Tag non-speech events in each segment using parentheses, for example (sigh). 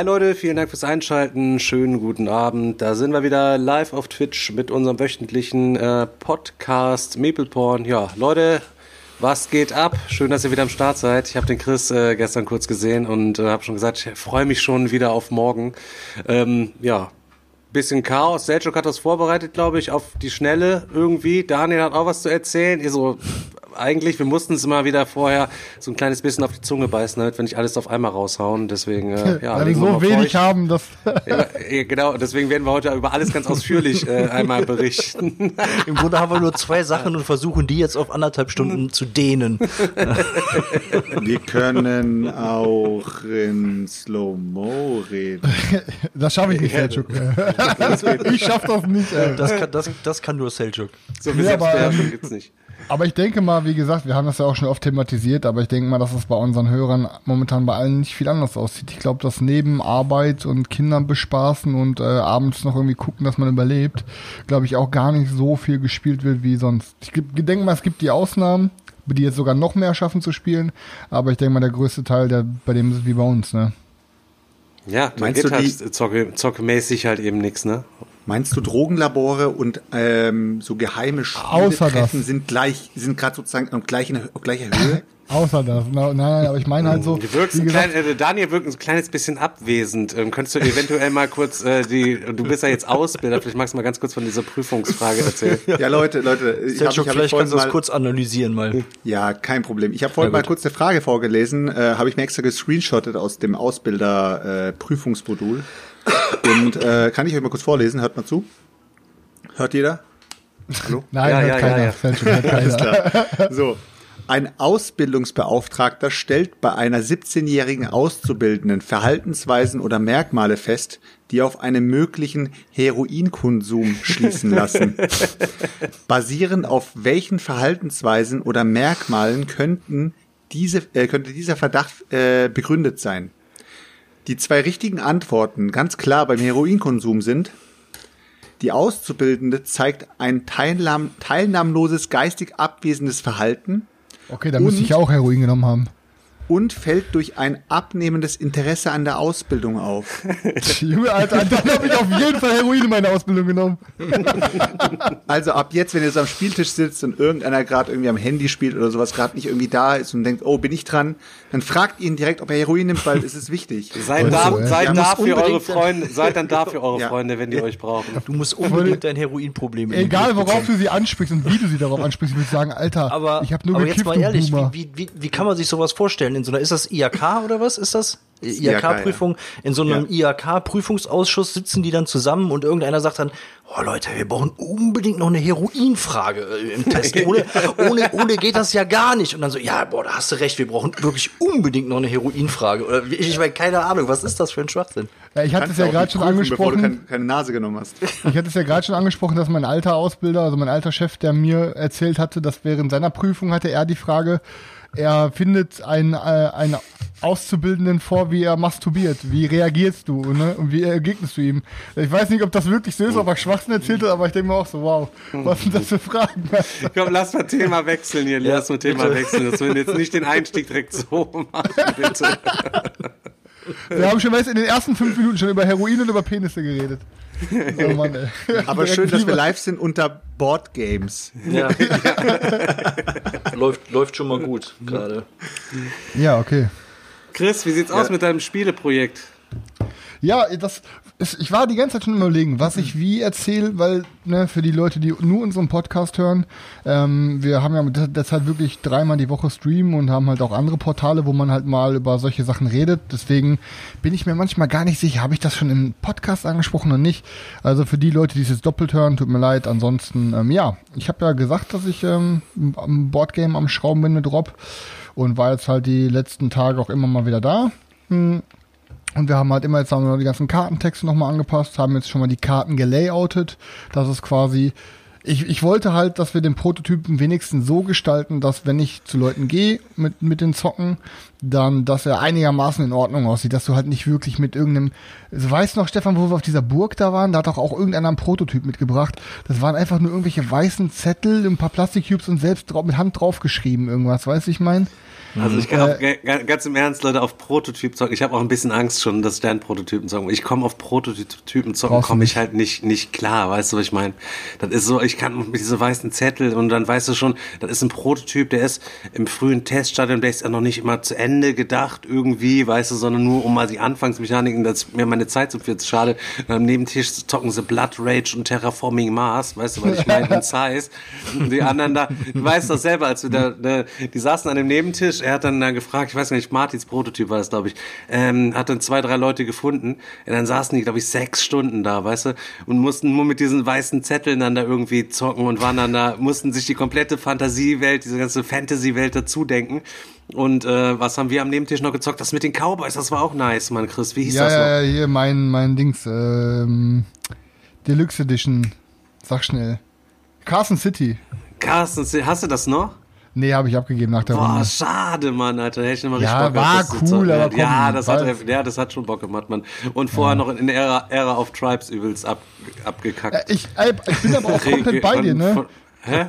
Hi Leute, vielen Dank fürs Einschalten. Schönen guten Abend. Da sind wir wieder live auf Twitch mit unserem wöchentlichen äh, Podcast Mapleporn. Ja, Leute, was geht ab? Schön, dass ihr wieder am Start seid. Ich habe den Chris äh, gestern kurz gesehen und äh, habe schon gesagt, ich freue mich schon wieder auf morgen. Ähm, ja, bisschen Chaos. Selchuk hat das vorbereitet, glaube ich, auf die Schnelle irgendwie. Daniel hat auch was zu erzählen. Ihr so, eigentlich, wir mussten es immer wieder vorher so ein kleines bisschen auf die Zunge beißen, damit wir nicht alles auf einmal raushauen. Deswegen, äh, (laughs) ja, Weil wir so mal wenig euch. haben, dass. (laughs) Ja, ja, genau, deswegen werden wir heute über alles ganz ausführlich äh, einmal berichten. (laughs) Im Grunde haben wir nur zwei Sachen und versuchen die jetzt auf anderthalb Stunden zu dehnen. Wir können auch in Slow-Mo reden. Das schaffe ich nicht, Selchuk. ich schaffe das nicht, ey. Das kann, das, das kann nur Seljuk. So viel Ja, aber, Selbstbeherrschung ähm, gibt's nicht. Aber ich denke mal, wie gesagt, wir haben das ja auch schon oft thematisiert, aber ich denke mal, dass es bei unseren Hörern momentan bei allen nicht viel anders aussieht. Ich glaube, dass neben Arbeit und Kindern bespaßen und äh, abends noch irgendwie gucken, dass man überlebt, glaube ich auch gar nicht so viel gespielt wird wie sonst. Ich denke mal, es gibt die Ausnahmen, die jetzt sogar noch mehr schaffen zu spielen, aber ich denke mal, der größte Teil, der bei dem ist wie bei uns, ne? Ja, Meinst geht du halt zocke, zockemäßig halt eben nix, ne? Meinst du, Drogenlabore und ähm, so geheime Spieltreffen das. sind gleich, sind gerade sozusagen auf gleicher, auf gleicher Höhe? (laughs) Außer das. Nein, nein, aber ich meine halt so. Du wirkst gesagt, klein, äh, Daniel wirkt ein kleines bisschen abwesend. Ähm, könntest du eventuell mal kurz äh, die, du bist ja jetzt Ausbilder, vielleicht magst du mal ganz kurz von dieser Prüfungsfrage erzählen. (laughs) Ja, Leute, Leute, ich hab vielleicht kannst du das mal, kurz analysieren mal. Ja, kein Problem. Ich habe vorhin Ja, mal kurz eine Frage vorgelesen, äh, habe ich mir extra gescreenshottet aus dem Ausbilder äh, Prüfungsmodul. Und äh, kann ich euch mal kurz vorlesen? Hört mal zu. Hört jeder? Hallo? (laughs) nein, Ja, hört ja, ja, keiner. ja. Selchuk, hört (laughs) keiner. So. Ein Ausbildungsbeauftragter stellt bei einer 17-jährigen Auszubildenden Verhaltensweisen oder Merkmale fest, die auf einen möglichen Heroinkonsum schließen lassen. (laughs) Basierend auf welchen Verhaltensweisen oder Merkmalen könnten diese, äh, könnte dieser Verdacht äh, begründet sein? Die zwei richtigen Antworten ganz klar beim Heroinkonsum sind, die Auszubildende zeigt ein teilnahm teilnahmloses, geistig abwesendes Verhalten Okay, da müsste Und- ich auch Heroin genommen haben. Und fällt durch ein abnehmendes Interesse an der Ausbildung auf. (laughs) Junge, Alter, dann habe ich auf jeden Fall Heroin in meine Ausbildung genommen. (laughs) Also ab jetzt, wenn ihr so am Spieltisch sitzt und irgendeiner gerade irgendwie am Handy spielt oder sowas, gerade nicht irgendwie da ist und denkt, oh, bin ich dran, dann fragt ihn direkt, ob er Heroin nimmt, weil es ist wichtig. (laughs) Seid, Also, da, äh, seid Ja, da für eure Freunde, seid dann da für eure Ja. Freunde, wenn die euch brauchen. Du musst unbedingt dein Heroinproblem Egal, worauf du sie ansprichst und wie du sie darauf ansprichst, würde ich sagen, Alter, Aber, ich habe nur aber jetzt gekifft, mal du ehrlich, wie, wie, wie kann man sich sowas vorstellen? In so einer, ist das IHK oder was ist das? IHK, ja. IHK-Prüfung. In so einem IHK-Prüfungsausschuss sitzen die dann zusammen und irgendeiner sagt dann, oh Leute, wir brauchen unbedingt noch eine Heroinfrage äh, im Test. (laughs) Ohne, ohne, ohne geht das ja gar nicht. Und dann so, ja, boah, da hast du recht, wir brauchen wirklich unbedingt noch eine Heroinfrage. Oder ich, ich meine, keine Ahnung, was ist das für ein Schwachsinn? Ja, ich hatte es ja gerade schon prüfen, Bevor du angesprochen. keine, keine Nase genommen hast. (laughs) Ich hatte es ja gerade schon angesprochen, dass mein alter Ausbilder, also mein alter Chef, der mir erzählt hatte, dass während seiner Prüfung hatte er die Frage, er findet einen, äh, einen Auszubildenden vor, wie er masturbiert. Wie reagierst du, ne? Und wie ergegnest du ihm? Ich weiß nicht, ob das wirklich so ist, ob er Schwachsinn erzählt hat, aber ich denke mir auch so, wow, was sind das für Fragen? Komm, lass mal Thema wechseln hier. Lass mal Thema wechseln. Das wir jetzt nicht den Einstieg direkt so machen, bitte. (laughs) Wir haben schon, weißt, in den ersten fünf Minuten schon über Heroin und über Penisse geredet. Oh (laughs) Mann, ey. Aber schön, dass wir live sind unter Board Games. Ja. (laughs) läuft, läuft schon mal gut gerade. Ja, okay. Chris, wie sieht's aus mit deinem Spieleprojekt? Ja, das ich war die ganze Zeit schon überlegen, was ich wie erzähle, weil ne, für die Leute, die nur unseren Podcast hören, ähm, wir haben ja derzeit wirklich dreimal die Woche streamen und haben halt auch andere Portale, wo man halt mal über solche Sachen redet. Deswegen bin ich mir manchmal gar nicht sicher, habe ich das schon im Podcast angesprochen oder nicht. Also für die Leute, die es jetzt doppelt hören, tut mir leid. Ansonsten, ähm, ja, ich habe ja gesagt, dass ich ähm, am Boardgame am Schrauben bin mit Rob und war jetzt halt die letzten Tage auch immer mal wieder da. Hm, Und wir haben halt immer jetzt haben wir die ganzen Kartentexte nochmal angepasst, haben jetzt schon mal die Karten gelayoutet. Das ist quasi, ich, ich wollte halt, dass wir den Prototypen wenigstens so gestalten, dass wenn ich zu Leuten gehe mit, mit den Zocken, dann, dass er einigermaßen in Ordnung aussieht, dass du halt nicht wirklich mit irgendeinem, also weißt du noch, Stefan, wo wir auf dieser Burg da waren, da hat doch auch irgendeiner einen Prototyp mitgebracht. Das waren einfach nur irgendwelche weißen Zettel, ein paar Plastikcubes und selbst drauf, mit Hand draufgeschrieben irgendwas, weißt du, ich mein? Also ich kann auf, ga- ganz im Ernst, Leute, auf Prototyp zocken. Ich habe auch ein bisschen Angst schon, dass ich Prototypen zocken. Ich komme auf Prototypen zocken, komme ich halt nicht nicht klar. Weißt du, was ich meine? Das ist so, ich kann mit diese weißen Zettel und dann weißt du schon, das ist ein Prototyp, der ist im frühen Teststadium, der ist ja noch nicht immer zu Ende gedacht irgendwie, weißt du, sondern nur um mal die Anfangsmechaniken, dass mir meine Zeit so viel zu schade. Und am Nebentisch zocken sie Blood Rage und Terraforming Mars, weißt du, was ich meine? Und Size. Und die anderen da, du weißt das selber, als wir da, da, die saßen an dem Nebentisch, er hat dann da gefragt, ich weiß nicht, Martins Prototyp war das, glaube ich, ähm, hat dann zwei, drei Leute gefunden, und dann saßen die, glaube ich, sechs Stunden da, weißt du, und mussten nur mit diesen weißen Zetteln dann da irgendwie zocken und waren dann da, mussten sich die komplette Fantasiewelt, diese ganze Fantasy-Welt dazu denken. Und äh, was haben wir am Nebentisch noch gezockt? Das mit den Cowboys, das war auch nice, Mann, Chris. Wie hieß Ja, das noch? ja, ja, hier mein, mein Dings, ähm, Deluxe Edition. Sag schnell. Carson City. Carsten, hast du das noch? Nee, habe ich abgegeben nach der Boah, Runde. schade, Mann, Alter. Hätte ich noch mal Ja, richtig Bock war gehabt, das cool, zocken. aber komm, ja, das hat, ja, das hat schon Bock gemacht, Mann. Und vorher noch in der Ära, Ära of Tribes übelst ab, abgekackt. Äh, Ich, ich bin aber auch (laughs) komplett bei dir, ne? Von- Hä?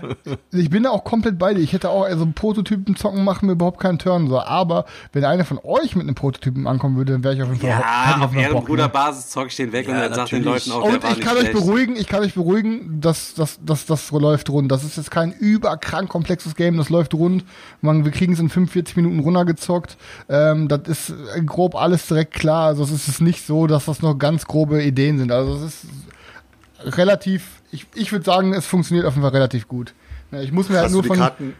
Ich bin da auch komplett bei dir. Ich hätte auch, also Prototypen zocken machen mir überhaupt keinen Turn so. Aber wenn einer von euch mit einem Prototypen ankommen würde, dann wäre ich auf jeden Fall Ja, auf auf jeden Fall Bock, Ehrenbruder ne? Basis zock ich den weg und Ja, dann sagt den. Leuten auch, Und ich kann euch schlecht. beruhigen, ich kann euch beruhigen, dass dass dass das läuft rund. Das ist jetzt kein überkrank komplexes Game, das läuft rund. Man, wir kriegen es in 45 Minuten runtergezockt. Ähm, das ist äh, grob alles direkt klar. Also es ist nicht so, dass das noch ganz grobe Ideen sind. Also es ist relativ, ich, ich würde sagen, es funktioniert auf jeden Fall relativ gut. Ich muss mir halt Hast du nur die von. Karten?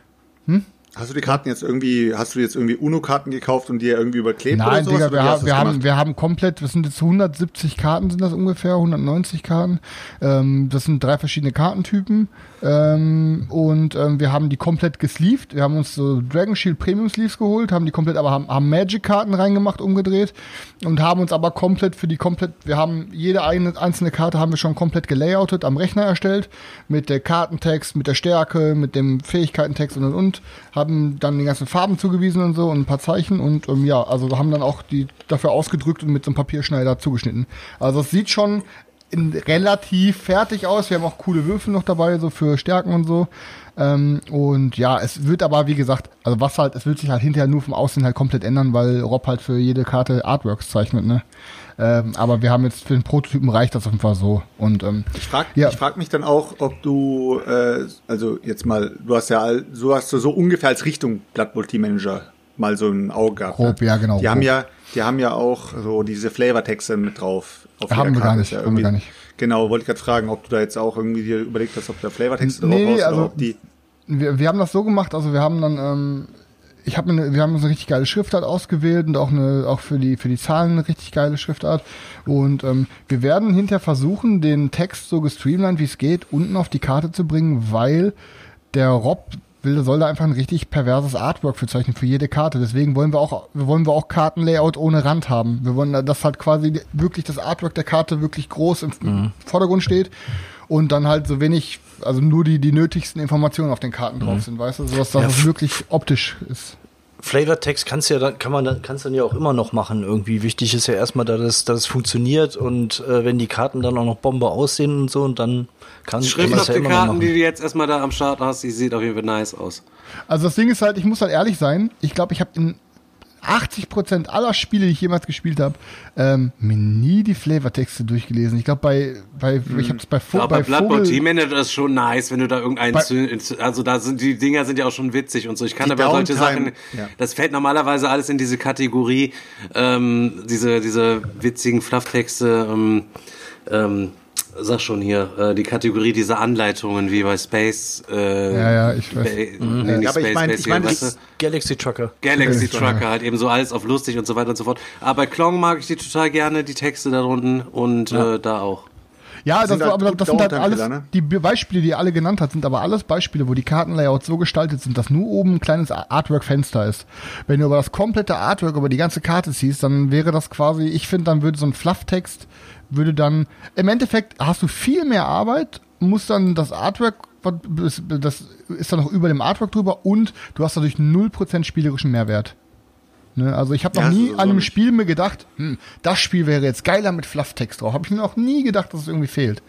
Hast du die Karten jetzt irgendwie, hast du jetzt irgendwie UNO-Karten gekauft und die ja irgendwie überklebt oder Nein, sowas? Digga, Oder wir, du wir, haben, gemacht? wir haben komplett, das sind jetzt 170 Karten, sind das ungefähr, 190 Karten. Ähm, das sind drei verschiedene Kartentypen. Ähm, und ähm, wir haben die komplett gesleeved. Wir haben uns so Dragon Shield Premium Sleeves geholt, haben die komplett, aber haben, haben Magic-Karten reingemacht, umgedreht und haben uns aber komplett für die komplett, wir haben jede eine, einzelne Karte haben wir schon komplett gelayoutet, am Rechner erstellt, mit der Kartentext, mit der Stärke, mit dem Fähigkeitentext und und und, haben dann die ganzen Farben zugewiesen und so und ein paar Zeichen und ähm, ja, also haben dann auch die dafür ausgedrückt und mit so einem Papierschneider zugeschnitten. Also es sieht schon relativ fertig aus. Wir haben auch coole Würfel noch dabei, so für Stärken und so. Ähm, und ja, es wird aber, wie gesagt, also was halt, es wird sich halt hinterher nur vom Aussehen halt komplett ändern, weil Rob halt für jede Karte Artworks zeichnet, ne? Ähm, aber wir haben jetzt für den Prototypen reicht das auf jeden Fall so. Und ähm, Ich frage Ja. ich frag mich dann auch, ob du, äh, also jetzt mal, du hast ja so hast du so ungefähr als Richtung Team Manager mal so ein Auge gehabt. Grob, ne? ja, genau, Die haben grob. ja, die haben ja auch so diese Flavortexte mit drauf. Auf Haben wir gar nicht, ja haben wir gar nicht. Genau, wollte ich gerade fragen, ob du da jetzt auch irgendwie dir überlegt hast, ob da Flavortexte Nee, drauf hast also- oder ob die. wir, wir haben das so gemacht, also wir haben dann, ähm, ich habe eine, wir haben uns eine richtig geile Schriftart ausgewählt und auch eine, auch für die für die Zahlen eine richtig geile Schriftart und ähm, wir werden hinterher versuchen, den Text so gestreamlined wie es geht unten auf die Karte zu bringen, weil der Rob will, soll da einfach ein richtig perverses Artwork für zeichnen für jede Karte. Deswegen wollen wir auch, wollen wir auch Kartenlayout ohne Rand haben. Wir wollen, dass halt quasi wirklich das Artwork der Karte wirklich groß im Mhm. Vordergrund steht und dann halt so wenig, also nur die, die nötigsten Informationen auf den Karten drauf sind, weißt du, sodass dass Mhm. Ja, wirklich optisch ist. Flavortext kannst ja dann, kann man dann, kannst dann ja auch immer noch machen. Irgendwie wichtig ist ja erstmal, dass es funktioniert und äh, wenn die Karten dann auch noch Bombe aussehen und so und dann kann Schrift auf die Karten, die du jetzt erstmal da am Start hast, die sieht auf jeden Fall nice aus. Also das Ding ist halt, ich muss halt ehrlich sein, ich glaube, ich habe in 80% aller Spiele, die ich jemals gespielt habe, ähm, mir nie die Flavortexte durchgelesen. Ich glaube, bei, bei ich habe es bei, Vo Ja, bei aber Blood Bowl Vogel... Team Manager ist schon nice, wenn du da irgendeinen, Bei- also da sind die Dinger sind ja auch schon witzig und so. Ich kann Die aber solche Sachen, ja. das fällt normalerweise alles in diese Kategorie, ähm, diese diese witzigen Flufftexte, ähm, ähm, sag schon hier, äh, die Kategorie dieser Anleitungen wie bei Space. Äh, Ja, ja, ich weiß. Ba- nee, nicht Ja, aber ich Space mein- Base ich mein, das- Galaxy Trucker. Galaxy Galaxy Trucker, halt eben so alles auf lustig und so weiter und so fort. Aber bei Klong mag ich die total gerne, die Texte da drunten und äh, da auch. Ja, das, Sind halt aber gut das sind halt alles, ne? die Be- Beispiele, die ihr alle genannt hat, sind aber alles Beispiele, wo die Kartenlayouts so gestaltet sind, dass nur oben ein kleines Artwork-Fenster ist. Wenn du aber das komplette Artwork über die ganze Karte ziehst, dann wäre das quasi, ich finde, dann würde so ein Flufftext, würde dann, im Endeffekt hast du viel mehr Arbeit, musst dann das Artwork, das ist dann noch über dem Artwork drüber und du hast dadurch 0% spielerischen Mehrwert. Ne, also ich habe noch Ja, nie so- an einem nicht. Spiel mir gedacht, hm, das Spiel wäre jetzt geiler mit Flufftext drauf. Habe ich mir noch nie gedacht, dass es irgendwie fehlt.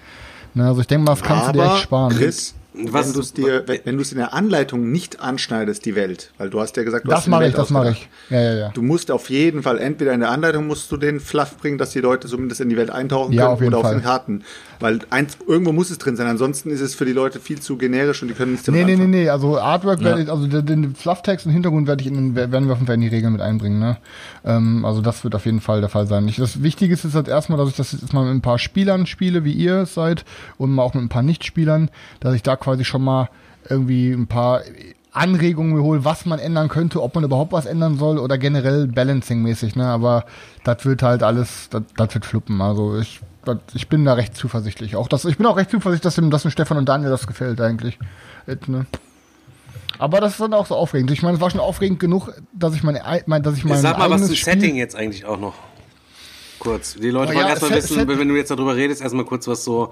Ne, also ich denke mal, das kannst du dir Aber, echt sparen. Chris, Was- wenn du es dir, wenn, du es in der Anleitung nicht anschneidest, die Welt, weil du hast ja gesagt, du das hast mache ich, das mache ich. Ja, ja, ja. Du musst auf jeden Fall, entweder in der Anleitung musst du den Fluff bringen, dass die Leute zumindest in die Welt eintauchen Ja, können auf jeden oder auf Fall. den Karten. Weil eins, irgendwo muss es drin sein, ansonsten ist es für die Leute viel zu generisch und die können nichts Nee, damit nee, nee, anfangen. nee, also Artwork werde ich, also den, den Flufftext und Hintergrund werde ich in den, werden wir auf jeden Fall in die Regeln mit einbringen, ne? Ähm, also das wird auf jeden Fall der Fall sein. Ich, das Wichtige ist halt erstmal, dass ich das jetzt mal mit ein paar Spielern spiele, wie ihr es seid, und mal auch mit ein paar Nichtspielern, dass ich da quasi schon mal irgendwie ein paar Anregungen mir hole, was man ändern könnte, ob man überhaupt was ändern soll oder generell Balancing-mäßig, ne? Aber das wird halt alles, das, wird fluppen. Also ich, ich bin da recht zuversichtlich. Auch das, ich bin auch recht zuversichtlich, dass dem, dass dem Stefan und Daniel das gefällt eigentlich. Ne? Aber das ist dann auch so aufregend. Ich meine, es war schon aufregend genug, dass ich meine, ei- mein, dass ich mein Sag mal, was zum Spiel, Setting jetzt eigentlich auch noch. Kurz. Die Leute Oh wollen ja, erstmal wissen, wenn du jetzt darüber redest, erstmal kurz was so.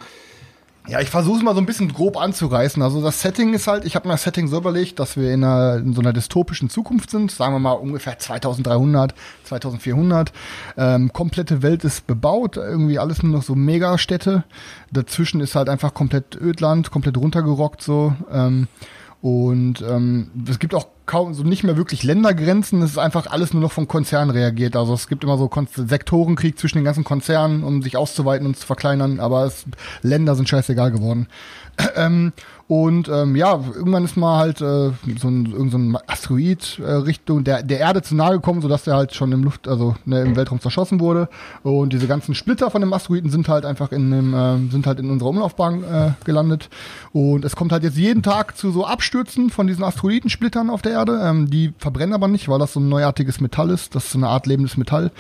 Ja, ich versuche es mal so ein bisschen grob anzureißen. Also das Setting ist halt, ich habe mir das Setting so überlegt, dass wir in, einer, in so einer dystopischen Zukunft sind, sagen wir mal ungefähr 2300, 2400. Ähm, komplette Welt ist bebaut, irgendwie alles nur noch so Megastädte. Dazwischen ist halt einfach komplett Ödland, komplett runtergerockt so. Ähm, und ähm, es gibt auch kaum so nicht mehr wirklich Ländergrenzen. Es ist einfach alles nur noch von Konzernen reagiert. Also es gibt immer so Kon Sektorenkrieg zwischen den ganzen Konzernen, um sich auszuweiten und zu verkleinern. Aber es, Länder sind scheißegal geworden. (clears throat) ähm, und ähm, ja, irgendwann ist mal halt äh, so ein, so ein Asteroid äh, Richtung der, der Erde zu nahe gekommen, sodass der halt schon im Luft, also ne, im Weltraum zerschossen wurde. Und diese ganzen Splitter von dem Asteroiden sind halt einfach in dem, äh, sind halt in unserer Umlaufbahn äh, gelandet. Und es kommt halt jetzt jeden Tag zu so Abstürzen von diesen Asteroidensplittern auf der Erde. Ähm, die verbrennen aber nicht, weil das so ein neuartiges Metall ist. Das ist so eine Art lebendes Metall,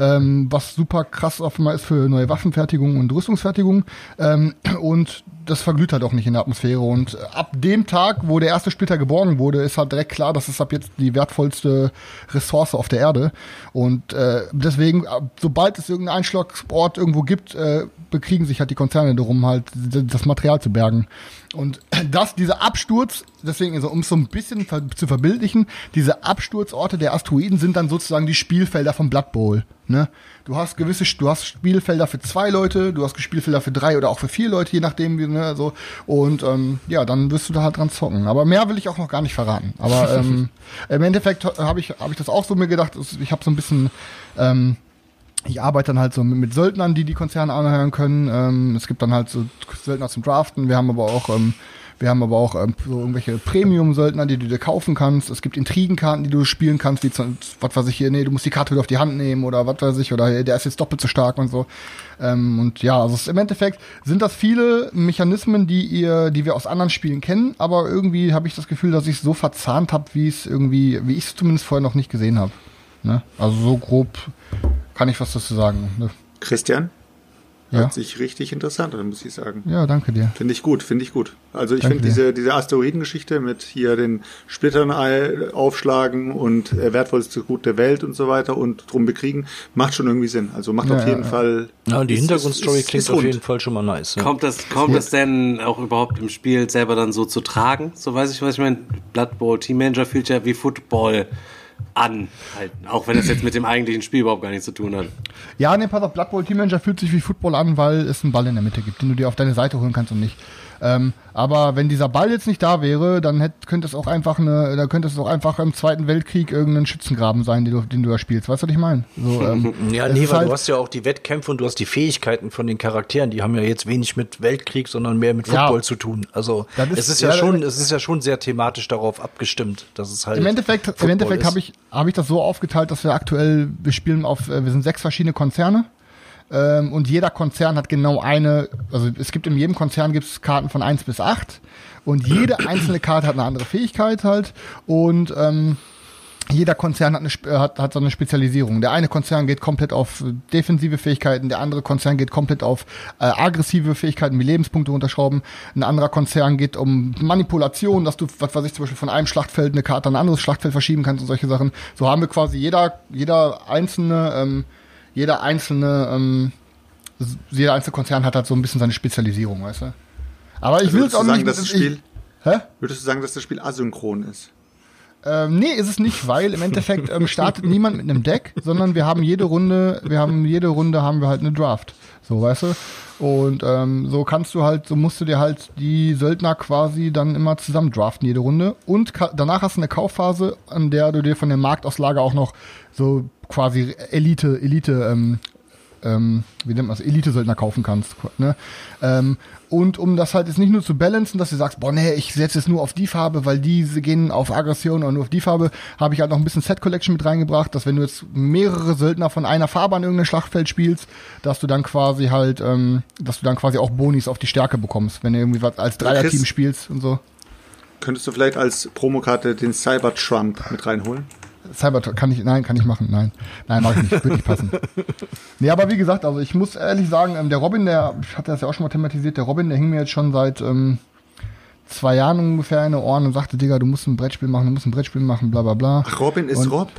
ähm, was super krass offenbar ist für neue Waffenfertigung und Rüstungsfertigung. Ähm, und das verglüht halt auch nicht in der Atmosphäre. Und ab dem Tag, wo der erste Splitter geborgen wurde, ist halt direkt klar, das ist ab jetzt die wertvollste Ressource auf der Erde. Und äh, deswegen, sobald es irgendeinen Einschlagort irgendwo gibt, äh, bekriegen sich halt die Konzerne darum, halt das Material zu bergen. Und (clears throat) das, dieser Absturz, deswegen, also, um es so ein bisschen zu verbildlichen, diese Absturzorte der Asteroiden sind dann sozusagen die Spielfelder vom Blood Bowl. Ne? Du hast gewisse, du hast Spielfelder für zwei Leute, du hast Spielfelder für drei oder auch für vier Leute, je nachdem, wie, ne, so. Und ähm, ja, dann wirst du da halt dran zocken. Aber mehr will ich auch noch gar nicht verraten. Aber (laughs) ähm, im Endeffekt habe ich, hab ich das auch so mir gedacht, ich habe so ein bisschen ähm, ich arbeite dann halt so mit, Söldnern, die die Konzerne anhören können. Ähm, es gibt dann halt so Söldner zum Draften. Wir haben aber auch, ähm, wir haben aber auch ähm, so irgendwelche Premium-Söldner, die du dir kaufen kannst. Es gibt Intrigenkarten, die du spielen kannst, wie zum, was weiß ich hier, nee, du musst die Karte wieder auf die Hand nehmen oder was weiß ich, oder der ist jetzt doppelt so stark und so. Ähm, und ja, also im Endeffekt sind das viele Mechanismen, die ihr, die wir aus anderen Spielen kennen, aber irgendwie habe ich das Gefühl, dass ich es so verzahnt habe, wie es irgendwie, wie ich es zumindest vorher noch nicht gesehen habe. Ne? Also so grob kann ich was dazu sagen. Ne? Christian? Ja. Hört sich richtig interessant an, muss ich sagen. Ja, danke dir. Finde ich gut, finde ich gut. Also ich finde diese, diese Asteroidengeschichte mit hier den Splittern aufschlagen und äh, wertvollste Gut der Welt und so weiter und drum bekriegen, macht schon irgendwie Sinn. Also macht Ja, auf jeden ja. Fall. Ja, und die Hintergrundstory klingt ist auf jeden Fall schon mal nice. Ja. Kommt das, kommt das denn auch überhaupt im Spiel selber dann so zu tragen? So weiß ich, was ich meine. Blood Bowl Team Manager fühlt ja wie Football an. Halt. Auch wenn das jetzt mit dem eigentlichen Spiel überhaupt gar nichts zu tun hat. Ja, nee, pass auf, Blood Bowl Team Manager fühlt sich wie Football an, weil es einen Ball in der Mitte gibt, den du dir auf deine Seite holen kannst und nicht. Ähm, aber wenn dieser Ball jetzt nicht da wäre, dann hätt, könnte es auch einfach eine, da könnte es auch einfach im Zweiten Weltkrieg irgendein Schützengraben sein, den du, den du da spielst. Weißt du, was ich meine? So, (laughs) ähm, Ja, nee, weil halt- du hast ja auch die Wettkämpfe und du hast die Fähigkeiten von den Charakteren. Die haben ja jetzt wenig mit Weltkrieg, sondern mehr mit Ja. Football zu tun. Also ist- es ist ja, ja, schon, es ist ja schon sehr thematisch darauf abgestimmt, dass es halt Im Endeffekt, im Endeffekt habe ich, hab ich das so aufgeteilt, dass wir aktuell, wir spielen auf, äh, wir sind sechs verschiedene Konzerne. Ähm, und jeder Konzern hat genau eine, also es gibt in jedem Konzern gibt es Karten von 1 bis 8 und jede (clears throat) einzelne Karte hat eine andere Fähigkeit halt und ähm, jeder Konzern hat, eine, äh, hat, hat so eine Spezialisierung. Der eine Konzern geht komplett auf defensive Fähigkeiten, der andere Konzern geht komplett auf äh, aggressive Fähigkeiten wie Lebenspunkte unterschrauben. Ein anderer Konzern geht um Manipulation, dass du, was weiß ich, zum Beispiel von einem Schlachtfeld eine Karte an ein anderes Schlachtfeld verschieben kannst und solche Sachen. So haben wir quasi jeder, jeder einzelne, ähm, jeder einzelne, ähm, jeder einzelne Konzern hat halt so ein bisschen seine Spezialisierung, weißt du? Aber ich will Würdest es auch sagen, nicht. dass das ich- Spiel, hä? würdest du sagen, dass das Spiel asynchron ist? Ähm, nee, ist es nicht, weil im Endeffekt ähm, startet (laughs) niemand mit einem Deck, sondern wir haben jede Runde, wir haben jede Runde haben wir halt eine Draft. So, weißt du? Und ähm, so kannst du halt, so musst du dir halt die Söldner quasi dann immer zusammen draften, jede Runde. Und danach hast du eine Kaufphase, an der du dir von der Marktauslage auch noch so quasi Elite, Elite, ähm, ähm, wie nennt man das, Elite-Söldner kaufen kannst. Ne? Ähm, und um das halt jetzt nicht nur zu balancen, dass du sagst, boah, nee, ich setze jetzt nur auf die Farbe, weil diese gehen auf Aggression oder nur auf die Farbe, habe ich halt noch ein bisschen Set-Collection mit reingebracht, dass wenn du jetzt mehrere Söldner von einer Farbe an irgendeinem Schlachtfeld spielst, dass du dann quasi halt, ähm, dass du dann quasi auch Bonis auf die Stärke bekommst, wenn du irgendwie was als Dreier-Team spielst und so. Könntest du vielleicht als Promokarte den Cyber Trump mit reinholen? Cyber kann ich, nein, kann ich machen, nein. Nein, mache ich nicht, würde nicht passen. (laughs) Nee, aber wie gesagt, also ich muss ehrlich sagen, ähm, der Robin, der, ich hatte das ja auch schon mal thematisiert, der Robin, der hing mir jetzt schon seit ähm, zwei Jahren ungefähr in den Ohren und sagte, Digga, du musst ein Brettspiel machen, du musst ein Brettspiel machen, bla bla bla. Ach, Robin ist Und- Rob.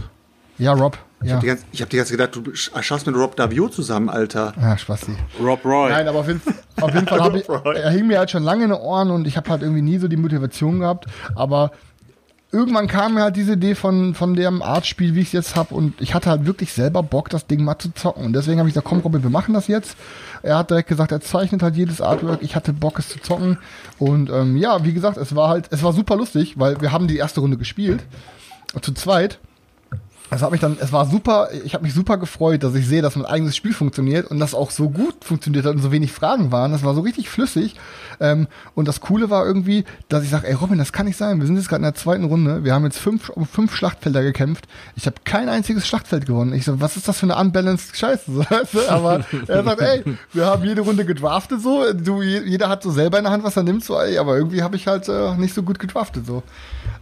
Ja, Rob, Ich ja. hab die ganze, ich hab die ganze gedacht, du sch- schaust mit Rob Davio zusammen, Alter. Ja, Spasti. Rob Roy. Nein, aber auf jeden, auf jeden Fall (laughs) habe ich, er hing mir halt schon lange in den Ohren und ich habe halt irgendwie nie so die Motivation gehabt. Aber irgendwann kam mir halt diese Idee von, von dem Artspiel, wie ich es jetzt habe und ich hatte halt wirklich selber Bock, das Ding mal zu zocken. Und deswegen habe ich gesagt, komm Robin, wir machen das jetzt. Er hat direkt gesagt, er zeichnet halt jedes Artwork. Ich hatte Bock, es zu zocken. Und ähm, ja, wie gesagt, es war halt, es war super lustig, weil wir haben die erste Runde gespielt. Zu zweit. Es hat mich dann, es war super, ich habe mich super gefreut, dass ich sehe, dass mein eigenes Spiel funktioniert und das auch so gut funktioniert hat und so wenig Fragen waren. Das war so richtig flüssig. Ähm, und das Coole war irgendwie, dass ich sage, ey Robin, das kann nicht sein. Wir sind jetzt gerade in der zweiten Runde. Wir haben jetzt fünf, um fünf Schlachtfelder gekämpft. Ich habe kein einziges Schlachtfeld gewonnen. Ich so, was ist das für eine unbalanced Scheiße? (laughs) Aber er sagt, ey, wir haben jede Runde gedraftet so. Du, je- jeder hat so selber in der Hand, was er nimmt. So, ey, aber irgendwie habe ich halt äh, nicht so gut gedraftet. So.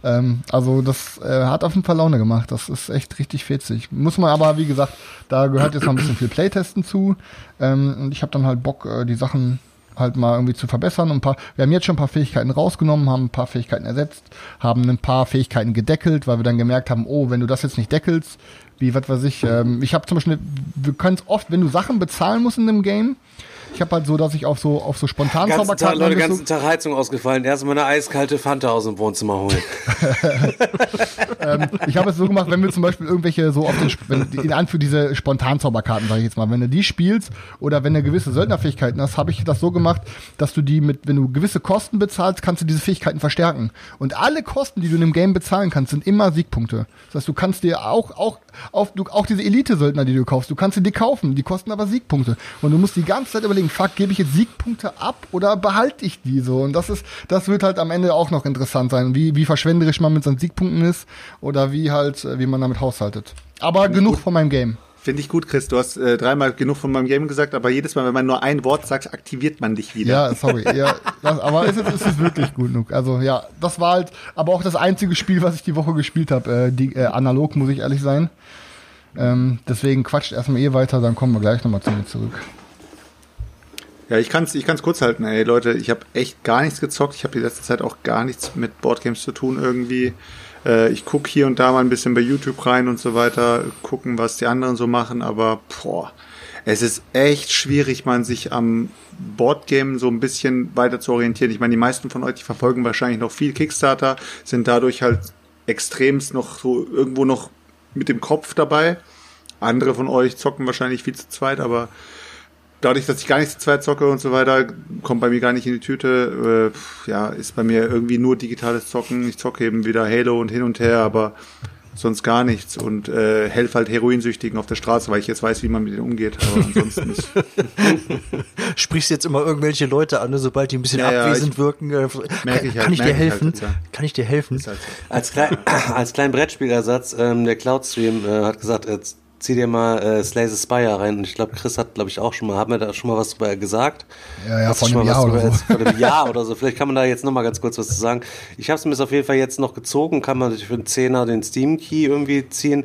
Ähm, also das äh, hat auf jeden Fall Laune gemacht. Das ist echt richtig fetzig. Muss man aber, wie gesagt, da gehört jetzt noch ein bisschen viel Playtesten zu. Ähm, und ich habe dann halt Bock, äh, die Sachen halt mal irgendwie zu verbessern. Und ein paar, wir haben jetzt schon ein paar Fähigkeiten rausgenommen, haben ein paar Fähigkeiten ersetzt, haben ein paar Fähigkeiten gedeckelt, weil wir dann gemerkt haben, oh, wenn du das jetzt nicht deckelst, wie, was weiß ich, ähm, ich habe zum Beispiel, wir können es oft, wenn du Sachen bezahlen musst in einem Game, ich habe halt so, dass ich auf so auf so spontan ganzen Tag, Zauberkarten Leute, ich ganzen Tag Heizung ausgefallen. Erstmal eine eiskalte Fanta aus dem Wohnzimmer holen. (laughs) ähm, ich habe es so gemacht, wenn wir zum Beispiel irgendwelche so auf den, wenn, in An für diese Spontanzauberkarten, sage ich jetzt mal, wenn du die spielst oder wenn du gewisse Söldnerfähigkeiten hast, habe ich das so gemacht, dass du die mit, wenn du gewisse Kosten bezahlst, kannst du diese Fähigkeiten verstärken. Und alle Kosten, die du in einem Game bezahlen kannst, sind immer Siegpunkte. Das heißt, du kannst dir auch, auch, auf, du, auch diese Elite-Söldner, die du kaufst, du kannst dir kaufen, die kosten aber Siegpunkte. Und du musst die ganze Zeit überlegen, fuck, gebe ich jetzt Siegpunkte ab oder behalte ich die so? Und das ist, das wird halt am Ende auch noch interessant sein, wie, wie verschwenderisch man mit seinen Siegpunkten ist oder wie halt, äh, wie man damit haushaltet. Aber genug von meinem Game. Finde ich gut, Chris. Du hast äh, dreimal genug von meinem Game gesagt, aber jedes Mal, wenn man nur ein Wort sagt, aktiviert man dich wieder. Ja, sorry. Ja, das, aber ist es, ist es wirklich gut genug. Also ja, das war halt, aber auch das einzige Spiel, was ich die Woche gespielt habe. Äh, die, äh, analog, muss ich ehrlich sein. Ähm, deswegen quatscht erstmal eh weiter, dann kommen wir gleich nochmal zu mir zurück. Ja, ich kann's, ich kann's kurz halten. Ey, Leute, ich habe echt gar nichts gezockt. Ich habe die letzte Zeit auch gar nichts mit Boardgames zu tun irgendwie. Äh, ich guck hier und da mal ein bisschen bei YouTube rein und so weiter, gucken, was die anderen so machen, aber boah, es ist echt schwierig, man sich am Boardgame so ein bisschen weiter zu orientieren. Ich meine, die meisten von euch, die verfolgen wahrscheinlich noch viel Kickstarter, sind dadurch halt extremst noch so irgendwo noch mit dem Kopf dabei. Andere von euch zocken wahrscheinlich viel zu zweit, aber dadurch, dass ich gar nicht zu zweit zocke und so weiter, kommt bei mir gar nicht in die Tüte. Äh, ja, ist bei mir irgendwie nur digitales Zocken. Ich zocke eben wieder Halo und hin und her, aber sonst gar nichts und äh, helfe halt Heroinsüchtigen auf der Straße, weil ich jetzt weiß, wie man mit denen umgeht. Aber ansonsten ist (laughs) Sprichst jetzt immer irgendwelche Leute an, ne, sobald die ein bisschen Ja, ja, abwesend ich- wirken. Äh, merk kann, ich halt- kann ich dir ich halt helfen? ja. Kann ich dir helfen? ist halt so. Als, klein, (coughs) als kleinen Brettspielersatz, ähm, der Cloud-Stream äh, hat gesagt, er zieh dir mal äh, Slay the Spire rein. Und ich glaube, Chris hat, glaube ich, auch schon mal, haben wir da schon mal was drüber gesagt? Ja, ja, vor einem Jahr was (laughs) oder so. Vor einem Jahr oder so. Vielleicht kann man da jetzt noch mal ganz kurz was zu sagen. Ich habe es mir auf jeden Fall jetzt noch gezogen, kann man natürlich für einen Zehner den Steam Key irgendwie ziehen.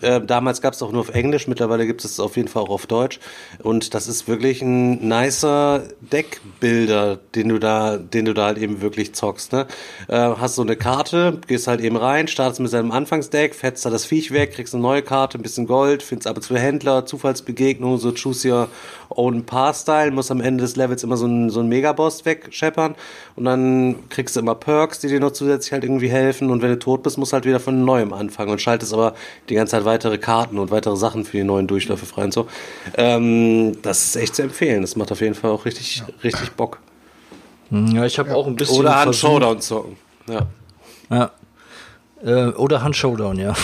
Äh, damals gab es auch nur auf Englisch, mittlerweile gibt es auf jeden Fall auch auf Deutsch. Und das ist wirklich ein nicer Deckbilder, den du da, den du da halt eben wirklich zockst. Ne? Äh, hast so eine Karte, gehst halt eben rein, startest mit seinem Anfangsdeck, fetzt da das Viech weg, kriegst eine neue Karte, ein bisschen Gold, findest aber zu Händler, Zufallsbegegnungen, so choose your own Path-Style, musst am Ende des Levels immer so einen, so einen Megaboss wegscheppern und dann kriegst du immer Perks, die dir noch zusätzlich halt irgendwie helfen und wenn du tot bist, musst halt wieder von neuem anfangen und schaltest aber die ganze Zeit weitere Karten und weitere Sachen für die neuen Durchläufe frei und so. Ähm, das ist echt zu empfehlen. Das macht auf jeden Fall auch richtig, richtig Bock. Ja, ich habe auch ein bisschen. Oder Hand Showdown zocken. Ja. Ja. Äh, oder Hand Showdown, ja.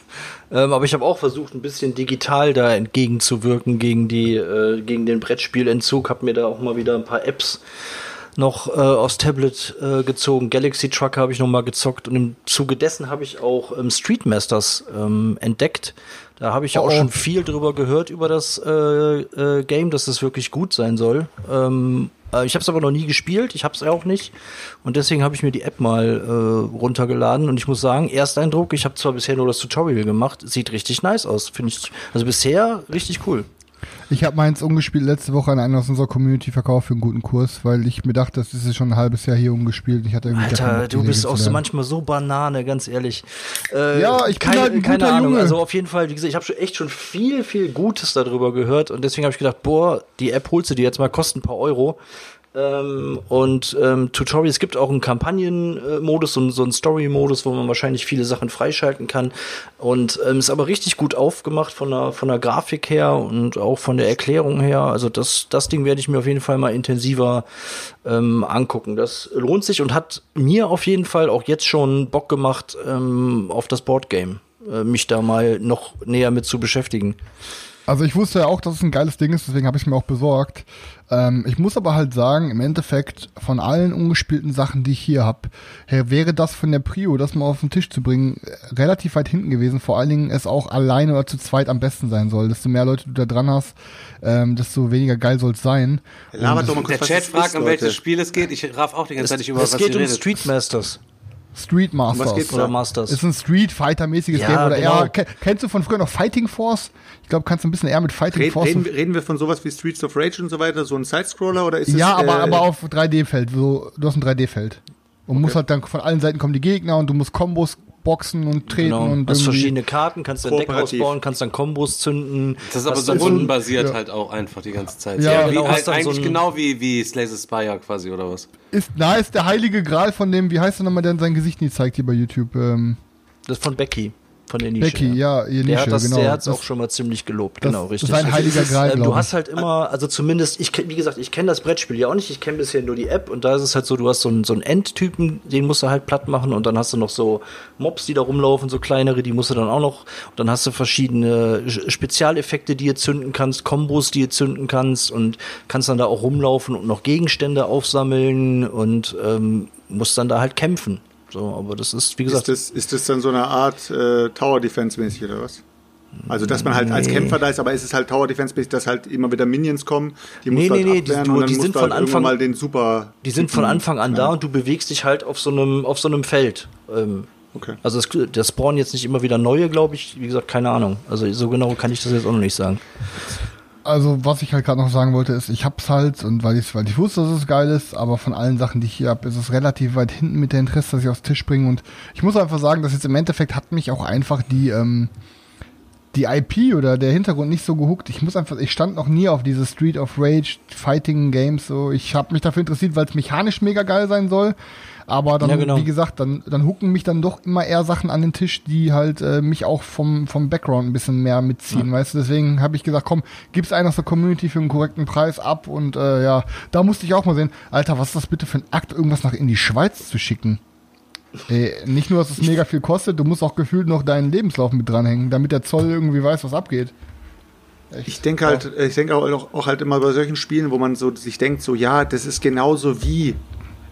(laughs) ähm, aber ich habe auch versucht, ein bisschen digital da entgegenzuwirken gegen die, äh, gegen den Brettspielentzug. Hab mir da auch mal wieder ein paar Apps noch äh, aus Tablet äh, gezogen. Galaxy Truck habe ich noch mal gezockt und im Zuge dessen habe ich auch ähm, Street Masters ähm, entdeckt. Da habe ich ja Oh, auch schon viel drüber gehört über das äh, äh, Game, dass es wirklich gut sein soll. Ähm, äh, ich habe es aber noch nie gespielt, ich habe es auch nicht und deswegen habe ich mir die App mal äh, runtergeladen und ich muss sagen, Ersteindruck, ich habe zwar bisher nur das Tutorial gemacht, sieht richtig nice aus, finde ich. Also bisher richtig cool. Ich habe meins umgespielt letzte Woche an einen aus unserer Community verkauft für einen guten Kurs, weil ich mir dachte, das ist schon ein halbes Jahr hier umgespielt. Ich hatte irgendwie Alter, du bist auch so manchmal so Banane, ganz ehrlich. Äh, Ja, ich bin keine, halt ein keine guter Ahnung. Junge. Also auf jeden Fall, wie gesagt, ich habe schon echt schon viel, viel Gutes darüber gehört und deswegen habe ich gedacht, boah, die App holst du dir jetzt mal, kostet ein paar Euro. Ähm, und ähm, Tutorials gibt auch einen Kampagnenmodus, einen- so einen Story-Modus, wo man wahrscheinlich viele Sachen freischalten kann. Und ähm, ist aber richtig gut aufgemacht von der, von der Grafik her und auch von der Erklärung her. Also das, das Ding werde ich mir auf jeden Fall mal intensiver ähm, angucken. Das lohnt sich und hat mir auf jeden Fall auch jetzt schon Bock gemacht ähm, auf das Boardgame, äh, mich da mal noch näher mit zu beschäftigen. Also ich wusste ja auch, dass es ein geiles Ding ist, deswegen habe ich es mir auch besorgt. Ähm, ich muss aber halt sagen, im Endeffekt von allen ungespielten Sachen, die ich hier habe, wäre das von der Prio, das mal auf den Tisch zu bringen, äh, relativ weit hinten gewesen. Vor allen Dingen es auch alleine oder zu zweit am besten sein soll. Desto mehr Leute du da dran hast, ähm, desto weniger geil soll es sein. Labert doch mal Der kurz, was Chat es fragt, um welches Spiel es geht. Ich raff auch die ganze Zeit nicht über es was geht ihr um redet. Street Masters was geht's oder da? Masters. Ist ein Street Fighter mäßiges Ja, Game oder genau. eher ke- kennst du von früher noch Fighting Force? Ich glaube, kannst du ein bisschen eher mit Fighting Red, Force reden, reden wir von sowas wie Streets of Rage und so weiter, so ein Sidescroller oder ist es Ja, aber, äh, aber auf 3D-Feld. So, du hast ein 3D-Feld. Und musst halt dann von allen Seiten kommen die Gegner und du musst Kombos boxen und treten Genau. und hast verschiedene Karten, kannst dein Deck ausbauen, kannst dann Kombos zünden. Das ist aber so rundenbasiert ja. halt auch einfach die ganze Zeit. Ja, wie, genau, halt eigentlich so genau wie, wie Slay the Spire quasi oder was. ist, na, ist der heilige Gral von dem, wie heißt der nochmal, der sein Gesicht nie zeigt hier bei YouTube? Ähm, Das ist von Becky, von der Nische. Becky, ja, ihr Der Nische, hat das, genau. der hat's Das- auch schon mal ziemlich gelobt, das genau, ist richtig. ein heiliger Gral, Ähm, glaub du hast halt immer, also zumindest, ich wie gesagt, ich kenne das Brettspiel ja auch nicht, ich kenne bisher nur die App und da ist es halt so, du hast so einen, so einen Endtypen, den musst du halt platt machen und dann hast du noch so Mobs, die da rumlaufen, so kleinere, die musst du dann auch noch, und dann hast du verschiedene Sch- Spezialeffekte, die ihr zünden kannst, Kombos, die ihr zünden kannst und kannst dann da auch rumlaufen und noch Gegenstände aufsammeln und ähm, musst dann da halt kämpfen. So, aber das ist, wie gesagt, Ist das, ist das dann so eine Art äh, Tower Defense mäßig oder was? Also, dass man halt als Nee. Kämpfer da ist, aber ist es halt Tower Defense mäßig, dass halt immer wieder Minions kommen, die Nee, du halt nee, nee, die- und dann die sind von halt Anfang- mal den super. Die sind von Anfang an da und du bewegst dich halt auf so einem, auf so einem Feld. Ähm, Okay. Also es, das spawnen jetzt nicht immer wieder neue, glaube ich. Wie gesagt, keine Ahnung. Also so genau kann ich das jetzt auch noch nicht sagen. Also, was ich halt gerade noch sagen wollte, ist, ich hab's halt und weil ich, weil ich wusste, dass es geil ist, aber von allen Sachen, die ich hier hab, ist es relativ weit hinten mit der Interesse, dass ich aufs Tisch bringe. Und ich muss einfach sagen, dass jetzt im Endeffekt hat mich auch einfach die, ähm, die IP oder der Hintergrund nicht so gehuckt. Ich muss einfach, ich stand noch nie auf diese Street of Rage Fighting Games so. Ich habe mich dafür interessiert, weil es mechanisch mega geil sein soll. Aber dann, Ja, genau. wie gesagt, dann, dann hucken mich dann doch immer eher Sachen an den Tisch, die halt äh, mich auch vom, vom Background ein bisschen mehr mitziehen, weißt du? Deswegen habe ich gesagt, komm, gib's einen aus der Community für einen korrekten Preis ab und äh, ja, da musste ich auch mal sehen, Alter, was ist das bitte für ein Akt, irgendwas nach in die Schweiz zu schicken? Ey, nicht nur, dass es mega viel kostet, du musst auch gefühlt noch deinen Lebenslauf mit dranhängen, damit der Zoll irgendwie weiß, was abgeht. Echt. Ich denke halt, ich denke auch, auch halt immer bei solchen Spielen, wo man so sich denkt, so ja, das ist genauso wie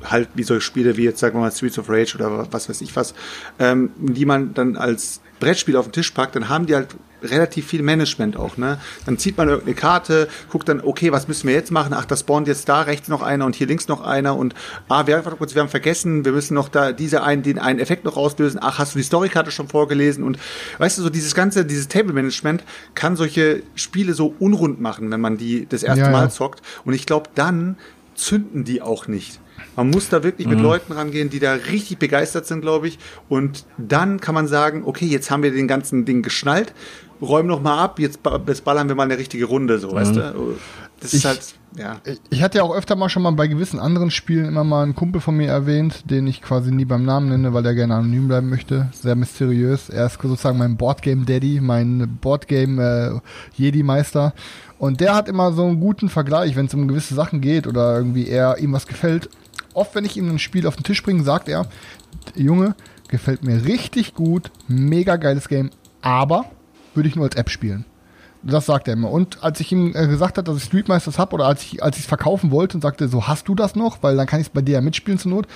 halt wie solche Spiele wie jetzt sagen wir mal Streets of Rage oder was weiß ich was, ähm, die man dann als Brettspiel auf den Tisch packt, dann haben die halt relativ viel Management auch, ne? Dann zieht man irgendeine Karte, guckt dann, okay, was müssen wir jetzt machen? Ach, da spawnt jetzt da rechts noch einer und hier links noch einer und ah, wir, kurz, wir haben vergessen, wir müssen noch da diese einen, den einen Effekt noch auslösen. Ach, hast du die Storykarte schon vorgelesen? Und weißt du, so dieses ganze, dieses Table Management kann solche Spiele so unrund machen, wenn man die das erste Ja, Mal ja. zockt. Und ich glaube, dann zünden die auch nicht. Man muss da wirklich Mhm. mit Leuten rangehen, die da richtig begeistert sind, glaube ich. Und dann kann man sagen, okay, jetzt haben wir den ganzen Ding geschnallt, räumen noch mal ab, jetzt, jetzt ballern wir mal eine richtige Runde, so, weißt du? Das ist Ich- halt, ja. Ich hatte ja auch öfter mal schon mal bei gewissen anderen Spielen immer mal einen Kumpel von mir erwähnt, den ich quasi nie beim Namen nenne, weil er gerne anonym bleiben möchte. Sehr mysteriös. Er ist sozusagen mein Boardgame Daddy, mein Boardgame äh, Jedi Meister. Und der hat immer so einen guten Vergleich, wenn es um gewisse Sachen geht oder irgendwie er ihm was gefällt. Oft, wenn ich ihm ein Spiel auf den Tisch bringe, sagt er, Junge, gefällt mir richtig gut, mega geiles Game, aber würde ich nur als App spielen. Das sagt er immer. Und als ich ihm äh, gesagt habe, dass ich Street Masters habe oder als ich als ich es verkaufen wollte und sagte, so hast du das noch, weil dann kann ich es bei dir ja mitspielen zur Not,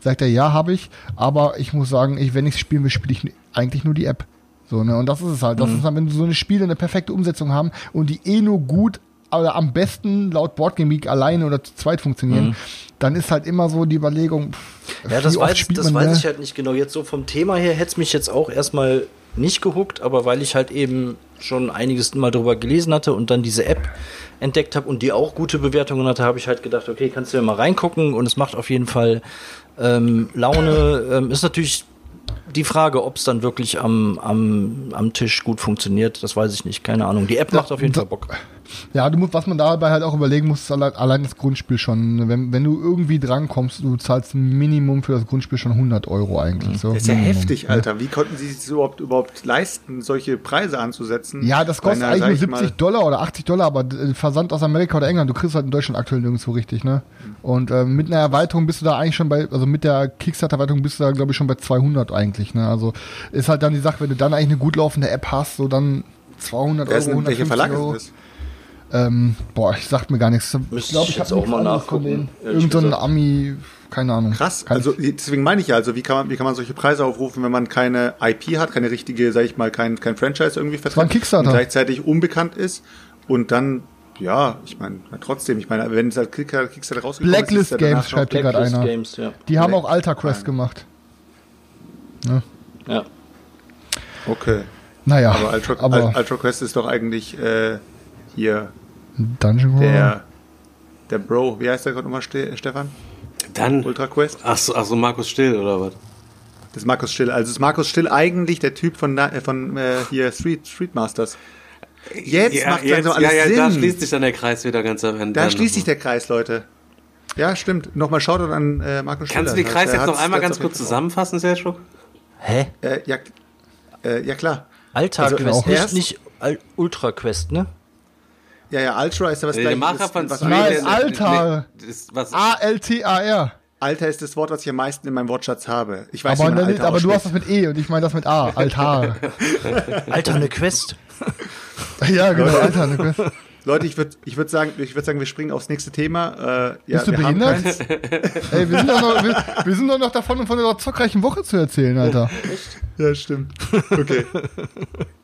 sagt er, ja, habe ich, aber ich muss sagen, ich, wenn ich es spielen will, spiele ich eigentlich nur die App. So, ne? Und das ist es halt. Das ist halt, wenn du so eine Spiele eine perfekte Umsetzung haben und die eh nur gut oder am besten laut Boardgame Geek alleine oder zu zweit funktionieren, dann ist halt immer so die Überlegung, pff, Ja, das wie oft weiß, spielt das man, weiß ich halt nicht genau. Jetzt so vom Thema her hätte es mich jetzt auch erstmal nicht gehuckt, aber weil ich halt eben schon einiges mal drüber gelesen hatte und dann diese App entdeckt habe und die auch gute Bewertungen hatte, habe ich halt gedacht, okay, kannst du ja mal reingucken und es macht auf jeden Fall ähm, Laune. Ähm, ist natürlich die Frage, ob es dann wirklich am, am, am Tisch gut funktioniert, das weiß ich nicht, keine Ahnung. Die App macht auf jeden Fall Bock. Ja, du musst, was man dabei halt auch überlegen muss, ist allein, allein das Grundspiel schon. Wenn, wenn du irgendwie drankommst, du zahlst Minimum für das Grundspiel schon 100 Euro eigentlich. So, Das ist ja Minimum, heftig? Alter. Wie konnten sie sich überhaupt, überhaupt leisten, solche Preise anzusetzen? Ja, das kostet einer, eigentlich nur ich 70 Dollar oder 80 Dollar, aber äh, Versand aus Amerika oder England, du kriegst halt in Deutschland aktuell nirgendwo richtig, ne? Und äh, mit einer Erweiterung bist du da eigentlich schon bei, also mit der Kickstarter-Erweiterung bist du da, glaube ich, schon bei 200 eigentlich, ne? Also ist halt dann die Sache, wenn du dann eigentlich eine gut laufende App hast, so dann 200 Wer ist Euro, denn, welcher 150 Verlag Euro. ist das? Ähm, boah, ich sagt mir gar nichts. Ich glaube, ich habe auch mal nachgucken, Irgend so ein. Ami, keine Ahnung. Krass, Kann also deswegen meine ich ja, also wie kann man, wie kann man solche Preise aufrufen, wenn man keine IP hat, keine richtige, sag ich mal, kein, kein Franchise irgendwie vertritt Kickstarter. und gleichzeitig unbekannt ist und dann, ja, ich meine, trotzdem, ich meine, wenn es als Kickstarter Kickstarter rausgekommen Blacklist ist, ist ja Games schreibt hier gerade Blacklist einer. Games, ja. Die haben Black- auch Alter Quest gemacht. ja. noch- Okay, Naja, aber Ultra, aber Ul- Ultra Quest ist doch eigentlich äh, hier Dungeon Crawl. der, der Bro, wie heißt der gerade nochmal, Ste Stefan? Dann. Ultra Quest? Ach so, ach so, Markus Still oder was? Das ist Markus Still. Also ist Markus Still eigentlich der Typ von, äh, von äh, hier Street, Street Masters. Jetzt ja, macht jetzt, langsam alles ja, ja, Sinn. da schließt sich dann der Kreis wieder ganz am Ende. Da schließt sich der Kreis, Leute. Ja, stimmt. Nochmal Shoutout an äh, Markus Still. Kannst du den Kreis Der jetzt noch einmal ganz kurz zusammenfassen, Sergio? Hä? Äh, ja, äh, ja, klar. Alter Also Quest, auch nicht, nicht Ultra Quest, ne? Ja, ja, Ultra ist ja was Der gleiches. Macher von was Street- Nein, der- der- Alter. ist was, A-L-T-A-R. Alter ist das Wort, was ich am meisten in meinem Wortschatz habe. Ich weiß Aber, man ne, Alter aber du hast das mit E und ich meine das mit A. Altar. (laughs) Alter, eine Quest. (laughs) ja, genau, Altar. Ne, Quest. Leute, ich würde ich würd sagen, ich würd sagen, wir springen aufs nächste Thema. Äh, ja, Bist du wir behindert? (laughs) Ey, wir sind, doch noch, wir, wir sind doch noch davon, von einer zockreichen Woche zu erzählen, Alter. Ja, stimmt. Okay.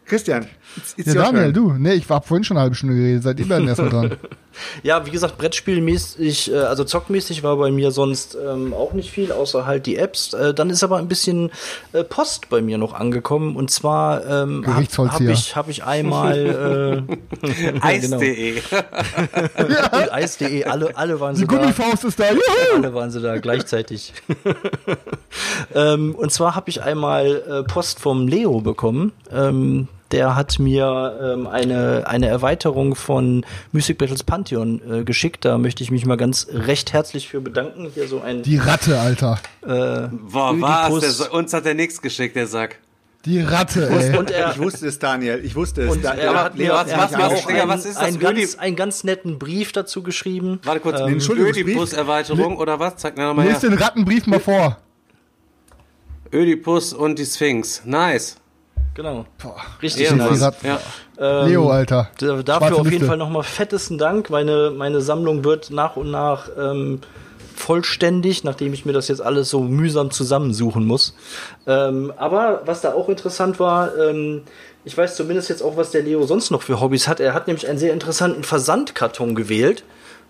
Christian, it's, it's Ja, your Daniel, turn. du. Nee, ich war vorhin schon eine halbe Stunde geredet. Seid ihr beiden erstmal dran. (laughs) Ja, wie gesagt, Brettspielmäßig, äh, also zockmäßig war bei mir sonst ähm, auch nicht viel, außer halt die Apps. Äh, dann ist aber ein bisschen äh, Post bei mir noch angekommen. Und zwar ähm, habe hab ich, hab ich einmal äh, (laughs) (laughs) genau. Eis.de. und Eis.de, alle, alle waren Die sie da. Gummifaust ist da. Juhu! Alle waren sie da gleichzeitig. ähm, und zwar habe ich einmal äh, Post vom Leo bekommen. Ähm, der hat mir ähm, eine, eine Erweiterung von Mystic Battles Pantheon äh, geschickt. Da möchte ich mich mal ganz recht herzlich für bedanken. Hier so ein Die Ratte, Alter. äh, Boah, was? Der, uns hat der nichts geschickt, der Sack. Die Ratte, ey. und er, Ich wusste es, Daniel. Ich wusste es. und Da- er hat mir, er was du, auch einen, Was ist das? einen, ganz, einen ganz netten Brief dazu geschrieben. Warte kurz, Ähm? Ödipus-Erweiterung oder was? Zeig mir nochmal her. den Rattenbrief mal vor. Ödipus und die Sphinx. Nice. Genau. Richtig Ehrenmann. nice. Ja. Ähm, Leo, Alter. Da- Dafür Schwarze auf jeden Liste. Fall nochmal fettesten Dank. Meine, meine Sammlung wird nach und nach ähm, vollständig, nachdem ich mir das jetzt alles so mühsam zusammensuchen muss. Ähm, aber was da auch interessant war, ähm, ich weiß zumindest jetzt auch, was der Leo sonst noch für Hobbys hat. Er hat nämlich einen sehr interessanten Versandkarton gewählt.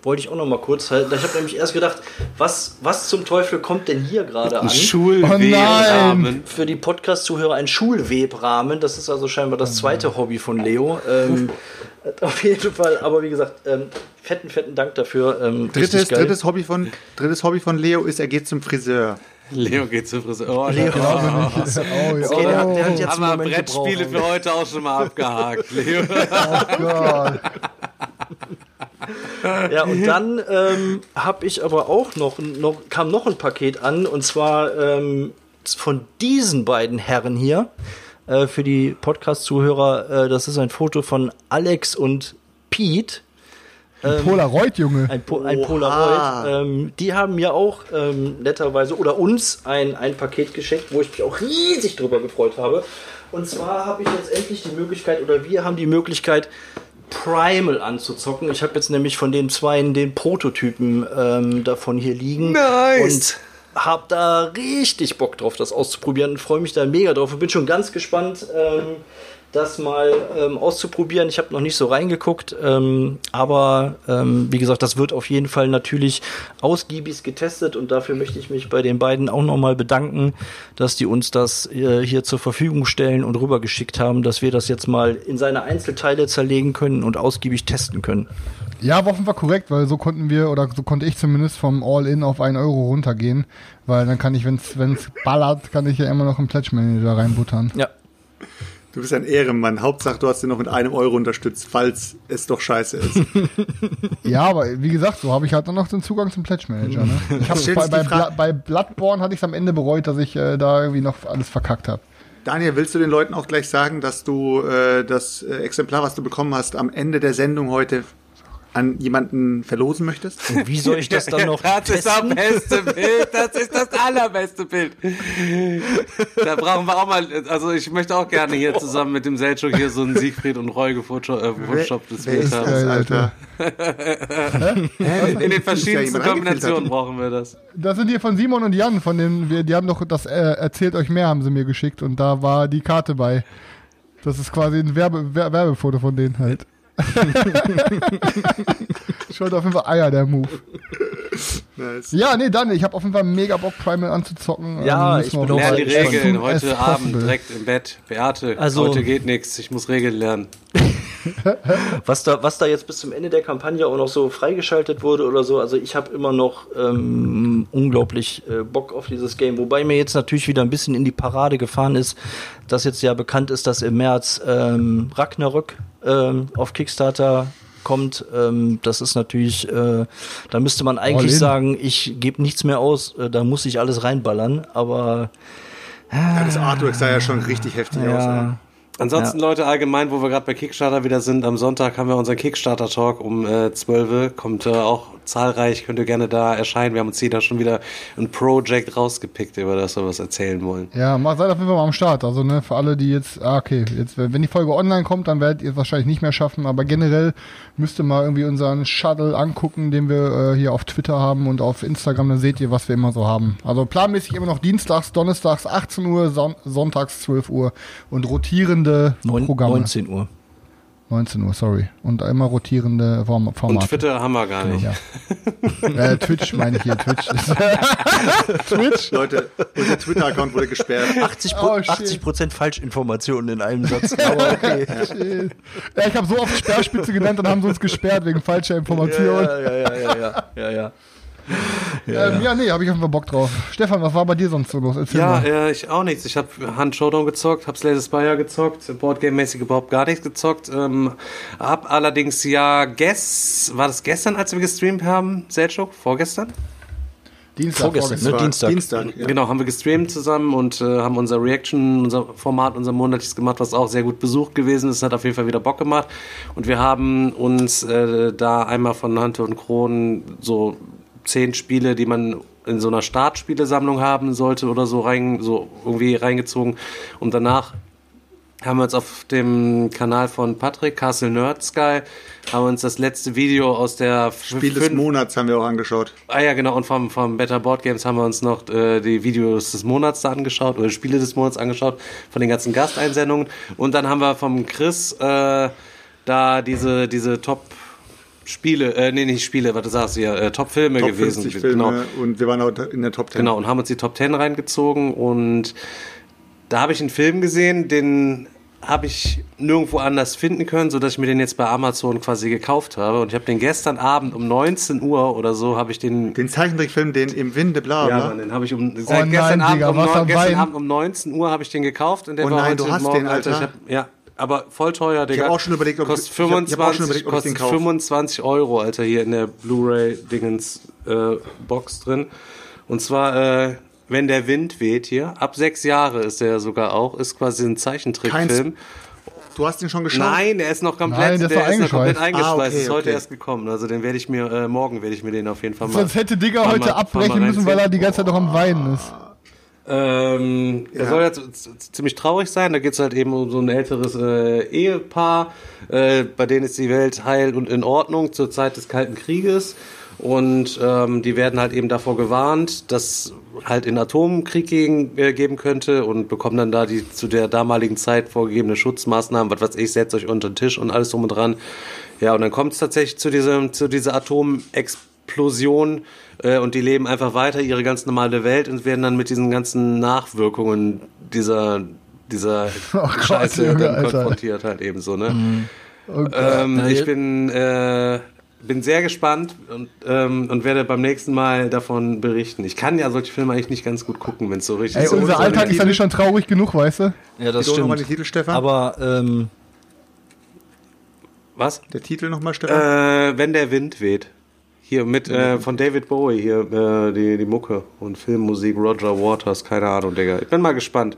Wollte ich auch noch mal kurz halten. Ich habe nämlich erst gedacht, was, was zum Teufel kommt denn hier gerade an? Oh Schulwebrahmen. Für die Podcast-Zuhörer ein Schulwebrahmen. Das ist also scheinbar das zweite Hobby von Leo. Ähm, (laughs) auf jeden Fall, aber wie gesagt, ähm, fetten, fetten Dank dafür. Ähm, Drittes, drittes, Hobby von, drittes Hobby von Leo ist, er geht zum Friseur. Leo geht zum Friseur. Oh, Leo. Oh, (laughs) Oh, ja. Okay, der hat- der hat jetzt haben wir Brettspiele für heute auch schon mal abgehakt, Leo. Oh Gott. (laughs) (laughs) Ja, und dann ähm, habe ich aber auch noch, noch, kam noch ein Paket an, und zwar ähm, von diesen beiden Herren hier. Äh, für die Podcast-Zuhörer, äh, das ist ein Foto von Alex und Pete. Polaroid, Junge. Ein, po ein. Polaroid. Ähm, die haben mir auch ähm, netterweise oder uns ein, ein Paket geschenkt, wo ich mich auch riesig drüber gefreut habe. Und zwar habe ich jetzt endlich die Möglichkeit, oder wir haben die Möglichkeit, Primal anzuzocken. Ich habe jetzt nämlich von den Zweien den Prototypen ähm, davon hier liegen. Nice. Und habe da richtig Bock drauf, das auszuprobieren und freue mich da mega drauf. Und bin schon ganz gespannt, ähm, das mal ähm, auszuprobieren. Ich habe noch nicht so reingeguckt, ähm, aber ähm, wie gesagt, das wird auf jeden Fall natürlich ausgiebig getestet und dafür möchte ich mich bei den beiden auch nochmal bedanken, dass die uns das äh, hier zur Verfügung stellen und rübergeschickt haben, dass wir das jetzt mal in seine Einzelteile zerlegen können und ausgiebig testen können. Ja, war offenbar korrekt, weil so konnten wir, oder so konnte ich zumindest vom All-In auf 1 Euro runtergehen, weil dann kann ich, wenn's, wenn's ballert, kann ich ja immer noch einen Pledge Manager reinbuttern. Ja, Du bist ein Ehrenmann. Hauptsache, du hast ihn noch mit einem Euro unterstützt, falls es doch scheiße ist. (laughs) Ja, aber wie gesagt, so habe ich halt dann noch den Zugang zum Pledge Manager. Ne? (laughs) Ich hab's bei, bei, Bla bei Bloodborne hatte ich es am Ende bereut, dass ich äh, da irgendwie noch alles verkackt habe. Daniel, willst du den Leuten auch gleich sagen, dass du äh, das äh, Exemplar, was du bekommen hast, am Ende der Sendung heute an jemanden verlosen möchtest? und wie soll ich das dann noch (laughs) Das ist das testen? beste Bild. Das ist das allerbeste Bild. Da brauchen wir auch mal, also ich möchte auch gerne hier zusammen mit dem Selchuk hier so ein Siegfried und Roy gefotoshoptes Wer Bild ist haben. das, Alter? In den verschiedensten Kombinationen brauchen wir das. Das sind hier von Simon und Jan, von den, wir, die haben doch das äh, Erzählt euch mehr, haben sie mir geschickt und da war die Karte bei. Das ist quasi ein Werbe, Wer Werbefoto von denen halt. (laughs) Schaut auf jeden Fall Eier, der Move. Nice. Ja, nee, dann, ich habe auf jeden Fall mega Bock, Primal anzuzocken. Ja, müssen ich wir bin auf auch jeden Lern die Regeln heute Abend direkt im Bett. Beate, Also- heute geht nichts. Ich muss Regeln lernen. Was da, was da jetzt bis zum Ende der Kampagne auch noch so freigeschaltet wurde oder so, also ich habe immer noch ähm, unglaublich äh, Bock auf dieses Game. Wobei mir jetzt natürlich wieder ein bisschen in die Parade gefahren ist, dass jetzt ja bekannt ist, dass im März ähm, Ragnarök ähm, auf Kickstarter kommt. Ähm, das ist natürlich, äh, da müsste man All eigentlich in. sagen, ich gebe nichts mehr aus, äh, da muss ich alles reinballern, aber Ja, das Artwork sah ja schon richtig heftig aus. ja. Oder? Ansonsten, Leute, allgemein, wo wir gerade bei Kickstarter wieder sind, am Sonntag haben wir unseren Kickstarter-Talk um äh, 12 Uhr. Kommt äh, auch zahlreich, könnt ihr gerne da erscheinen. Wir haben uns hier da schon wieder ein Project rausgepickt, über das wir was erzählen wollen. Ja, mal seid auf jeden Fall mal am Start. Also, ne, für alle, die jetzt, ah, okay, jetzt, wenn die Folge online kommt, dann werdet ihr es wahrscheinlich nicht mehr schaffen, aber generell müsst ihr mal irgendwie unseren Shuttle angucken, den wir äh, hier auf Twitter haben und auf Instagram, dann seht ihr, was wir immer so haben. Also planmäßig immer noch dienstags, donnerstags 18 Uhr, Son sonntags 12 Uhr und rotierende Neun, Programme. 19 Uhr. 19 Uhr, sorry. Und immer rotierende Form Und Formate. Twitter haben wir gar nicht. Ja. (laughs) äh, Twitch meine ich hier, Twitch. (laughs) Twitch? Leute, unser Twitter-Account wurde gesperrt. (laughs) 80, Oh, shit. 80 Prozent Falschinformationen in einem Satz. Aber okay. Ja, ich habe so oft Sperrspitze genannt, dann haben sie uns gesperrt wegen falscher Information. ja, ja, ja, ja, ja, ja, ja. (laughs) Ähm, ja, nee, habe ich einfach Bock drauf. Stefan, was war bei dir sonst so los? Erzähl Ja, mal. äh, ich auch nichts. Ich habe Hand Showdown gezockt, habe Slay the Spire gezockt, Boardgame-mäßig überhaupt gar nichts gezockt. Ähm, hab allerdings ja gest, war das gestern, als wir gestreamt haben, Selchuk? Vorgestern? Dienstag, Vorgestern, ne? War Dienstag. Dienstag, ja. Genau, haben wir gestreamt zusammen und äh, haben unser Reaction, unser Format, unser monatliches gemacht, was auch sehr gut besucht gewesen ist. Hat auf jeden Fall wieder Bock gemacht. Und wir haben uns äh, da einmal von Hunter und Kronen so zehn Spiele, die man in so einer Startspielesammlung haben sollte oder so rein, so irgendwie reingezogen. Und danach haben wir uns auf dem Kanal von Patrick, Castle Nerd Sky, haben wir uns das letzte Video aus der Spiel des Monats haben wir auch angeschaut. Ah ja, genau. Und vom, vom Better Board Games haben wir uns noch äh, die Videos des Monats da angeschaut oder Spiele des Monats angeschaut von den ganzen Gasteinsendungen. Und dann haben wir vom Chris äh, da diese, diese Top Spiele, äh, nee, nicht Spiele, was du sagst hier, äh, Top Filme Top gewesen. 50 Filme Genau. und wir waren auch in der Top 10. Genau, und haben uns die Top 10 reingezogen und da habe ich einen Film gesehen, den habe ich nirgendwo anders finden können, sodass ich mir den jetzt bei Amazon quasi gekauft habe. Und ich habe den gestern Abend um 19 Uhr oder so, habe ich den Den Zeichentrickfilm, den im Winde bla ja. Mann, den habe ich um Oh seit gestern, nein, Abend, Digga, um, neun- gestern. Abend um 19 Uhr habe ich den gekauft und der Oh war nein, heute du hast Morgen, den, Alter. Ich hab, ja, aber voll teuer, Digga. hab auch schon überlegt, ob- kostet ich hab- ich hab auch 25, schon überlegt, ob ich den kostet kauf. 25 Euro, Alter, hier in der Blu-ray-Dingens äh, Box drin. Und zwar, äh, wenn der Wind weht hier, ab sechs Jahre ist der sogar auch, ist quasi ein Zeichentrickfilm. Du hast den schon geschaut? Nein, der ist noch komplett, Nein, der ist noch noch komplett eingeschweißt. eingeschweißt. Ah, okay, ist heute okay. erst gekommen. Also den werde ich mir, äh, morgen werde ich mir den auf jeden Fall mal. Sonst hätte Digga mal- heute mal- abbrechen müssen, weil er die ganze Zeit noch am Weinen ist. Ähm, Er soll jetzt z- ziemlich traurig sein. Da geht es halt eben um so ein älteres äh, Ehepaar. Äh, bei denen ist die Welt heil und in Ordnung zur Zeit des Kalten Krieges. Und ähm, die werden halt eben davor gewarnt, dass halt in Atomkrieg gegen, äh, geben könnte und bekommen dann da die zu der damaligen Zeit vorgegebene Schutzmaßnahmen, was weiß ich, setzt euch unter den Tisch und alles drum und dran. Ja, und dann kommt es tatsächlich zu diesem, zu dieser Atomexplosion äh, und die leben einfach weiter ihre ganz normale Welt und werden dann mit diesen ganzen Nachwirkungen dieser dieser (laughs) Oh Gott, Scheiße Junge, dann Alter. konfrontiert halt eben so, ne? Oh Gott. Ähm, Ja, ich bin, äh, bin sehr gespannt und, ähm, und werde beim nächsten Mal davon berichten. Ich kann ja solche Filme eigentlich nicht ganz gut gucken, wenn es so richtig Ey, so unser Alltag ist ja nicht schon traurig genug, weißt du? Ja, das nochmal stimmt. den Titel, Stefan. Aber ähm, Was? der Titel nochmal, Stefan. Äh, wenn der Wind weht. Hier mit äh, von David Bowie hier äh, die, die Mucke und Filmmusik Roger Waters, keine Ahnung, Digga. Ich bin mal gespannt.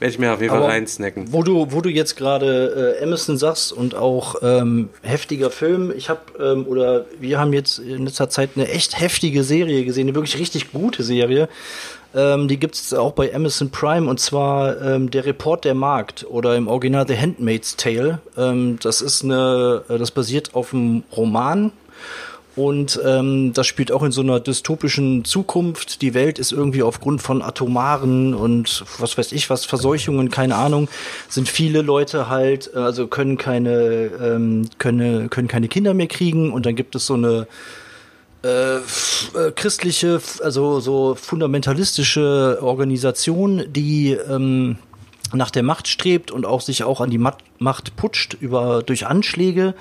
Werde ich mir auf jeden Fall reinsnacken. Wo du, wo du jetzt gerade äh, Emerson sagst und auch ähm, heftiger Film, ich habe ähm, oder wir haben jetzt in letzter Zeit eine echt heftige Serie gesehen, eine wirklich richtig gute Serie. Ähm, die gibt's auch bei Amazon Prime und zwar ähm, der Report der Markt oder im Original The Handmaid's Tale. Ähm, das ist eine, das basiert auf einem Roman und ähm, das spielt auch in so einer dystopischen Zukunft. Die Welt ist irgendwie aufgrund von atomaren und was weiß ich was, Verseuchungen, keine Ahnung, sind viele Leute halt, äh, also können keine, ähm, können, können keine Kinder mehr kriegen und dann gibt es so eine äh, äh, christliche, also so fundamentalistische Organisation, die ähm, nach der Macht strebt und auch sich auch an die Macht putscht über durch Anschläge.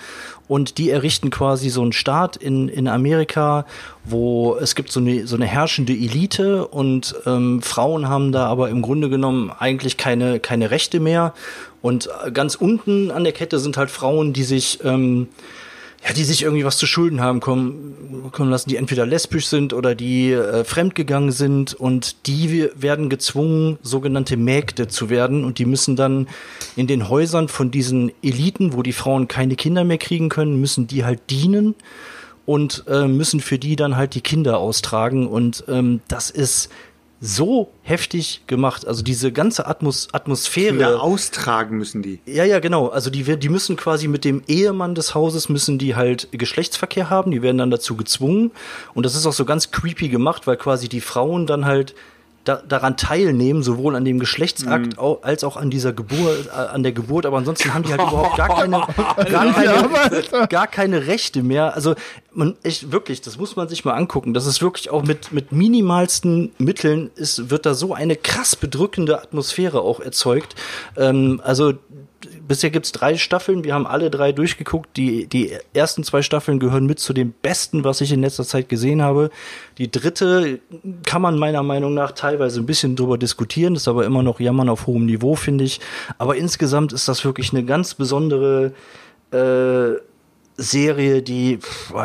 Und die errichten quasi so einen Staat in in Amerika, wo es gibt so eine so eine herrschende Elite. Und ähm, Frauen haben da aber im Grunde genommen eigentlich keine keine Rechte mehr. Und äh, ganz unten an der Kette sind halt Frauen, die sich ähm, ja, die sich irgendwie was zu Schulden haben kommen, kommen lassen, die entweder lesbisch sind oder die äh, fremdgegangen sind und die we- werden gezwungen, sogenannte Mägde zu werden und die müssen dann in den Häusern von diesen Eliten, wo die Frauen keine Kinder mehr kriegen können, müssen die halt dienen und äh, müssen für die dann halt die Kinder austragen und ähm, das ist so heftig gemacht, also diese ganze Atmos Atmosphäre. Kinder austragen müssen die. Ja, ja, genau. Also die, die müssen quasi mit dem Ehemann des Hauses müssen die halt Geschlechtsverkehr haben. Die werden dann dazu gezwungen. Und das ist auch so ganz creepy gemacht, weil quasi die Frauen dann halt da, daran teilnehmen, sowohl an dem Geschlechtsakt au- als auch an dieser Geburt, äh, an der Geburt. Aber ansonsten haben die halt überhaupt gar keine, (laughs) gar keine, gar keine Rechte mehr. Also man, echt wirklich, das muss man sich mal angucken. Das ist wirklich auch mit mit minimalsten Mitteln ist wird da so eine krass bedrückende Atmosphäre auch erzeugt. Ähm, also bisher gibt's drei Staffeln. Wir haben alle drei durchgeguckt. Die, die ersten zwei Staffeln gehören mit zu den besten, was ich in letzter Zeit gesehen habe. Die dritte kann man meiner Meinung nach teilweise ein bisschen drüber diskutieren, ist aber immer noch Jammern auf hohem Niveau, finde ich. Aber insgesamt ist das wirklich eine ganz besondere äh, Serie, die,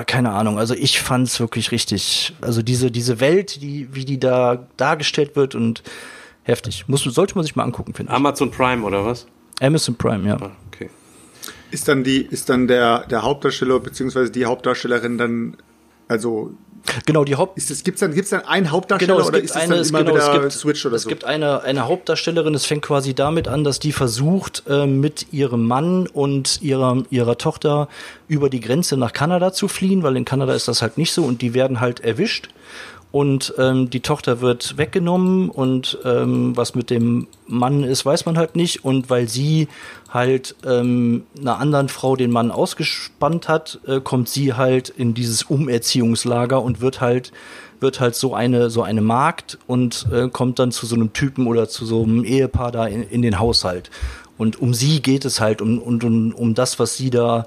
keine Ahnung, also ich fand's wirklich richtig. Also diese, diese Welt, die, wie die da dargestellt wird und heftig. Muss, sollte man sich mal angucken, finde ich. Amazon Prime oder was? Amazon Prime, ja. Ah, okay. Ist dann die, ist dann der, der Hauptdarsteller bzw. die Hauptdarstellerin dann, also Genau, die Haupt Ist es, gibt's dann, gibt's dann einen Hauptdarsteller Genau, es oder gibt ist es eine, dann immer genau, wieder es gibt, Switch oder es so? gibt eine, eine Hauptdarstellerin, es fängt quasi damit an, dass die versucht, äh, mit ihrem Mann und ihrer, ihrer Tochter über die Grenze nach Kanada zu fliehen, weil in Kanada ist das halt nicht so und die werden halt erwischt. Und ähm, die Tochter wird weggenommen und ähm, was mit dem Mann ist, weiß man halt nicht. Und weil sie halt ähm, einer anderen Frau den Mann ausgespannt hat, äh, kommt sie halt in dieses Umerziehungslager und wird halt wird halt so eine so eine Magd und äh, kommt dann zu so einem Typen oder zu so einem Ehepaar da in, in den Haushalt. Und um sie geht es halt um, und um, um das, was sie da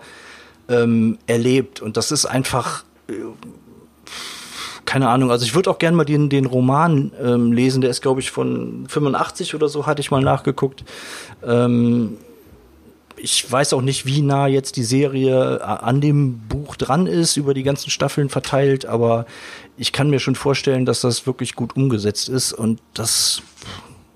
ähm, erlebt. Und das ist einfach keine Ahnung, also ich würde auch gerne mal den, den Roman ähm, lesen, der ist, glaube ich, von 85 oder so, hatte ich mal nachgeguckt. Ähm, ich weiß auch nicht, wie nah jetzt die Serie a- an dem Buch dran ist, über die ganzen Staffeln verteilt, aber ich kann mir schon vorstellen, dass das wirklich gut umgesetzt ist und das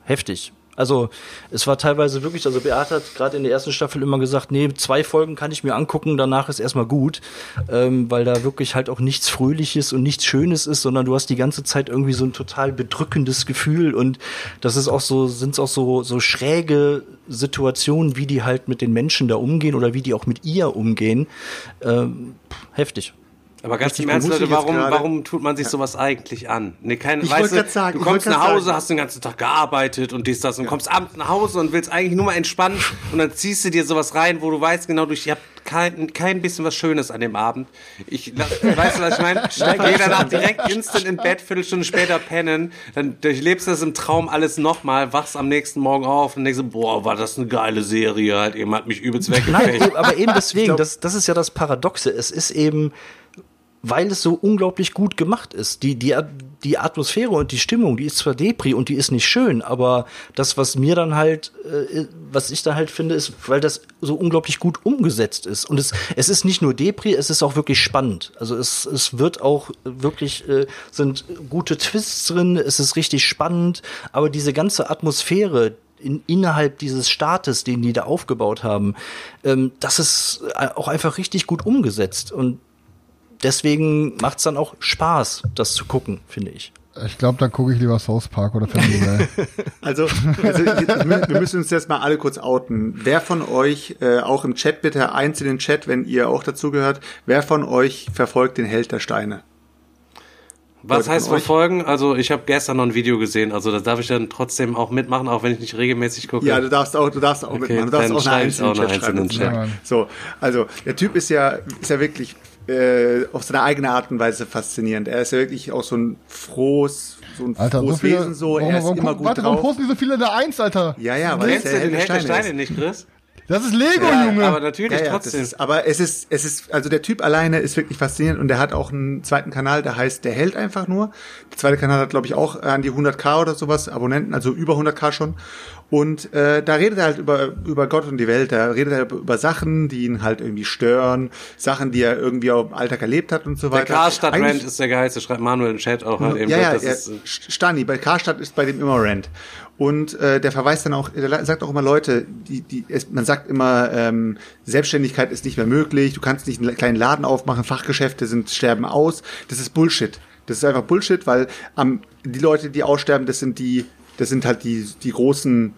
heftig. Also es war teilweise wirklich, also Beate hat gerade in der ersten Staffel immer gesagt, nee, zwei Folgen kann ich mir angucken, danach ist erstmal gut, ähm, weil da wirklich halt auch nichts Fröhliches und nichts Schönes ist, sondern du hast die ganze Zeit irgendwie so ein total bedrückendes Gefühl und das ist auch so, sind auch so, so schräge Situationen, wie die halt mit den Menschen da umgehen oder wie die auch mit ihr umgehen. Ähm, heftig. Aber ganz im Ernst, Leute, warum, warum tut man sich sowas eigentlich an? Nee, kein, Ich weißt du, sagen, du kommst nach Hause, sagen. hast den ganzen Tag gearbeitet und dies, das und kommst abends nach Hause und willst eigentlich nur mal entspannen und dann ziehst du dir sowas rein, wo du weißt genau, du, ich hab kein, kein bisschen was Schönes an dem Abend. Ich, weißt du, was ich meine? Geh danach direkt instant in Bett, Viertelstunde später pennen, dann durchlebst du das im Traum alles nochmal, wachst am nächsten Morgen auf und denkst so, boah, war das eine geile Serie, halt, eben hat mich übelst Nein, weggefegt. eben, aber eben deswegen, das, das ist ja das Paradoxe. Es ist eben, weil es so unglaublich gut gemacht ist. Die, die, die Atmosphäre und die Stimmung, die ist zwar Depri und die ist nicht schön, aber das, was mir dann halt, äh, was ich da halt finde, ist, weil das so unglaublich gut umgesetzt ist. Und es, es ist nicht nur Depri, es ist auch wirklich spannend. Also es, es wird auch wirklich, äh, sind gute Twists drin, es ist richtig spannend, aber diese ganze Atmosphäre, in, innerhalb dieses Staates, den die da aufgebaut haben, ähm, das ist äh, auch einfach richtig gut umgesetzt. Und deswegen macht es dann auch Spaß, das zu gucken, finde ich. Ich glaube, dann gucke ich lieber South Park oder Family Guy. (laughs) Also, also wir müssen uns jetzt mal alle kurz outen. Wer von euch, äh, auch im Chat bitte, eins in den Chat, wenn ihr auch dazugehört, wer von euch verfolgt den Held der Steine? Was heißt verfolgen? Also ich habe gestern noch ein Video gesehen, also das darf ich dann trotzdem auch mitmachen, auch wenn ich nicht regelmäßig gucke. Ja, du darfst auch, du darfst auch Okay, mitmachen. Du darfst auch eine einzelne eine Chat schreiben. einzelne Chat. sozusagen. So, also der Typ ist ja, ist ja wirklich äh, auf seine eigene Art und Weise faszinierend. Er ist ja wirklich auch so ein frohes, so ein Alter, so frohes viele. Wesen so. warum, Er ist warum, immer gut warte, warum drauf. posten die so viele in der Eins, Alter? Ja, ja, weil es Held den der Held der Steine Steine ist. nicht, Chris? Das ist Lego, Ja, Junge. aber natürlich Ja, ja, trotzdem. ist, aber es ist, es ist, also der Typ alleine ist wirklich faszinierend und der hat auch einen zweiten Kanal, der heißt Der Held einfach nur. Der zweite Kanal hat, glaube ich, auch an die 100k oder sowas Abonnenten, also über 100k schon. Und äh, da redet er halt über, über Gott und die Welt, da redet er über Sachen, die ihn halt irgendwie stören, Sachen, die er irgendwie auch im Alltag erlebt hat und so Der weiter. Karstadt Eigentlich- Rant ist der geilste, schreibt Manuel im Chat auch halt eben. ja, ja, das er, ist, äh, Stani, bei Karstadt ist bei dem immer Rent. Und äh, der verweist dann auch, der sagt auch immer Leute, die, die, es, man sagt immer, ähm, Selbstständigkeit ist nicht mehr möglich, du kannst nicht einen kleinen Laden aufmachen, Fachgeschäfte sind sterben aus. Das ist Bullshit. Das ist einfach Bullshit, weil am die Leute, die aussterben, das sind die, das sind halt die, die großen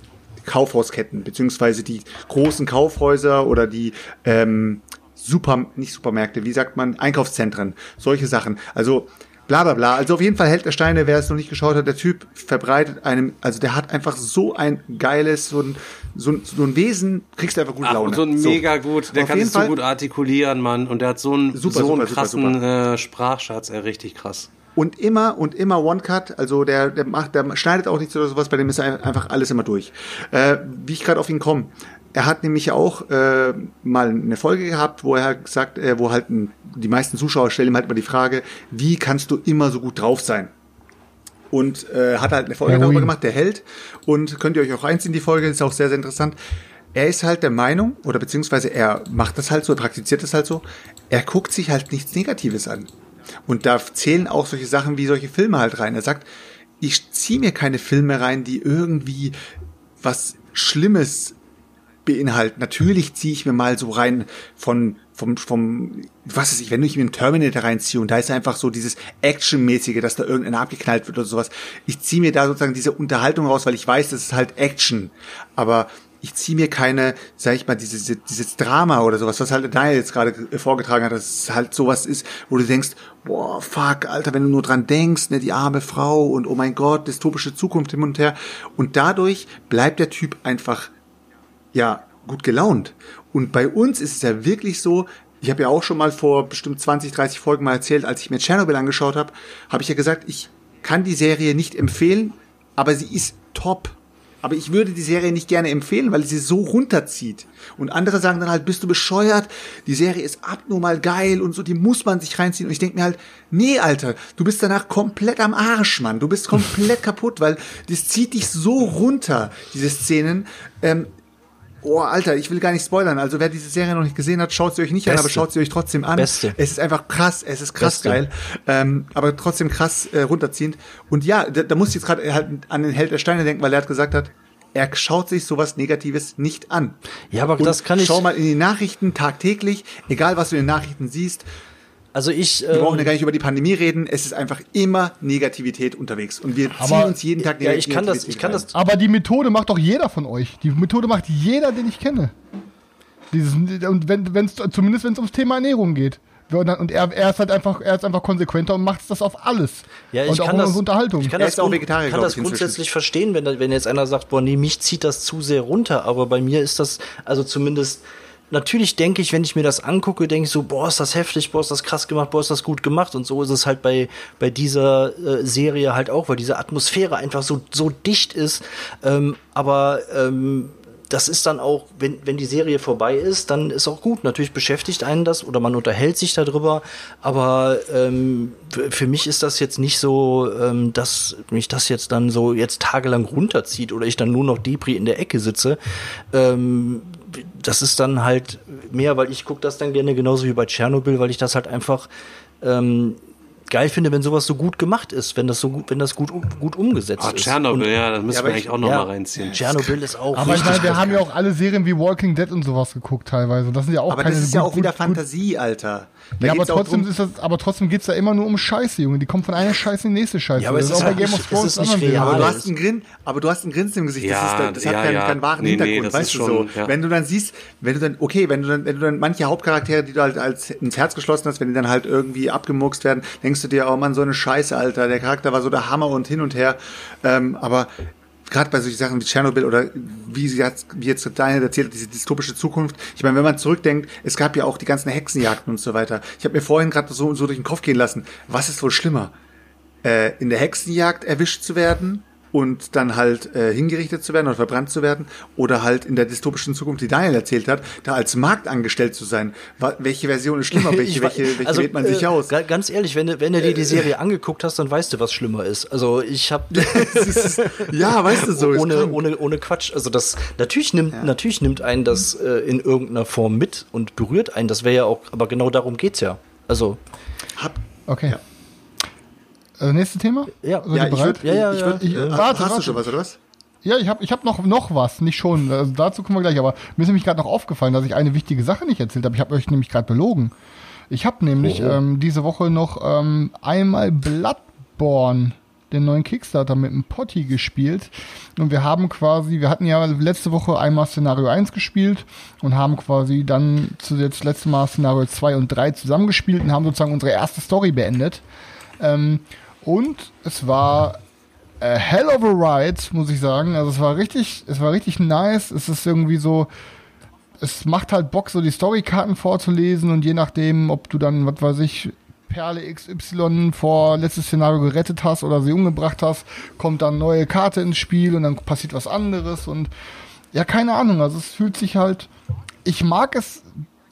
Kaufhausketten, beziehungsweise die großen Kaufhäuser oder die ähm, Super, nicht Supermärkte, wie sagt man, Einkaufszentren, solche Sachen. Also bla bla bla. Also auf jeden Fall Held der Steine, wer es noch nicht geschaut hat, der Typ verbreitet einem, also der hat einfach so ein geiles, so ein, so ein, so ein Wesen, kriegst du einfach gut Ach, Laune. und so ein mega gut, der Auf kann sich so gut artikulieren, Mann. Und der hat so einen, Super, so einen super, super, krassen Äh, Sprachschatz, ey, richtig krass. Und immer und immer One Cut, also der, der macht, der schneidet auch nichts oder sowas, bei dem ist ein- einfach alles immer durch. Äh, wie ich gerade auf ihn komme. Er hat nämlich auch äh, mal eine Folge gehabt, wo er halt gesagt, äh, wo halt ein, die meisten Zuschauer stellen ihm halt mal die Frage, wie kannst du immer so gut drauf sein? Und äh, hat halt eine Folge Heroin. darüber gemacht, der Held. Und könnt ihr euch auch reinziehen, die Folge, ist auch sehr, sehr interessant. Er ist halt der Meinung, oder beziehungsweise er macht das halt so, er praktiziert das halt so, er guckt sich halt nichts Negatives an. Und da zählen auch solche Sachen wie solche Filme halt rein. Er sagt, ich ziehe mir keine Filme rein, die irgendwie was Schlimmes beinhalten. Natürlich ziehe ich mir mal so rein von vom, vom, was weiß ich, wenn ich mir einen Terminator reinziehe und da ist einfach so dieses Actionmäßige, dass da irgendeiner abgeknallt wird oder sowas. Ich ziehe mir da sozusagen diese Unterhaltung raus, weil ich weiß, das ist halt Action. Aber ich ziehe mir keine, sag ich mal, dieses, dieses Drama oder sowas, was halt Daniel jetzt gerade vorgetragen hat, dass es halt sowas ist, wo du denkst, boah, fuck, Alter, wenn du nur dran denkst, ne, die arme Frau und oh mein Gott, dystopische Zukunft hin und her. Und dadurch bleibt der Typ einfach, ja, gut gelaunt. Und bei uns ist es ja wirklich so, ich habe ja auch schon mal vor bestimmt 20, 30 Folgen mal erzählt, als ich mir Chernobyl angeschaut habe, habe ich ja gesagt, ich kann die Serie nicht empfehlen, aber sie ist top. Aber ich würde die Serie nicht gerne empfehlen, weil sie so runterzieht. Und andere sagen dann halt, bist du bescheuert? Die Serie ist abnormal geil und so, die muss man sich reinziehen. Und ich denke mir halt, nee, Alter, du bist danach komplett am Arsch, Mann. Du bist komplett (laughs) kaputt, weil das zieht dich so runter, diese Szenen. Ähm, Oh, Alter, ich will gar nicht spoilern. Also wer diese Serie noch nicht gesehen hat, schaut sie euch nicht Beste. an, aber schaut sie euch trotzdem an. Beste. Es ist einfach krass, es ist krass Beste. geil, ähm, aber trotzdem krass äh, runterziehend. Und ja, da, da muss ich jetzt gerade halt an den Held der Steine denken, weil er hat gesagt hat, er schaut sich sowas Negatives nicht an. Ja, aber Und das kann ich. Schau mal in die Nachrichten tagtäglich, egal was du in den Nachrichten siehst. Also ich. Wir brauchen ja ähm, gar nicht über die Pandemie reden. Es ist einfach immer Negativität unterwegs. Und wir aber, ziehen uns jeden Tag ja, ich kann das, ich kann das. Aber die Methode macht doch jeder von euch. Die Methode macht jeder, den ich kenne. Dieses, und wenn, wenn's, zumindest wenn es ums Thema Ernährung geht. Und er, er ist halt einfach, er ist einfach konsequenter und macht das auf alles. Ja, ich und kann auch das, Unterhaltung. Ich kann er das, auch Vegetarier, kann das grundsätzlich verstehen, wenn, wenn jetzt einer sagt, boah, nee, mich zieht das zu sehr runter. Aber bei mir ist das, also zumindest natürlich denke ich, wenn ich mir das angucke, denke ich so, boah, ist das heftig, boah, ist das krass gemacht, boah, ist das gut gemacht. Und so ist es halt bei, bei dieser äh, Serie halt auch, weil diese Atmosphäre einfach so, so dicht ist. Ähm, aber ähm, das ist dann auch, wenn, wenn die Serie vorbei ist, dann ist auch gut. Natürlich beschäftigt einen das oder man unterhält sich darüber. Aber ähm, für mich ist das jetzt nicht so, ähm, dass mich das jetzt dann so jetzt tagelang runterzieht oder ich dann nur noch Depri in der Ecke sitze. Ähm, das ist dann halt mehr, weil ich gucke das dann gerne genauso wie bei Tschernobyl, weil ich das halt einfach ähm, geil finde, wenn sowas so gut gemacht ist, wenn das so gut, wenn das gut, gut umgesetzt oh, ist. Tschernobyl, ja, das müssen ja, wir eigentlich auch noch ja, mal reinziehen. Tschernobyl ist auch Aber ich meine, wir haben ja auch alle Serien wie Walking Dead und sowas geguckt teilweise. Das sind ja auch aber keine das ist ja auch wieder gut, Fantasie, Alter. Da ja, aber trotzdem ist das, aber trotzdem geht's da immer nur um Scheiße, Junge. Die kommen von einer Scheiße in die nächste Scheiße. Ja, aber das ist auch bei Game of Thrones nicht real. Aber du hast einen Grin, aber du hast einen Grinsen im Gesicht. Ja, das, ist, das ja, hat keinen, ja. keinen wahren nee, Hintergrund, nee, weißt du schon, so. Wenn du dann siehst, wenn du dann, okay, wenn du dann, wenn du dann manche Hauptcharaktere, die du halt als ins Herz geschlossen hast, wenn die dann halt irgendwie abgemuckst werden, denkst du dir, oh Mann, so eine Scheiße, Alter. Der Charakter war so der Hammer und hin und her. Ähm, aber gerade bei solchen Sachen wie Tschernobyl oder wie sie jetzt, wie jetzt Daniel erzählt, diese dystopische Zukunft. Ich meine, wenn man zurückdenkt, es gab ja auch die ganzen Hexenjagden und so weiter. Ich habe mir vorhin gerade so, so durch den Kopf gehen lassen, was ist wohl schlimmer? Äh, in der Hexenjagd erwischt zu werden und dann halt äh, hingerichtet zu werden oder verbrannt zu werden oder halt in der dystopischen Zukunft, die Daniel erzählt hat, da als Marktangestellt zu sein. welche Version ist schlimmer? (laughs) Welche, welche, welche also, wählt man sich äh, aus? Ganz ehrlich, wenn, wenn du dir die Serie angeguckt hast, dann weißt du, was schlimmer ist. Also ich habe (laughs) (laughs) ja, weißt du so ohne ohne ohne Quatsch. Also das natürlich nimmt ja. natürlich nimmt einen das äh, in irgendeiner Form mit und berührt einen. Das wäre ja auch, aber genau darum geht's ja. Also hab okay. Ja. Äh, nächstes Thema? Ja, Seid ja, ihr bereit? Ich würd, ja, ja, ich würd, ich, ja. Warte, hast warte. du schon was, oder was? Ja, ich habe ich hab noch, noch was, nicht schon. Also dazu kommen wir gleich. Aber mir ist nämlich gerade noch aufgefallen, dass ich eine wichtige Sache nicht erzählt habe. Ich habe euch nämlich gerade belogen. Ich habe nämlich oh. ähm, diese Woche noch ähm, einmal Bloodborne, den neuen Kickstarter, mit einem Potty gespielt. Und wir haben quasi, wir hatten ja letzte Woche einmal Szenario 1 gespielt und haben quasi dann zu jetzt letzte Mal Szenario 2 und 3 zusammengespielt und haben sozusagen unsere erste Story beendet. Ähm, und es war a hell of a ride, muss ich sagen. Also es war richtig, es war richtig nice. Es ist irgendwie so, es macht halt Bock, so die Storykarten vorzulesen und je nachdem, ob du dann, was weiß ich, Perle XY vor letztes Szenario gerettet hast oder sie umgebracht hast, kommt dann neue Karte ins Spiel und dann passiert was anderes und ja, keine Ahnung. Also es fühlt sich halt, ich mag es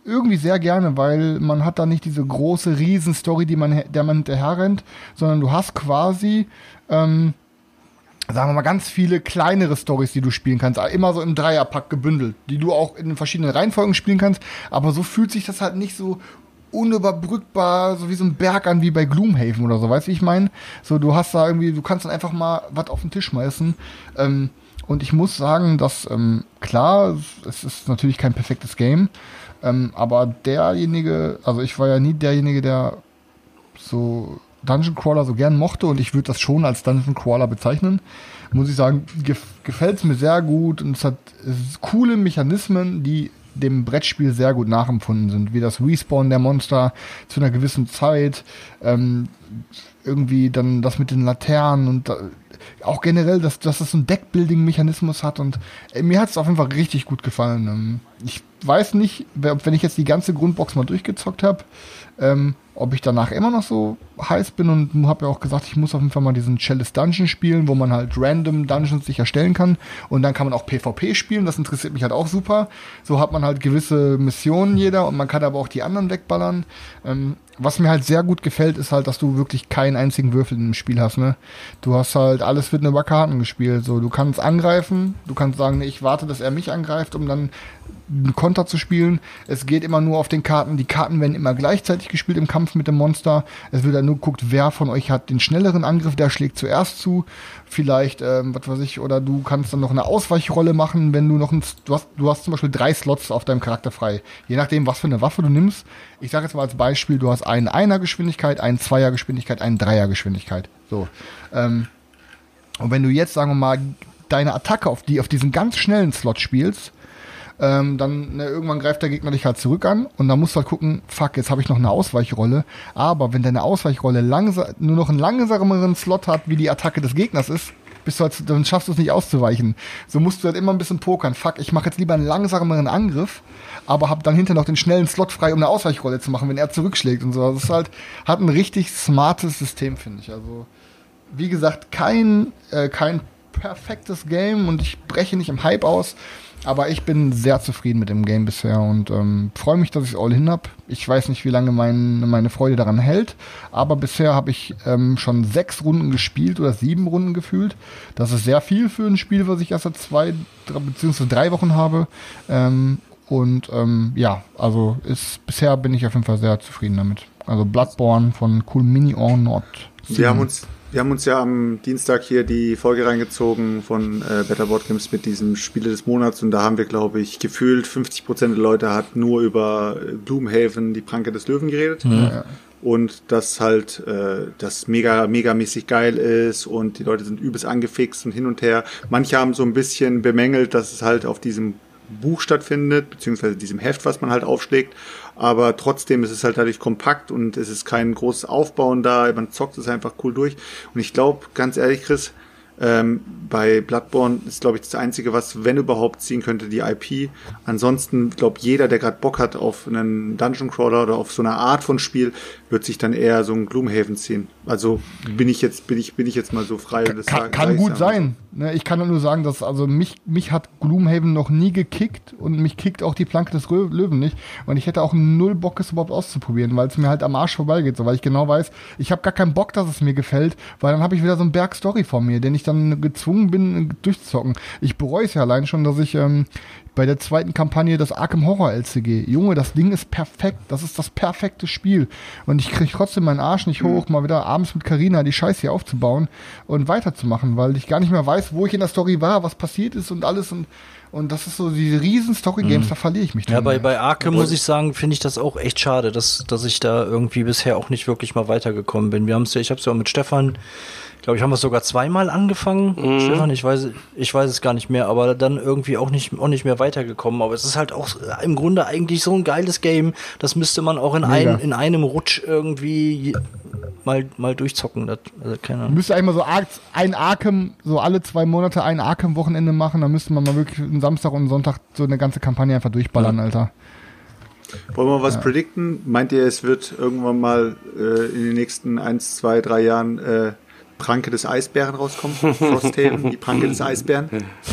irgendwie sehr gerne, weil man hat da nicht diese große Riesenstory, die man, der man hinterher rennt, sondern du hast quasi, ähm, sagen wir mal, ganz viele kleinere Stories, die du spielen kannst, immer so im Dreierpack gebündelt, die du auch in verschiedenen Reihenfolgen spielen kannst, aber so fühlt sich das halt nicht so unüberbrückbar, so wie so ein Berg an wie bei Gloomhaven oder so, weißt du, wie ich meine? So, du hast da irgendwie, du kannst dann einfach mal was auf den Tisch schmeißen. Ähm, Und ich muss sagen, dass, ähm, klar, es ist natürlich kein perfektes Game, ähm, aber derjenige, also ich war ja nie derjenige, der so Dungeon Crawler so gern mochte und ich würde das schon als Dungeon Crawler bezeichnen, muss ich sagen, gef gefällt es mir sehr gut und es hat coole Mechanismen, die dem Brettspiel sehr gut nachempfunden sind, wie das Respawn der Monster zu einer gewissen Zeit, ähm, irgendwie dann das mit den Laternen und auch generell, dass, dass es so einen Deckbuilding-Mechanismus hat und äh, mir hat es auf jeden Fall richtig gut gefallen. Ähm, ich weiß nicht, wenn ich jetzt die ganze Grundbox mal durchgezockt habe, ähm, ob ich danach immer noch so heiß bin und habe ja auch gesagt, ich muss auf jeden Fall mal diesen Chalice Dungeon spielen, wo man halt random Dungeons sich erstellen kann und dann kann man auch PvP spielen, das interessiert mich halt auch super. So hat man halt gewisse Missionen jeder und man kann aber auch die anderen wegballern. Ähm, was mir halt sehr gut gefällt, ist halt, dass du wirklich keinen einzigen Würfel im Spiel hast, ne? Du hast halt, alles nur über Karten gespielt, so, du kannst angreifen, du kannst sagen, nee, ich warte, dass er mich angreift, um dann einen Konter zu spielen. Es geht immer nur auf den Karten. Die Karten werden immer gleichzeitig gespielt im Kampf mit dem Monster. Es wird dann nur geguckt, wer von euch hat den schnelleren Angriff, der schlägt zuerst zu. Vielleicht, ähm, was weiß ich, oder du kannst dann noch eine Ausweichrolle machen, wenn du noch ein, du hast, du hast zum Beispiel drei Slots auf deinem Charakter frei. Je nachdem, was für eine Waffe du nimmst. Ich sage jetzt mal als Beispiel, du hast einen Einer-Geschwindigkeit, einen Zweier-Geschwindigkeit, einen Dreier-Geschwindigkeit. So. Ähm, und wenn du jetzt, sagen wir mal, deine Attacke auf, die, auf diesen ganz schnellen Slot spielst, ähm, dann ne, irgendwann greift der Gegner dich halt zurück an und dann musst du halt gucken, fuck, jetzt habe ich noch eine Ausweichrolle. Aber wenn deine Ausweichrolle nur noch einen langsameren Slot hat, wie die Attacke des Gegners ist, bist du halt, dann schaffst du es nicht auszuweichen. So musst du halt immer ein bisschen pokern. Fuck, ich mache jetzt lieber einen langsameren Angriff, aber habe dann hinter noch den schnellen Slot frei, um eine Ausweichrolle zu machen, wenn er zurückschlägt und so. Das ist halt, hat ein richtig smartes System, finde ich. Also, wie gesagt, kein, äh, kein perfektes Game und ich breche nicht im Hype aus. Aber ich bin sehr zufrieden mit dem Game bisher und ähm, freue mich, dass ich all hin hab. Ich weiß nicht, wie lange mein, meine Freude daran hält, aber bisher habe ich ähm, schon sechs Runden gespielt oder sieben Runden gefühlt. Das ist sehr viel für ein Spiel, was ich erst seit zwei drei, beziehungsweise drei Wochen habe. Ähm, und ähm, ja, also ist, bisher bin ich auf jeden Fall sehr zufrieden damit. Also Bloodborne von Cool Mini or Not. Wir haben uns, wir haben uns ja am Dienstag hier die Folge reingezogen von äh, Better Board Games mit diesem Spiele des Monats und da haben wir, glaube ich, gefühlt 50 Prozent der Leute hat nur über äh, Gloomhaven, die Pranke des Löwen geredet. Ja. Und dass halt äh, das mega, megamäßig geil ist und die Leute sind übelst angefixt und hin und her. Manche haben so ein bisschen bemängelt, dass es halt auf diesem Buch stattfindet, beziehungsweise diesem Heft, was man halt aufschlägt. Aber trotzdem ist es halt dadurch kompakt und es ist kein großes Aufbauen da. Man zockt es einfach cool durch. Und ich glaube, ganz ehrlich, Chris, ähm, bei Bloodborne ist, glaube ich, das Einzige, was, wenn überhaupt, ziehen könnte, die IP. Ansonsten, glaube jeder, der gerade Bock hat auf einen Dungeon Crawler oder auf so eine Art von Spiel, wird sich dann eher so ein Gloomhaven ziehen. Also bin ich jetzt, bin ich, bin ich jetzt mal so frei. Kann, kann gut sein. Ne, ich kann nur sagen, dass also mich, mich hat Gloomhaven noch nie gekickt und mich kickt auch die Planke des Rö Löwen nicht. Und ich hätte auch null Bock, es überhaupt auszuprobieren, weil es mir halt am Arsch vorbeigeht, so weil ich genau weiß, ich habe gar keinen Bock, dass es mir gefällt, weil dann habe ich wieder so einen Berg Story vor mir, den ich dann gezwungen bin durchzuzocken. Ich bereue es ja allein schon, dass ich ähm, bei der zweiten Kampagne das Arkham Horror LCG. Junge, das Ding ist perfekt. Das ist das perfekte Spiel. Und ich kriege trotzdem meinen Arsch nicht hoch, mal wieder abends mit Karina die Scheiße hier aufzubauen und weiterzumachen, weil ich gar nicht mehr weiß, wo ich in der Story war, was passiert ist und alles. Und, und das ist so diese riesen Story-Games, da verliere ich mich Ja, drin. bei, bei Arkham muss ich sagen, finde ich das auch echt schade, dass, dass ich da irgendwie bisher auch nicht wirklich mal weitergekommen bin. Wir haben es ja, ich habe es ja auch mit Stefan, glaube ich, haben wir es sogar zweimal angefangen. Stefan, ich weiß, ich weiß es gar nicht mehr, aber dann irgendwie auch nicht, auch nicht mehr weitergekommen. Aber es ist halt auch im Grunde eigentlich so ein geiles Game. Das müsste man auch in, ein, in einem Rutsch irgendwie mal, mal durchzocken. Das, also keine Ahnung. Müsste einmal so ein Arkham, so alle zwei Monate ein Arkham-Wochenende machen, dann müsste man mal wirklich einen Samstag und einen Sonntag so eine ganze Kampagne einfach durchballern, Alter. Wollen wir was predikten? Meint ihr, es wird irgendwann mal äh, in den nächsten eins, zwei, drei Jahren äh, Pranke des Eisbären rauskommen? Frosthaven, die Pranke des Eisbären?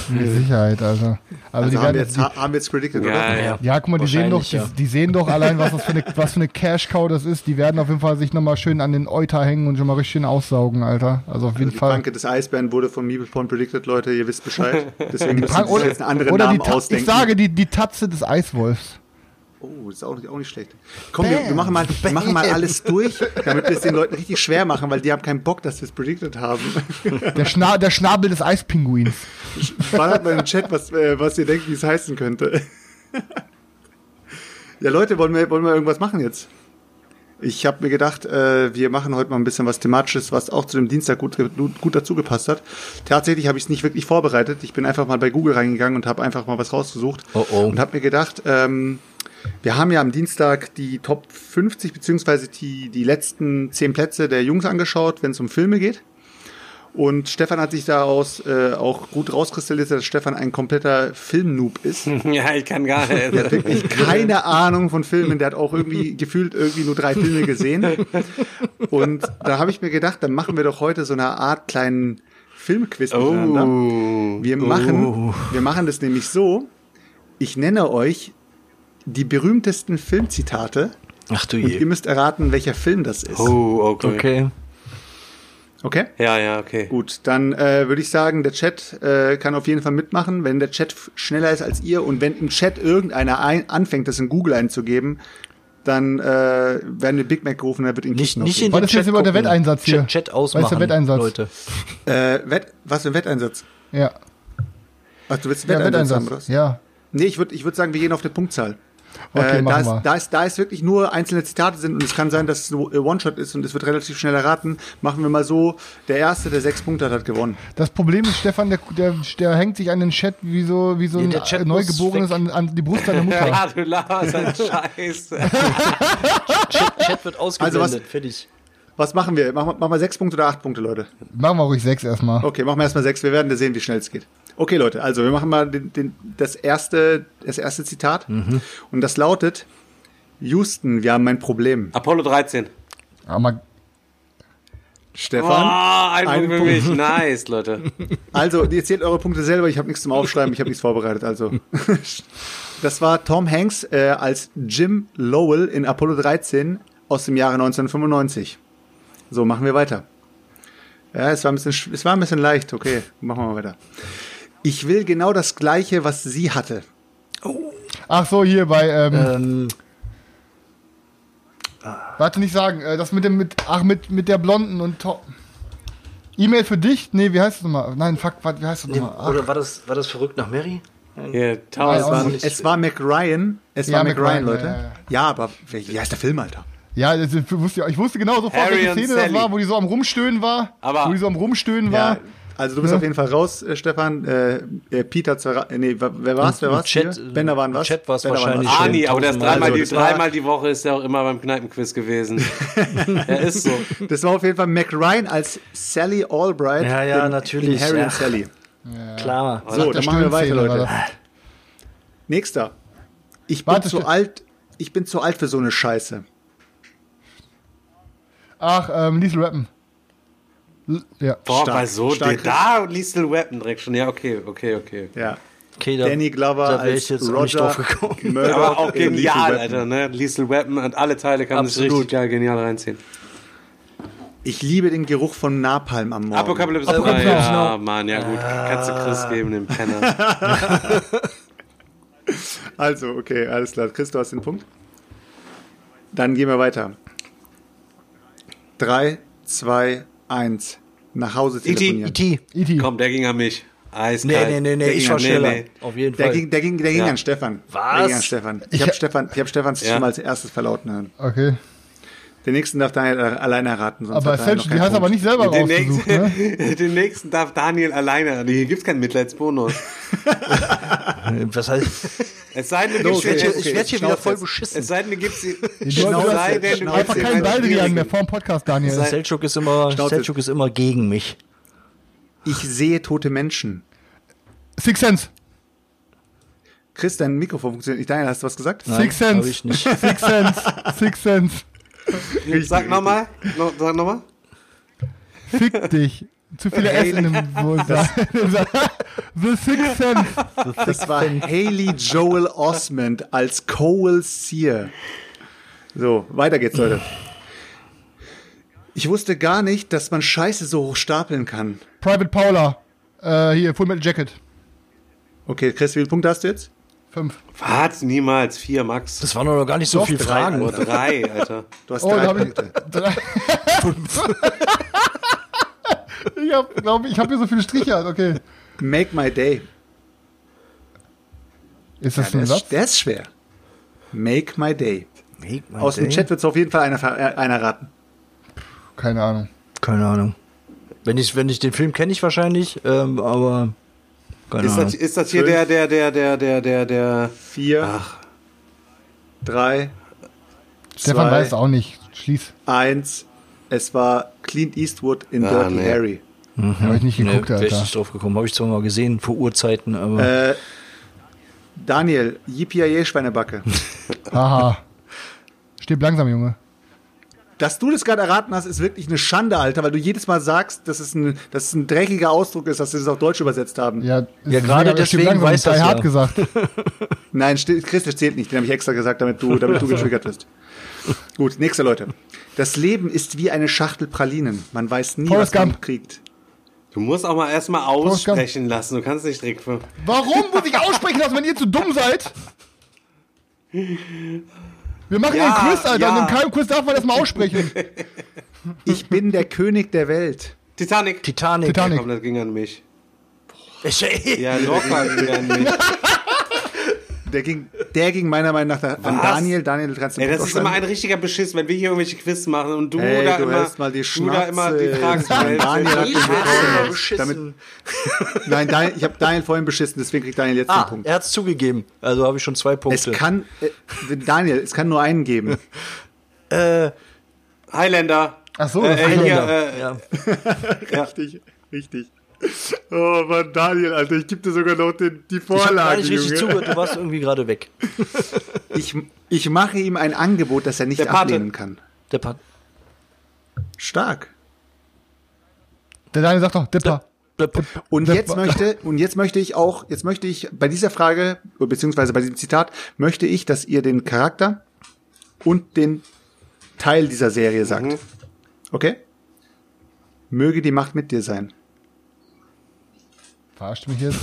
Mit Sicherheit, Alter. Also, Also die haben werden wir jetzt, ha- haben wir jetzt predicted, Ja, oder? ja. Ja, guck mal, die sehen doch, die, die sehen doch allein, was das für eine, was für eine Cash-Cow das ist. Die werden auf jeden Fall sich nochmal schön an den Euter hängen und schon mal richtig schön aussaugen, Alter. Also auf jeden Also die Fall. Pranke des Eisbären wurde von Meeple predicted, Leute, ihr wisst Bescheid. (laughs) Deswegen müssen wir jetzt einen anderen oder die Namen Ta- ausdenken. ich sage die, die Tatze des Eiswolfs. Oh, ist auch nicht, auch nicht schlecht. Komm, wir, wir, machen mal, wir machen mal alles durch, damit wir es den Leuten richtig schwer machen, weil die haben keinen Bock, dass wir es predicted haben. Der, Schna der Schnabel des Eispinguins. Ballert mal im Chat, was, äh, was ihr denkt, wie es heißen könnte. ja, Leute, wollen wir, wollen wir irgendwas machen jetzt? Ich habe mir gedacht, äh, wir machen heute mal ein bisschen was Thematisches, was auch zu dem Dienstag gut, gut dazu gepasst hat. Tatsächlich habe ich es nicht wirklich vorbereitet. Ich bin einfach mal bei Google reingegangen und habe einfach mal was rausgesucht. Oh, oh. Und habe mir gedacht, ähm, wir haben ja am Dienstag die Top 50 beziehungsweise die, die letzten 10 Plätze der Jungs angeschaut, wenn es um Filme geht. Und Stefan hat sich daraus äh, auch gut rauskristallisiert, dass Stefan ein kompletter Filmnoob ist. (laughs) ja, ich kann gar nicht. Der hat wirklich keine Ahnung von Filmen. Der hat auch irgendwie gefühlt irgendwie nur drei Filme gesehen. Und da habe ich mir gedacht, dann machen wir doch heute so eine Art kleinen Filmquiz miteinander. Oh. Wir machen, wir machen das nämlich so. Ich nenne euch die berühmtesten Filmzitate Ach du und ihr je. müsst erraten, welcher Film das ist. Oh, okay. Okay. Okay? Ja, ja, okay. Gut, dann äh, würde ich sagen, der Chat äh, kann auf jeden Fall mitmachen, wenn der Chat schneller ist als ihr und wenn im Chat irgendeiner ein, anfängt, das in Google einzugeben, dann äh, werden wir Big Mac gerufen, der wird ihn Nicht, auf nicht in Was den ist jetzt Chat immer der. Wetteinsatz hier? Chat, Chat Was ausmachen, ist der Wetteinsatz? Leute. Äh, Wett, was für ein Wetteinsatz? Ja. Ach, du willst Ja, Wetteinsatz, haben, oder? Ja. Nee, ich würde ich würd sagen, wir gehen auf die Punktzahl. Okay, äh, da, ist, da, ist, da ist wirklich nur einzelne Zitate sind und es kann sein, dass es so, äh, One-Shot ist und es wird relativ schnell erraten. Machen wir mal so, der Erste, der sechs Punkte hat, hat gewonnen. Das Problem ist, Stefan, der, der, der hängt sich an den Chat wie so, wie so Ja, ein Neugeborenes an, an die Brust seiner (laughs) Mutter. Ja, du laberst ein Scheiß. (laughs) Chat, Chat wird ausgeblendet. Also was- Fertig. Was machen wir? Machen wir, machen wir sechs Punkte oder acht Punkte, Leute? Machen wir ruhig sechs erstmal. Okay, machen wir erstmal sechs. Wir werden sehen, wie schnell es geht. Okay, Leute, also wir machen mal den, den, das, erste, das erste Zitat. Und das lautet: Houston, wir haben ein Problem. Apollo 13. Aber Stefan. Oh, ein Ein Punkt für mich. Nice, Leute. (laughs) Also, ihr zählt eure Punkte selber. Ich habe nichts zum Aufschreiben, ich habe nichts vorbereitet. Also, (laughs) das war Tom Hanks äh, als Jim Lowell in Apollo 13 aus dem Jahre 1995. So, machen wir weiter. Ja, es war ein bisschen, sch- es war ein bisschen leicht. Okay, machen wir mal weiter. Ich will genau das Gleiche, was sie hatte. ach so, hier bei, ähm, Ähm, warte nicht sagen, äh, das mit dem, mit, ach, mit, mit der Blonden und to E-Mail für dich? Nee, wie heißt das nochmal? Nein, fuck, wie heißt das nochmal? Ach, oder war das, war das verrückt nach Mary? Tausend. auch war, nicht. es war Mac Ryan. Es Ja, war Mac Mac Ryan, Ryan, Leute. ja, Ja, ja, ja. aber wie, heißt der Film, Alter? Ja, das, ich, wusste, ich wusste genau sofort, Harry welche Szene das war, wo die so am Rumstöhnen war. Aber- wo die so am Rumstönen Ja, war. Also du bist Ne? auf jeden Fall raus, äh, Stefan. Äh, äh, Peter, zwar, äh, nee, wer wer war's? Wer Im war's? Chat, hier? Bender waren was? Chat war's Bender wahrscheinlich. was. Ani, aber der ist tausendmal. dreimal, Also, die, das dreimal die Woche ist er auch immer beim Kneipenquiz gewesen. (laughs) er ist so. Das war auf jeden Fall Mac Ryan als Sally Albright. Ja, ja, in, natürlich, In Harry ja. und Sally. Klar. So, dann machen wir weiter, Leute. das. Nächster. Ich bin Warte, zu Ste- alt. Ich bin zu alt für so eine Scheiße. Ach, ähm, Liesel Rappen. Ja. Boah, Stark, bei so, stark. da Lethal Weapon direkt schon. Ja, okay, okay, okay. Ja. Okay, da, Danny Glover da als ich jetzt auch nicht Roger drauf gekommen. (laughs) Murdoch Aber auch genial, Weapon. Alter, ne? Lethal Weapon und alle Teile kann man sich richtig geil genial reinziehen. Ich liebe den Geruch von Napalm am Morgen. Apokalypse Apokalypse. Now. Ja, Mann, ja gut. Kannst du Chris geben, den Penner. (laughs) Also, okay, alles klar. Chris, du hast den Punkt. Dann gehen wir weiter. Drei, zwei, eins. Nach Hause E.T., telefonieren. E.T. E.T. Komm, der ging an mich. Eiskalt. Nee, nee, nee, nee, Der ich war an- schneller. nee. Auf jeden Der Fall. ging, der ging, der ging Ja. an Stefan. Was? Der ging an Stefan. Ich Ich habe hab- Stefan, ich hab Stefans Ja. Stimme als erstes verlauten hören. Okay. Den nächsten darf Daniel alleine erraten. Sonst Aber hat er Fälsch, noch die hast aber nicht selber Den rausgesucht, nächsten, ne? (laughs) den nächsten darf Daniel alleine. Hier gibt's keinen Mitleidsbonus. (laughs) Was heißt, Es sei denn, du gibst ich werde hier, okay, ich werd hier wieder voll beschissen. Es sei denn, du gibst sie. Einfach keinen einen Baldrian mehr dem Podcast, Daniel. Selchuk ist immer. Selchuk ist immer gegen mich. Ich sehe tote Menschen. Six Sense. Chris, dein Mikrofon funktioniert nicht. Daniel, hast du was gesagt? Six hab Sense. ich nicht. Six Sense. Six Sense. Sag nochmal. No, sag nochmal. Fick dich. Zu viele in dem Wort. The Six Sense. Das war Haley Joel Osment als Cole Sear. So, weiter geht's, Leute. Ich wusste gar nicht, dass man Scheiße so hoch stapeln kann. Private Paula. Äh, hier, Full Metal Jacket. Okay, Chris, wie viele Punkte hast du jetzt? Fünf. Was? Niemals. Vier, Max. Das waren doch noch gar nicht so viele Fragen. Nur drei, Alter. Du hast Oh, drei habe ich Punkte. drei. (laughs) ich habe, glaube ich, habe hier so viele Striche. Okay. Make my day. Ist Ja, das der, ein Satz? ist, der ist schwer. Make my day. Make my Aus dem day. Chat wird es auf jeden Fall einer, äh, einer raten. Keine Ahnung. Keine Ahnung. Wenn ich, wenn ich den Film kenne ich wahrscheinlich, ähm, aber keine Ist das, ist das hier Fünf. der, der, der, der, der, der, der. Vier, Ach, drei, Stefan zwei, weiß es auch nicht. Schließ. eins. Es war Clint Eastwood in Ah, Dirty nee. Harry. Habe ich nicht geguckt, ich Alter. nicht drauf gekommen. Habe ich zwar mal gesehen vor Urzeiten, aber Äh, Daniel, Yippie Schweinebacke. Haha. Stirb langsam, Junge. Dass du das gerade erraten hast, ist wirklich eine Schande, Alter, weil du jedes Mal sagst, dass es ein, dass es ein dreckiger Ausdruck ist, dass sie das auf Deutsch übersetzt haben. Ja, Ja, gerade deswegen weiß das hart ja. gesagt. (laughs) Nein, sti- Christus zählt nicht, den habe ich extra gesagt, damit du, damit du getriggert wirst. Gut, nächste Leute. Das Leben ist wie eine Schachtel Pralinen. Man weiß nie, Forrest was man Gump. kriegt. du musst auch mal erstmal aussprechen lassen. Du kannst nicht direkt. Warum muss ich aussprechen lassen, wenn ihr zu dumm seid? (laughs) Wir machen Ja, den Quiz, Alter. ja. Und in keinem Quiz darf man das mal aussprechen. (laughs) Ich bin der König der Welt. Titanic. Titanic. Titanic. Komm, das ging an mich. Ich, Ja, locker ging an mich. (laughs) Der ging, der ging meiner Meinung nach da- an? Daniel. Daniel, du kannst den Ey, das ist immer ein richtiger Beschiss, wenn wir hier irgendwelche Quiz machen und du Ey, da du immer, mal die du da immer die Schnauze. Fragen stellst. Daniel hat Ich den hab Witz beschissen. Damit, (laughs) nein, Daniel, ich habe Daniel vorhin beschissen, deswegen kriegt Daniel jetzt den ah, Punkt. er hat's zugegeben. Also habe ich schon zwei Es Punkte. kann, äh, Daniel, es kann nur einen geben. (laughs) äh, Highlander. Ach so, Äh, äh, ist hier, ja. äh, ja. (laughs) Richtig, richtig. Oh Mann, Daniel, Alter, ich gebe dir sogar noch den, die Ich habe Vorlage, richtig zugehört, du warst irgendwie gerade weg. (laughs) Ich, ich mache ihm ein Angebot, das er nicht Der Pate. ablehnen kann. Der Part. Stark. Der Daniel sagt doch, Dipper. Und jetzt möchte, und jetzt möchte ich auch, jetzt möchte ich bei dieser Frage, beziehungsweise bei diesem Zitat, möchte ich, dass ihr den Charakter und den Teil dieser Serie sagt. Mhm. Okay? Möge die Macht mit dir sein. Verarscht mich jetzt.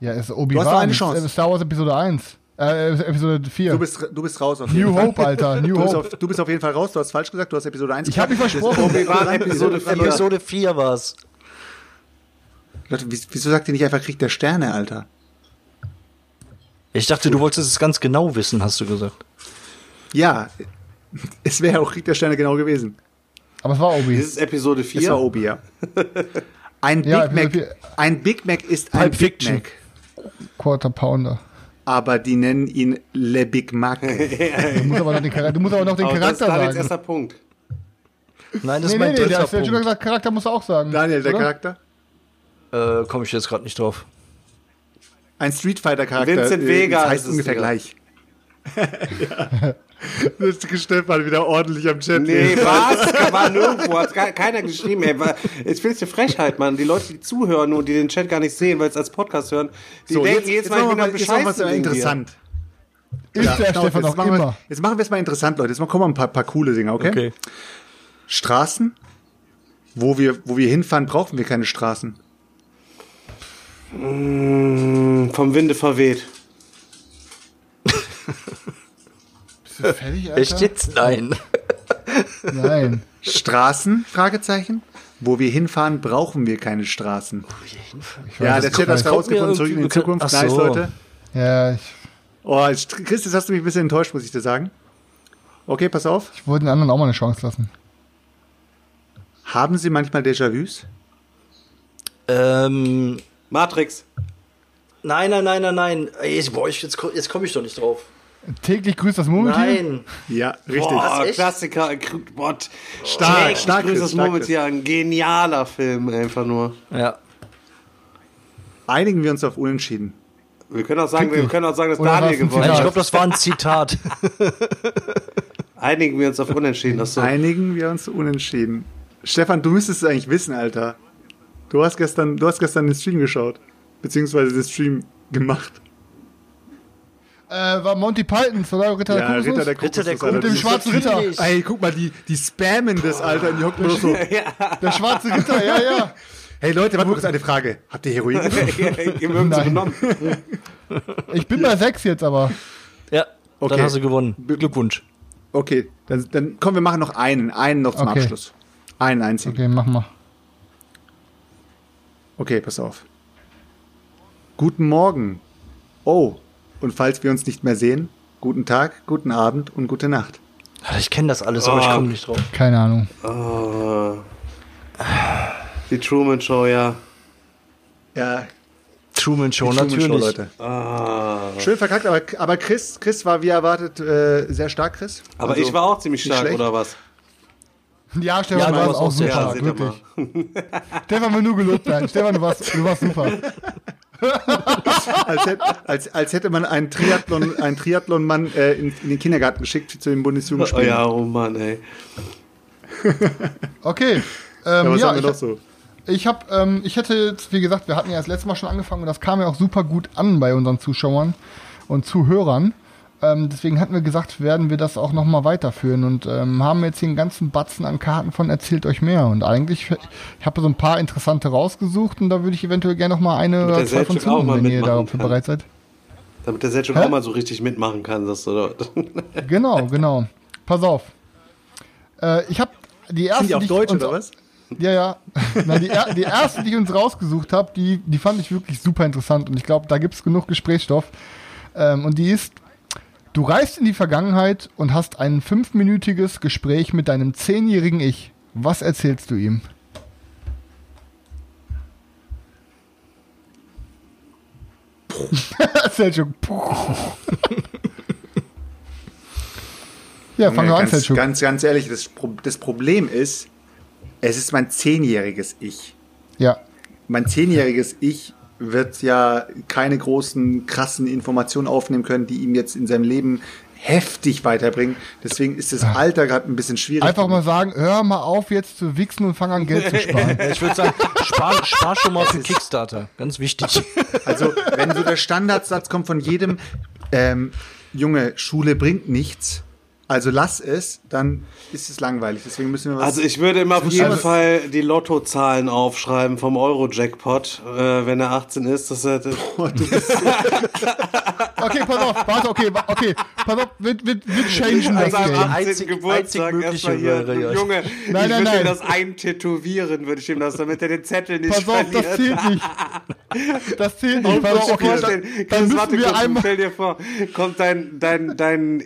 Ja, ist Du hast Obi-Wan. eine Chance. Äh, Star Wars Episode 1. Äh, Episode 4. Du bist, du bist raus auf jeden New Fall. Hope, Alter. (laughs) New Du bist, Hope. auf, du bist auf jeden Fall raus, du hast falsch gesagt, du hast Episode 1 Ich habe mich versprochen. Obi-Wan Episode 4. Episode 4 war's. Leute, wieso sagt ihr nicht einfach Krieg der Sterne, Alter? Ich dachte, du wolltest es ganz genau wissen, hast du gesagt. Ja, (laughs) es wäre auch Krieg der Sterne genau gewesen. Aber es war Das Obi. ist Episode Es war 4. Obi, ja. (laughs) Ein Ja, Big Mac, Episode vier. ein Big Mac ist ein Pulp Big Fiction. Mac, Quarter Pounder. aber die nennen ihn Le Big Mac. (laughs) Du musst aber noch den Charakter, du musst aber noch den Aber das ist Charakter Daniels sagen. erster Punkt. Nein, das Nee, ist mein nee, nee, der dritter hast ja schon Punkt. gesagt, Charakter musst du auch sagen. Daniel, der oder? Charakter? Äh, Komme ich jetzt gerade nicht drauf. Ein Street Fighter Charakter. Vincent äh, Vega Das heißt ist es ungefähr gleich. ja. (laughs) (laughs) Das ist Stefan wieder ordentlich am Chat. Nee, was? War nirgendwo. Hat keiner geschrieben. Ey, jetzt findest du Frechheit, Mann. Die Leute, die zuhören und die den Chat gar nicht sehen, weil es als Podcast hören, die So, denken jetzt, jedes jetzt, Mal, ich machen bin wir am mal, jetzt machen wir es Bescheißen mal wegen dir. interessant. Ist der Schnauze, Stefan jetzt noch machen wir- immer. Jetzt machen wir es mal interessant, Leute. Jetzt mal kommen wir ein paar, paar coole Dinge, okay? Okay. Straßen, wo wir, wo wir hinfahren, brauchen wir keine Straßen. Mm, Vom Winde verweht. Bist du fertig, Alter? Echt jetzt? Nein. Nein. Straßen? Fragezeichen. Wo wir hinfahren, brauchen wir keine Straßen. Ja, der Chat hat rausgefunden, zurück in die Zukunft. Ach Nice, so. Leute. Ja, ich, Oh, Chris, jetzt hast du mich ein bisschen enttäuscht, muss ich dir sagen. Okay, pass auf. ich wollte den anderen auch mal eine Chance lassen. Haben Sie manchmal Déjà-vus? Ähm, Matrix. nein, nein, nein, nein, nein. Ey, boah, ich, jetzt, jetzt komme ich doch nicht drauf. Täglich grüßt das Murmeltier. Nein. Ja, richtig. Boah, echt? Klassiker. Bot. Stark, Täglich stark, grüßt Chris, das Murmeltier. Ein genialer Film, einfach nur. Ja. Einigen wir uns auf Unentschieden. Wir können auch sagen, wir können auch sagen dass Daniel ein gewonnen Nein, ich hat. glaube, das war ein Zitat. (laughs) Einigen wir uns auf Unentschieden. Achso. Einigen wir uns unentschieden. Stefan, du müsstest es eigentlich wissen, Alter. Du hast gestern, du hast gestern den Stream geschaut. Beziehungsweise den Stream gemacht. Äh, war Monty Pythons, oder? Ritter der Ja, Kokosnuss? Ritter der Ritter der Kokosnuss. Mit dem schwarzen Ritter. Ey, guck mal, die, die spammen das, Alter. Und die hocken nur so. (laughs) Der schwarze Ritter, ja, ja. Hey Leute, warte kurz eine Frage. Habt ihr Heroin? (laughs) So Nein. genommen. Ich bin bei sechs jetzt aber. Ja, Okay. dann hast du gewonnen. Glückwunsch. Okay, dann, dann komm, wir machen noch einen. Einen noch zum Okay. Abschluss. Einen einzigen. Okay, mach mal. Okay, pass auf. Guten Morgen. Oh, und falls wir uns nicht mehr sehen, guten Tag, guten Abend und gute Nacht. Ich kenne das alles, aber ich Oh. komme nicht drauf. Keine Ahnung. Oh. Die Truman Show, ja. Ja, Truman Show, die Truman natürlich. Show, Leute. Ah. Schön verkackt, aber, aber Chris, Chris war wie erwartet äh, sehr stark, Chris. Aber Also, ich war auch ziemlich stark, schlecht. oder was? Ja, Stefan, Ja, du warst auch super, Ja, wirklich. Stefan will nur gelobt sein. Stefan, du warst, du warst super. (laughs) (laughs) Als, hätte- als, als hätte man einen Triathlon, einen Triathlon-Mann äh, in, in den Kindergarten geschickt zu den Oh Bundesjugendspielen. ja, oh Mann, ey. (laughs) Okay. Ja, Ähm, was ja, haben wir ich, noch so? ich hab, ähm, ich hätte jetzt, wie gesagt, wir hatten ja das letzte Mal schon angefangen und das kam ja auch super gut an bei unseren Zuschauern und Zuhörern. Ähm, deswegen hatten wir gesagt, werden wir das auch nochmal weiterführen und ähm, haben jetzt hier einen ganzen Batzen an Karten von Erzählt euch mehr. Und eigentlich, ich habe so ein paar interessante rausgesucht und da würde ich eventuell gerne nochmal eine oder der zwei von tun, wenn ihr dafür kann. bereit seid. Damit der Selchuk auch mal so richtig mitmachen kann, das (laughs) oder? Genau, genau. Pass auf. Äh, ich habe die erste. Sind die auf ich Deutsch uns- oder was? Ja, ja. Nein, die, die erste, die ich uns rausgesucht habe, die, die fand ich wirklich super interessant und ich glaube, da gibt es genug Gesprächsstoff. Ähm, und die ist, du reist in die Vergangenheit und hast ein fünfminütiges Gespräch mit deinem zehnjährigen Ich. Was erzählst du ihm? (laughs) Selchuk. Ja, fang Ja, an, ganz, Selchuk. ganz, ganz ehrlich, das, das Problem ist, es ist mein zehnjähriges Ich. Ja. Mein zehnjähriges Ich wird ja keine großen, krassen Informationen aufnehmen können, die ihm jetzt in seinem Leben heftig weiterbringen. Deswegen ist das Alter gerade ein bisschen schwierig. Einfach mal sagen, hör mal auf jetzt zu wichsen und fang an Geld zu sparen. (laughs) Ich würde sagen, spar, spar schon mal für Kickstarter. Ganz wichtig. Also, wenn so der Standardsatz kommt von jedem, ähm, Junge, Schule bringt nichts, also lass es, dann ist es langweilig. Deswegen müssen wir was. Also ich würde immer auf jeden Fall die Lottozahlen aufschreiben vom Euro-Jackpot, äh, wenn er 18 ist. Das, äh, (laughs) das, (laughs) Okay, pass auf, warte, okay, okay, pass auf, wir, wir, wir changen das also am Game. 18. Einzig- Geburtstag erstmal mögliche hier, wäre. Junge, Nein, ich nein, würde nein. ihm das eintätowieren, würde ich ihm das, damit er den Zettel nicht Pass auf, das verliert. zählt nicht. Das zählt nicht. Pass auf, okay, vorstellen, dann, dann Chris, müssen warte wir kurz, einmal. stell dir vor, kommt dein, dein, dein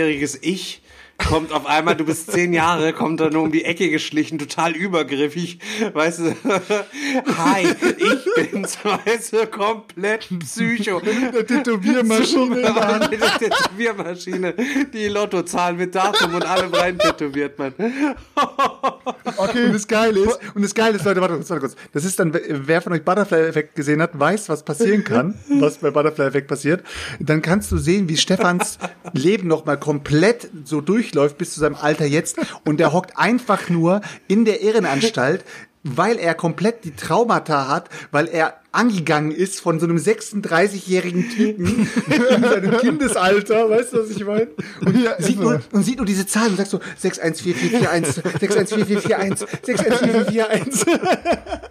36-jähriges Ich, kommt auf einmal, du bist zehn Jahre, kommt dann um die Ecke geschlichen, total übergriffig, weißt du, (laughs) hi, ich bin's, weißt du, komplett Psycho. Eine Tätowiermaschine der Tätowiermaschine, die Lottozahlen mit Datum und allem rein tätowiert, man. (laughs) Okay, Und das Geile ist, und das Geile ist, Leute, warte, kurz, warte kurz. Das ist dann, wer von euch Butterfly-Effekt gesehen hat, weiß, was passieren kann, (laughs) was bei Butterfly-Effekt passiert. Dann kannst du sehen, wie Stefans Leben nochmal komplett so durchläuft bis zu seinem Alter jetzt. Und der hockt einfach nur in der Irrenanstalt, weil er komplett die Traumata hat, weil er angegangen ist von so einem 36-jährigen Typen (laughs) in seinem Kindesalter, weißt du, was ich meine? Und, Ja, sieht so. nur, und sieht nur diese Zahlen und sagt so 614441, 614441, 614441.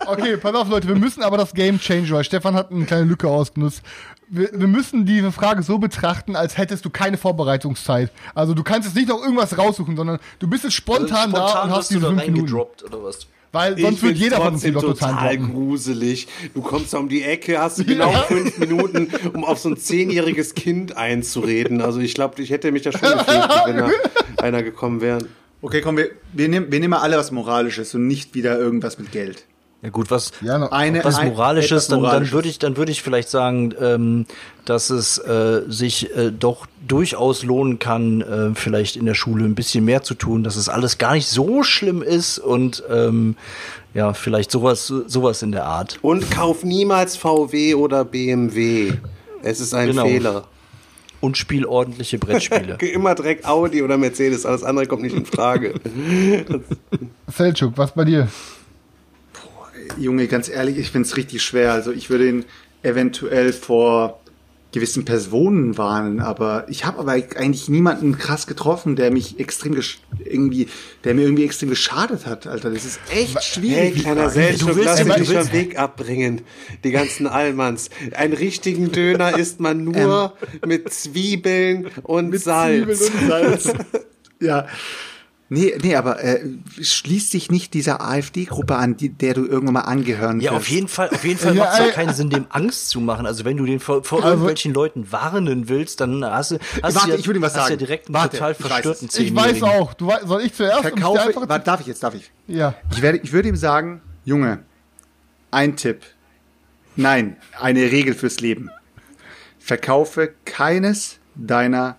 okay, pass auf, Leute, wir müssen aber das Game change, weil Stefan hat eine kleine Lücke ausgenutzt. Wir, wir müssen diese Frage so betrachten, als hättest du keine Vorbereitungszeit. Also du kannst jetzt nicht noch irgendwas raussuchen, sondern du bist jetzt spontan, da und hast diese da fünf Minuten. reingedroppt, oder was? Weil sonst Ich wird jeder von uns die trotzdem Lottozahlen total droppen. gruselig. Du kommst da um die Ecke, hast du (laughs) genau fünf Minuten, um auf so ein zehnjähriges Kind einzureden. Also ich glaube, ich hätte mich da schon gefürchtet, (laughs) wenn da einer gekommen wäre. Okay, komm, wir, wir, nehmen, wir nehmen mal alle was Moralisches und nicht wieder irgendwas mit Geld. Ja gut, was, Ja, noch, Eine, was ein- Moralisches, dann, dann Moralisches. würde ich, dann würde ich vielleicht sagen, ähm, dass es äh, sich äh, doch durchaus lohnen kann, äh, vielleicht in der Schule ein bisschen mehr zu tun, dass es alles gar nicht so schlimm ist und ähm, ja, vielleicht sowas, sowas in der Art. Und kauf niemals VW oder BMW. Es ist ein Genau. Fehler. Und spiel ordentliche Brettspiele. (laughs) Immer direkt Audi oder Mercedes, alles andere kommt nicht in Frage. (laughs) Selchuk, was bei dir? Junge, ganz ehrlich, ich find's richtig schwer. Also ich würde ihn eventuell vor gewissen Personen warnen, aber ich habe aber eigentlich niemanden krass getroffen, der mich extrem irgendwie, der mir irgendwie extrem geschadet hat, Alter. Das ist echt Hey, schwierig. die kleiner willst- lass du willst- nicht vom Weg abbringen. Die ganzen Allmanns. Einen richtigen Döner isst man nur mit Zwiebeln und Salz. Zwiebeln und Salz. (laughs) ja. Nee, nee, aber äh, schließt sich nicht dieser AfD-Gruppe an, die, der du irgendwann mal angehören Ja, wirst. auf jeden Fall, auf jeden Fall (laughs) Ja, macht es ja keinen Sinn, dem Angst zu machen. Also wenn du den vor, vor Also- irgendwelchen Leuten warnen willst, dann hast du, hast Warte, du ja, ich will ihm was hast sagen. ja direkt einen Warte, total ich weiß verstörten. Ich weiß auch. Du wei- soll ich zuerst? Verkaufe, einfach- warte, darf ich jetzt, darf ich? ja. Ich, werde, ich würde ihm sagen, Junge, ein Tipp. Nein, eine Regel fürs Leben. Verkaufe keines deiner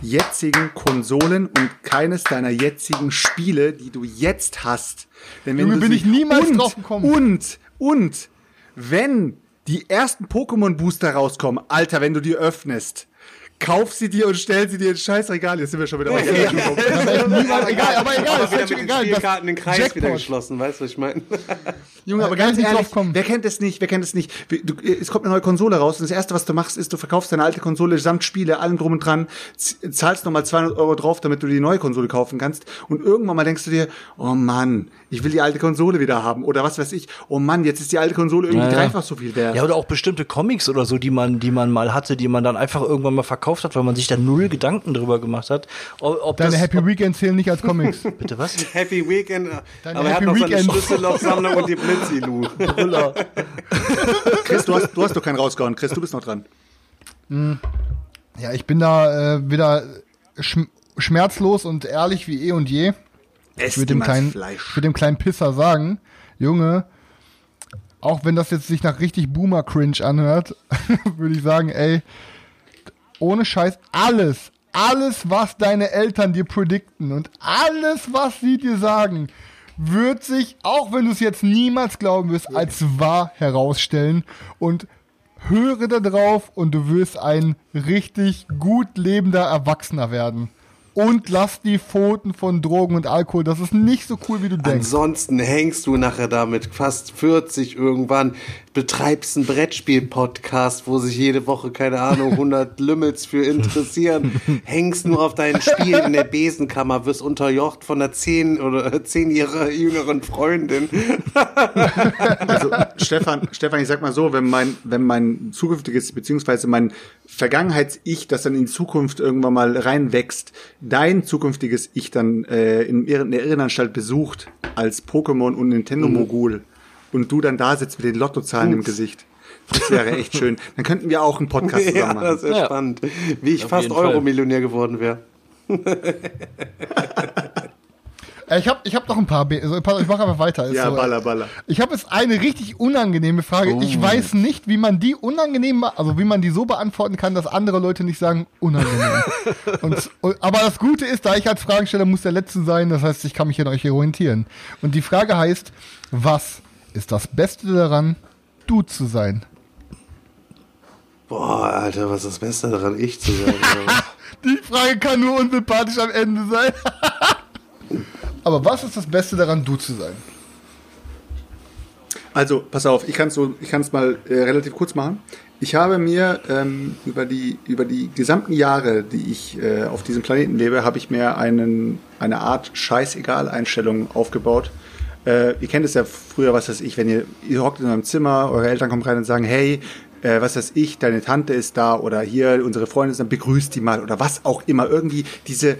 jetzigen Konsolen und keines deiner jetzigen Spiele, die du jetzt hast. Denn wenn Junge, du bin ich niemals und, drauf gekommen. Und, und, wenn die ersten Pokémon-Booster rauskommen, Alter, wenn du die öffnest, kauf sie dir und stell sie dir ins Scheißregal. Jetzt sind wir schon wieder bei Niemand, egal, aber egal, Aber ist wieder mit den egal. Spielkarten den Kreis Jackpot. wieder geschlossen, weißt du, was ich meine? (laughs) Junge, aber ganz ehrlich, drauf kommen. wer kennt es nicht? Wer kennt es nicht? Du, es kommt eine neue Konsole raus und das erste, was du machst, ist, du verkaufst deine alte Konsole samt Spiele, allem drum und dran, zahlst nochmal 200 Euro drauf, damit du die neue Konsole kaufen kannst und irgendwann mal denkst du dir, oh Mann, ich will die alte Konsole wieder haben oder was weiß ich, oh Mann, jetzt ist die alte Konsole irgendwie Ja, ja. dreifach so viel wert. Ja, oder auch bestimmte Comics oder so, die man, die man mal hatte, die man dann einfach irgendwann mal verkauft hat, weil man sich da null Gedanken drüber gemacht hat. Ob, ob Deine das, Happy ob, Weekend zählen nicht als Comics. (laughs) Bitte was? (laughs) Happy Weekend. Deine aber er hat Happy noch seine Weekend. Schlüssellochsammlung und die (laughs) Blitzilu. Chris, du hast, du hast doch keinen rausgehauen. Chris, du bist noch dran. Ja, ich bin da äh, wieder schm schmerzlos und ehrlich wie eh und je. Ess Ich würde dem, kleinen, dem kleinen Pisser sagen, Junge, auch wenn das jetzt sich nach richtig Boomer-Cringe anhört, würde ich sagen, ey, ohne Scheiß, alles, alles, was deine Eltern dir predikten und alles, was sie dir sagen, wird sich, auch wenn du es jetzt niemals glauben wirst, als wahr herausstellen und höre da drauf und du wirst ein richtig gut lebender Erwachsener werden. Und lass die Pfoten von Drogen und Alkohol. Das ist nicht so cool, wie du denkst. Ansonsten hängst du nachher damit fast 40 irgendwann, betreibst einen Brettspiel-Podcast, wo sich jede Woche, keine Ahnung, 100 (laughs) Lümmels für interessieren, hängst nur auf deinen Spielen in der Besenkammer, wirst unterjocht von einer 10 oder 10 Jahre jüngeren Freundin. (laughs) Also, (laughs) Stefan, Stefan, ich sag mal so, wenn mein, wenn mein zukünftiges, beziehungsweise mein Vergangenheits-Ich, das dann in Zukunft irgendwann mal reinwächst, dein zukünftiges Ich dann äh, in der Irrenanstalt besucht, als Pokémon und Nintendo-Mogul, und du dann da sitzt mit den Lottozahlen im Gesicht. Das wäre echt schön. Dann könnten wir auch einen Podcast (laughs) zusammen Ja, machen. das ist ja Ja. spannend. Wie ich Auf fast. Euromillionär geworden wäre. (laughs) Äh, Ich habe ich hab noch ein paar. Be also, ich mache einfach weiter. Ist Ja, so, baller, baller. Ich habe jetzt eine richtig unangenehme Frage. Oh. Ich weiß nicht, wie man die unangenehm, also wie man die so beantworten kann, dass andere Leute nicht sagen unangenehm. (laughs) und, aber das Gute ist, da ich als Fragensteller muss der Letzte sein, das heißt, ich kann mich an euch orientieren. Und die Frage heißt, was ist das Beste daran, du zu sein? Boah, Alter, was ist das Beste daran, ich zu sein? (laughs) Die Frage kann nur unsympathisch am Ende sein. (laughs) aber was ist das Beste daran, du zu sein? Also, pass auf, ich kann es so, mal äh, relativ kurz machen. Ich habe mir ähm, über die über die gesamten Jahre, die ich äh, auf diesem Planeten lebe, habe ich mir einen eine Art Scheißegal-Einstellung aufgebaut. Äh, ihr kennt es ja früher, was weiß ich, wenn ihr ihr hockt in eurem Zimmer, eure Eltern kommen rein und sagen, hey, äh, was weiß ich, deine Tante ist da oder hier unsere Freunde sind, begrüßt die mal oder was auch immer. Irgendwie diese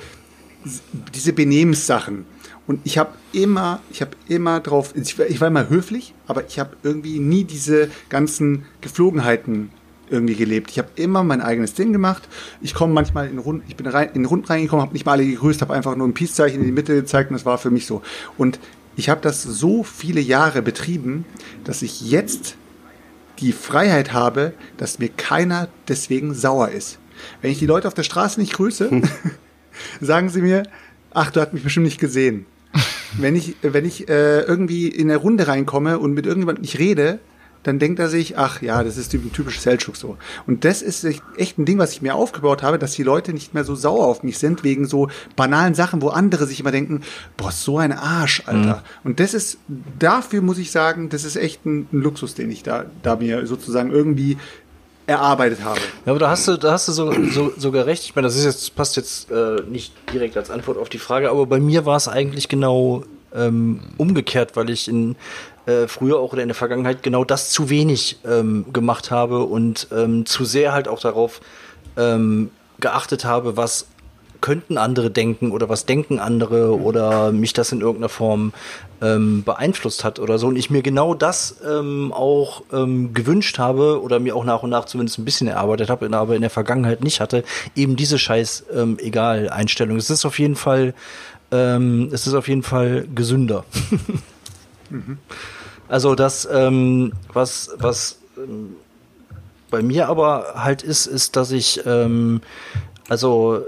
diese Benehmenssachen. Und ich habe immer, ich habe immer drauf, ich, war- ich war immer höflich, aber ich habe irgendwie nie diese ganzen Geflogenheiten irgendwie gelebt. Ich habe immer mein eigenes Ding gemacht. Ich komme manchmal in Runden, ich bin rein, in Runden reingekommen, habe nicht mal alle gegrüßt, habe einfach nur ein Peace-Zeichen in die Mitte gezeigt und das war für mich so. Und ich habe das so viele Jahre betrieben, dass ich jetzt die Freiheit habe, dass mir keiner deswegen sauer ist. Wenn ich die Leute auf der Straße nicht grüße, (laughs) sagen sie mir, ach, du hast mich bestimmt nicht gesehen. Wenn ich, wenn ich äh, irgendwie in eine Runde reinkomme und mit irgendjemandem nicht rede, dann denkt er sich, ach ja, das ist ein typisches Seltschuk so. Und das ist echt ein Ding, was ich mir aufgebaut habe, dass die Leute nicht mehr so sauer auf mich sind, wegen so banalen Sachen, wo andere sich immer denken, boah, so ein Arsch, Alter. Und das ist, dafür muss ich sagen, das ist echt ein, ein Luxus, den ich da, da mir sozusagen irgendwie erarbeitet habe. Ja, aber da hast du, da hast du so, so, sogar recht. Ich meine, das ist jetzt, passt jetzt äh, nicht direkt als Antwort auf die Frage, aber bei mir war es eigentlich genau ähm, umgekehrt, weil ich in äh, früher auch oder in der Vergangenheit genau das zu wenig ähm, gemacht habe und ähm, zu sehr halt auch darauf ähm, geachtet habe, was könnten andere denken oder was denken andere oder mich das in irgendeiner Form ähm, beeinflusst hat oder so und ich mir genau das ähm, auch ähm, gewünscht habe oder mir auch nach und nach zumindest ein bisschen erarbeitet habe, aber in der Vergangenheit nicht hatte, eben diese scheiß ähm, egal Einstellung. Es ist auf jeden Fall ähm, es ist auf jeden Fall gesünder. (laughs) mhm. Also das ähm, was was ähm, bei mir aber halt ist, ist, dass ich ähm, also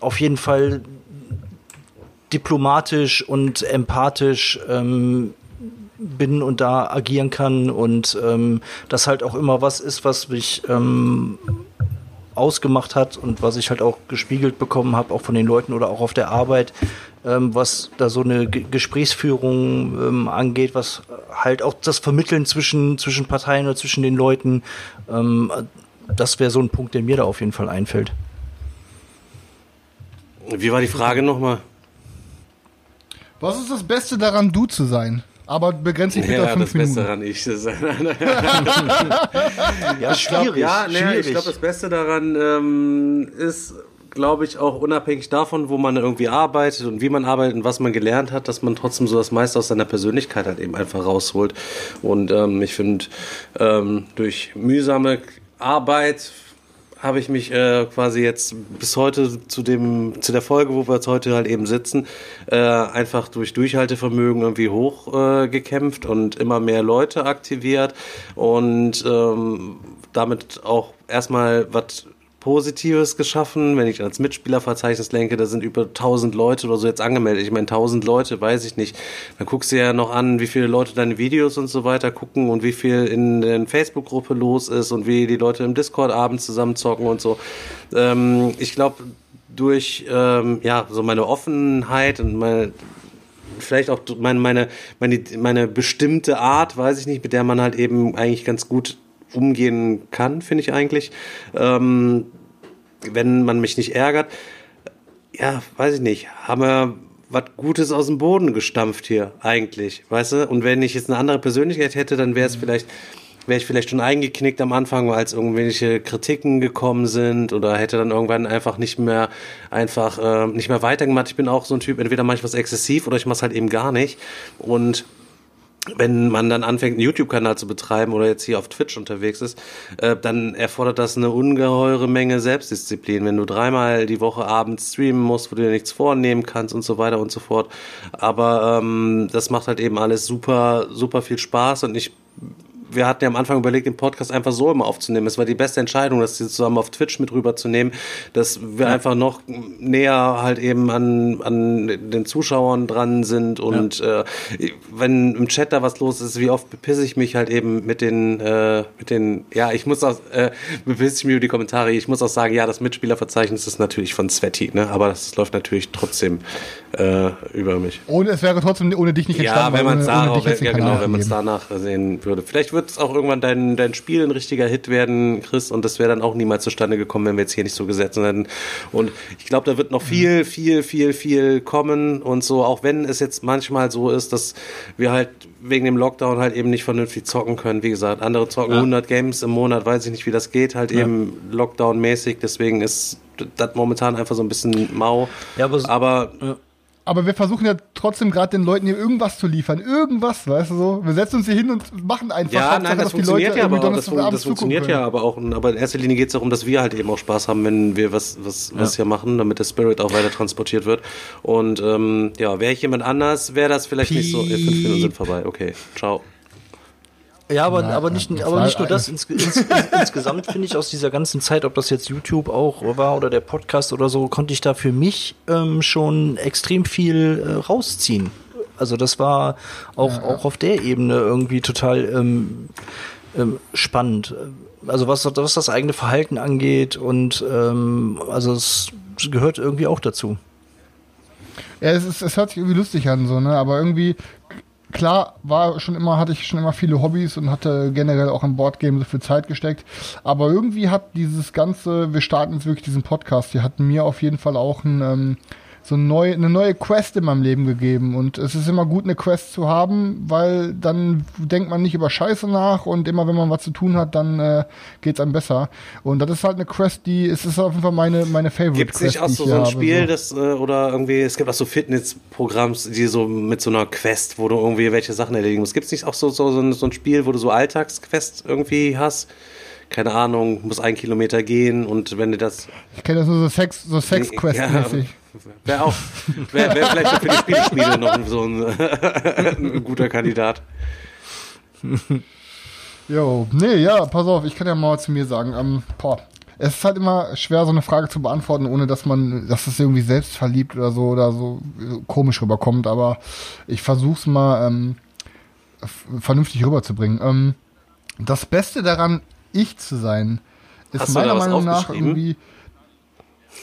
auf jeden Fall diplomatisch und empathisch ähm, bin und da agieren kann und ähm, das halt auch immer was ist, was mich ähm, ausgemacht hat und was ich halt auch gespiegelt bekommen habe, auch von den Leuten oder auch auf der Arbeit, ähm, was da so eine G Gesprächsführung ähm, angeht, was halt auch das Vermitteln zwischen, zwischen Parteien oder zwischen den Leuten, ähm, das wäre so ein Punkt, der mir da auf jeden Fall einfällt. Wie war die Frage nochmal? Was ist das Beste daran, du zu sein? Aber begrenzt dich bitte ja, auf fünf das Minuten. Beste daran ich zu sein. (laughs) (laughs) ja, schwierig. ja, nee, schwierig. ich glaube, das Beste daran ähm, ist, glaube ich, auch unabhängig davon, wo man irgendwie arbeitet und wie man arbeitet und was man gelernt hat, dass man trotzdem so das meiste aus seiner Persönlichkeit halt eben einfach rausholt. Und ähm, ich finde, ähm, durch mühsame Arbeit habe ich mich äh, quasi jetzt bis heute zu dem zu der Folge, wo wir jetzt heute halt eben sitzen, äh, einfach durch Durchhaltevermögen irgendwie hochgekämpft äh, und immer mehr Leute aktiviert und ähm, damit auch erstmal was Positives geschaffen. Wenn ich ans Mitspielerverzeichnis lenke, da sind über 1000 Leute oder so jetzt angemeldet. Ich meine, 1000 Leute, weiß ich nicht. Dann guckst du ja noch an, wie viele Leute deine Videos und so weiter gucken und wie viel in der Facebook-Gruppe los ist und wie die Leute im Discord abends zusammenzocken und so. Ähm, ich glaube, durch ähm, ja so meine Offenheit und meine vielleicht auch meine, meine, meine bestimmte Art, weiß ich nicht, mit der man halt eben eigentlich ganz gut umgehen kann, finde ich eigentlich. Ähm, wenn man mich nicht ärgert, ja, weiß ich nicht, haben wir was Gutes aus dem Boden gestampft hier, eigentlich, weißt du? Und wenn ich jetzt eine andere Persönlichkeit hätte, dann wäre es vielleicht, wäre ich vielleicht schon eingeknickt am Anfang, als irgendwelche Kritiken gekommen sind oder hätte dann irgendwann einfach nicht mehr, einfach äh, nicht mehr weitergemacht. Ich bin auch so ein Typ, entweder mache ich was exzessiv oder ich mache es halt eben gar nicht. Und wenn man dann anfängt, einen YouTube-Kanal zu betreiben oder jetzt hier auf Twitch unterwegs ist, äh, dann erfordert das eine ungeheure Menge Selbstdisziplin. Wenn du dreimal die Woche abends streamen musst, wo du dir nichts vornehmen kannst und so weiter und so fort. Aber ähm, das macht halt eben alles super, super viel Spaß und ich wir hatten ja am Anfang überlegt, den Podcast einfach so immer aufzunehmen. Es war die beste Entscheidung, das zusammen auf Twitch mit rüberzunehmen, dass wir ja. einfach noch näher halt eben an, an den Zuschauern dran sind und ja. äh, wenn im Chat da was los ist, wie oft bepisse ich mich halt eben mit den, äh, mit den, ja, ich muss auch, äh, bepisse ich mir über die Kommentare, ich muss auch sagen, ja, das Mitspielerverzeichnis ist natürlich von Sveti, ne, aber das läuft natürlich trotzdem äh, über mich. Und es wäre trotzdem ohne dich nicht entstanden. Ja, wenn man es darauf, ja, genau, wenn man es danach sehen würde. Vielleicht wird es auch irgendwann dein, dein Spiel ein richtiger Hit werden, Chris, und das wäre dann auch niemals zustande gekommen, wenn wir jetzt hier nicht so gesetzt hätten. Und ich glaube, da wird noch viel, viel, viel, viel kommen und so, auch wenn es jetzt manchmal so ist, dass wir halt wegen dem Lockdown halt eben nicht vernünftig zocken können. Wie gesagt, andere zocken ja. 100 Games im Monat, weiß ich nicht, wie das geht, halt ja. eben Lockdown-mäßig. Deswegen ist das momentan einfach so ein bisschen mau. Ja, aber, aber ja. Aber wir versuchen ja trotzdem gerade den Leuten hier irgendwas zu liefern. Irgendwas, weißt du so. Wir setzen uns hier hin und machen einfach. Ja, nein, das funktioniert ja, aber auch, das, das funktioniert ja aber auch. Aber in erster Linie geht es darum, dass wir halt eben auch Spaß haben, wenn wir was, was, ja. was hier machen, damit der Spirit auch weiter transportiert wird. Und ähm, ja, wäre ich jemand anders, wäre das vielleicht Piep. nicht so. Äh, fünf Minuten sind vorbei. Okay, ciao. Ja, aber, aber, nicht, aber nicht nur das. Ins, ins, ins, insgesamt finde ich aus dieser ganzen Zeit, ob das jetzt YouTube auch war oder der Podcast oder so, konnte ich da für mich ähm, schon extrem viel äh, rausziehen. Also das war auch, ja, ja. auch auf der Ebene irgendwie total ähm, ähm, spannend. Also was, was das eigene Verhalten angeht und ähm, also es gehört irgendwie auch dazu. Ja, es, ist, es hört sich irgendwie lustig an, so, ne? Aber irgendwie klar war schon immer, hatte ich schon immer viele Hobbys und hatte generell auch im Boardgame so viel Zeit gesteckt. Aber irgendwie hat dieses ganze, wir starten jetzt wirklich diesen Podcast, die hat mir auf jeden Fall auch ein, ähm, so neu, eine neue Quest in meinem Leben gegeben. Und es ist immer gut, eine Quest zu haben, weil dann denkt man nicht über Scheiße nach und immer wenn man was zu tun hat, dann äh, geht's einem besser. Und das ist halt eine Quest, die es ist auf jeden Fall meine, meine Favorite Gibt es nicht auch so, so ein hier Spiel, habe, das, äh, oder irgendwie, es gibt auch so Fitnessprogramms, die so mit so einer Quest, wo du irgendwie welche Sachen erledigen musst. Gibt es nicht auch so, so, so, ein, so ein Spiel, wo du so Alltagsquest irgendwie hast? Keine Ahnung, muss ein Kilometer gehen und wenn du das. Ich kenne das nur so Sex, so Sex-Quest-mäßig. Wäre auch, wäre wär vielleicht für die Spielespiele noch so ein, (laughs) ein guter Kandidat. Jo, nee, ja, pass auf, ich kann ja mal zu mir sagen, ähm, boah, es ist halt immer schwer, so eine Frage zu beantworten, ohne dass man, dass es irgendwie selbst verliebt oder so oder so komisch rüberkommt, aber ich versuch's mal ähm, vernünftig rüberzubringen. Ähm, das Beste daran, ich zu sein, ist meiner Meinung nach irgendwie.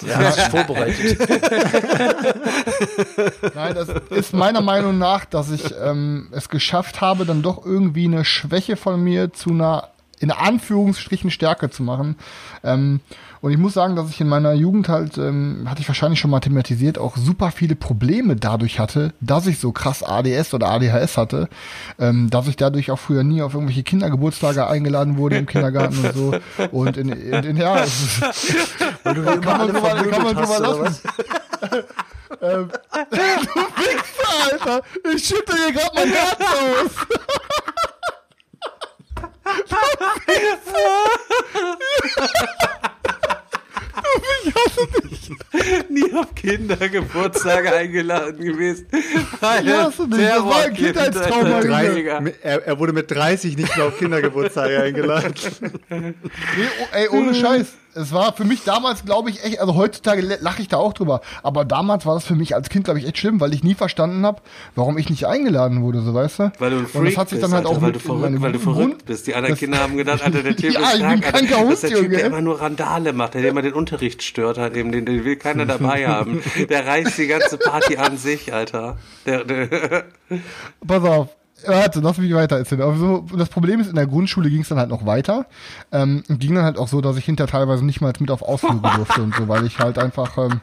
Ja, hast dich vorbereitet. (laughs) Nein, das ist meiner Meinung nach, dass ich ähm, es geschafft habe, dann doch irgendwie eine Schwäche von mir zu einer in Anführungsstrichen Stärke zu machen. Ähm, und ich muss sagen, dass ich in meiner Jugend halt, ähm, hatte ich wahrscheinlich schon mal thematisiert, auch super viele Probleme dadurch hatte, dass ich so krass ADS oder ADHS hatte, ähm, dass ich dadurch auch früher nie auf irgendwelche Kindergeburtstage eingeladen wurde im Kindergarten und so. Und in, in, in ja, ist, (laughs) Weil du kann man lassen. was? (laughs) ähm, du Wichser, Alter! Ich schütte hier gerade mein Herz aus! (laughs) Nie auf Kindergeburtstage eingeladen gewesen. Ich hasse dich, das war ein Kindheitstrauma, Junge. 30er. Er, er wurde mit 30 nicht mehr auf Kindergeburtstage eingeladen. (laughs) Nee, oh, ey, ohne Scheiß. Es war für mich damals, glaube ich, echt, also heutzutage lache ich da auch drüber, aber damals war das für mich als Kind, glaube ich, echt schlimm, weil ich nie verstanden habe, warum ich nicht eingeladen wurde, so weißt du? Weil du ein Und das Freak hat sich dann bist, halt Alter, auch weil du verrückt, weil du Grund- verrückt bist. Die anderen Kinder haben gedacht, (laughs) Alter, der Typ Ja, ist kein Alter. Das ist der Typ, Junge. der immer nur Randale macht, der immer den Unterricht stört hat, eben, den, den will keiner dabei (laughs) haben. Der reißt die ganze Party an sich, Alter. Der, der, Pass auf. Warte, lass mich weiter erzählen. Aber so, das Problem ist, in der Grundschule ging es dann halt noch weiter. Ähm, und ging dann halt auch so, dass ich hinter teilweise nicht mal mit auf Ausflüge (laughs) durfte und so, weil ich halt einfach. Ähm,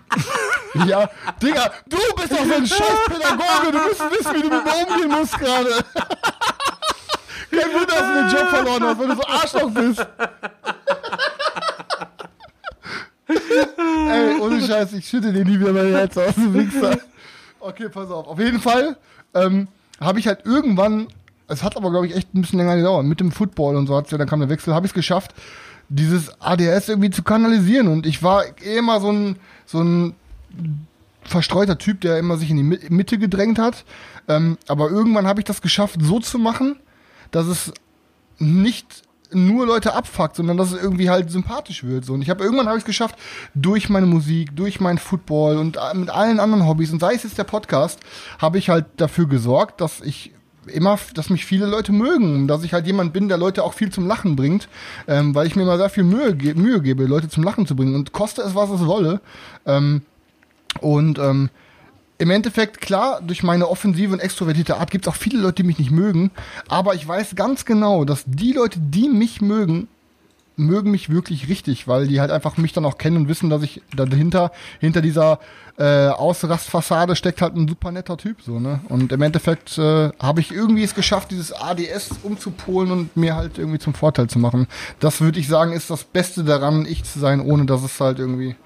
(laughs) ja, Digga, du bist doch so ein scheiß Pädagoge, du musst wissen, wie du mit mir umgehen musst gerade. (laughs) Kein Wunder, dass du den Job verloren hast, weil du so Arschloch bist. Ey, ohne Scheiß, ich schütte dir nie wieder mein Herz aus, du Wichser. Okay, pass auf. Auf jeden Fall ähm, habe ich halt irgendwann, es hat aber glaube ich echt ein bisschen länger gedauert, mit dem Football und so hat's ja, dann kam der Wechsel, habe ich es geschafft, dieses ADS irgendwie zu kanalisieren. Und ich war eh immer so ein so ein verstreuter Typ, der immer sich in die Mi- Mitte gedrängt hat. Ähm, aber irgendwann habe ich das geschafft, so zu machen, dass es nicht nur Leute abfuckt, sondern dass es irgendwie halt sympathisch wird. So. Und ich habe irgendwann habe ich es geschafft, durch meine Musik, durch meinen Football und äh, mit allen anderen Hobbys und sei es jetzt der Podcast, habe ich halt dafür gesorgt, dass ich immer, dass mich viele Leute mögen, dass ich halt jemand bin, der Leute auch viel zum Lachen bringt, ähm, weil ich mir immer sehr viel Mühe, ge Mühe gebe, Leute zum Lachen zu bringen und koste es, was es wolle. Ähm, und ähm, im Endeffekt, klar, durch meine offensive und extrovertierte Art gibt es auch viele Leute, die mich nicht mögen. Aber ich weiß ganz genau, dass die Leute, die mich mögen, mögen mich wirklich richtig, weil die halt einfach mich dann auch kennen und wissen, dass ich dahinter, hinter dieser äh, Ausrastfassade steckt halt ein super netter Typ, so, ne? Und im Endeffekt äh, habe ich irgendwie es geschafft, dieses ADS umzupolen und mir halt irgendwie zum Vorteil zu machen. Das würde ich sagen, ist das Beste daran, ich zu sein, ohne dass es halt irgendwie.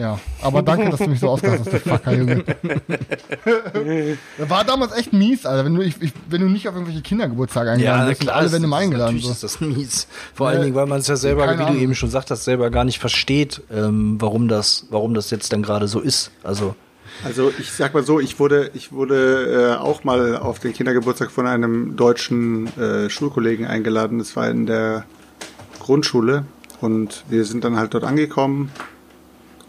Ja, aber danke, dass du mich so ausgelassen hast, du Fucker, Junge. (laughs) War damals echt mies, Alter. Wenn du, ich, ich, wenn du nicht auf irgendwelche Kindergeburtstage eingeladen wirst, und alle ist werden immer das- eingeladen. Natürlich So. ist das mies. Vor Ja, allen Dingen, weil man es ja selber, wie du Ahnung. eben schon sagtest, selber gar nicht versteht, ähm, warum das, warum das jetzt dann gerade so ist. Also Also ich sag mal so, ich wurde, ich wurde äh, auch mal auf den Kindergeburtstag von einem deutschen äh, Schulkollegen eingeladen. Das war in der Grundschule und wir sind dann halt dort angekommen,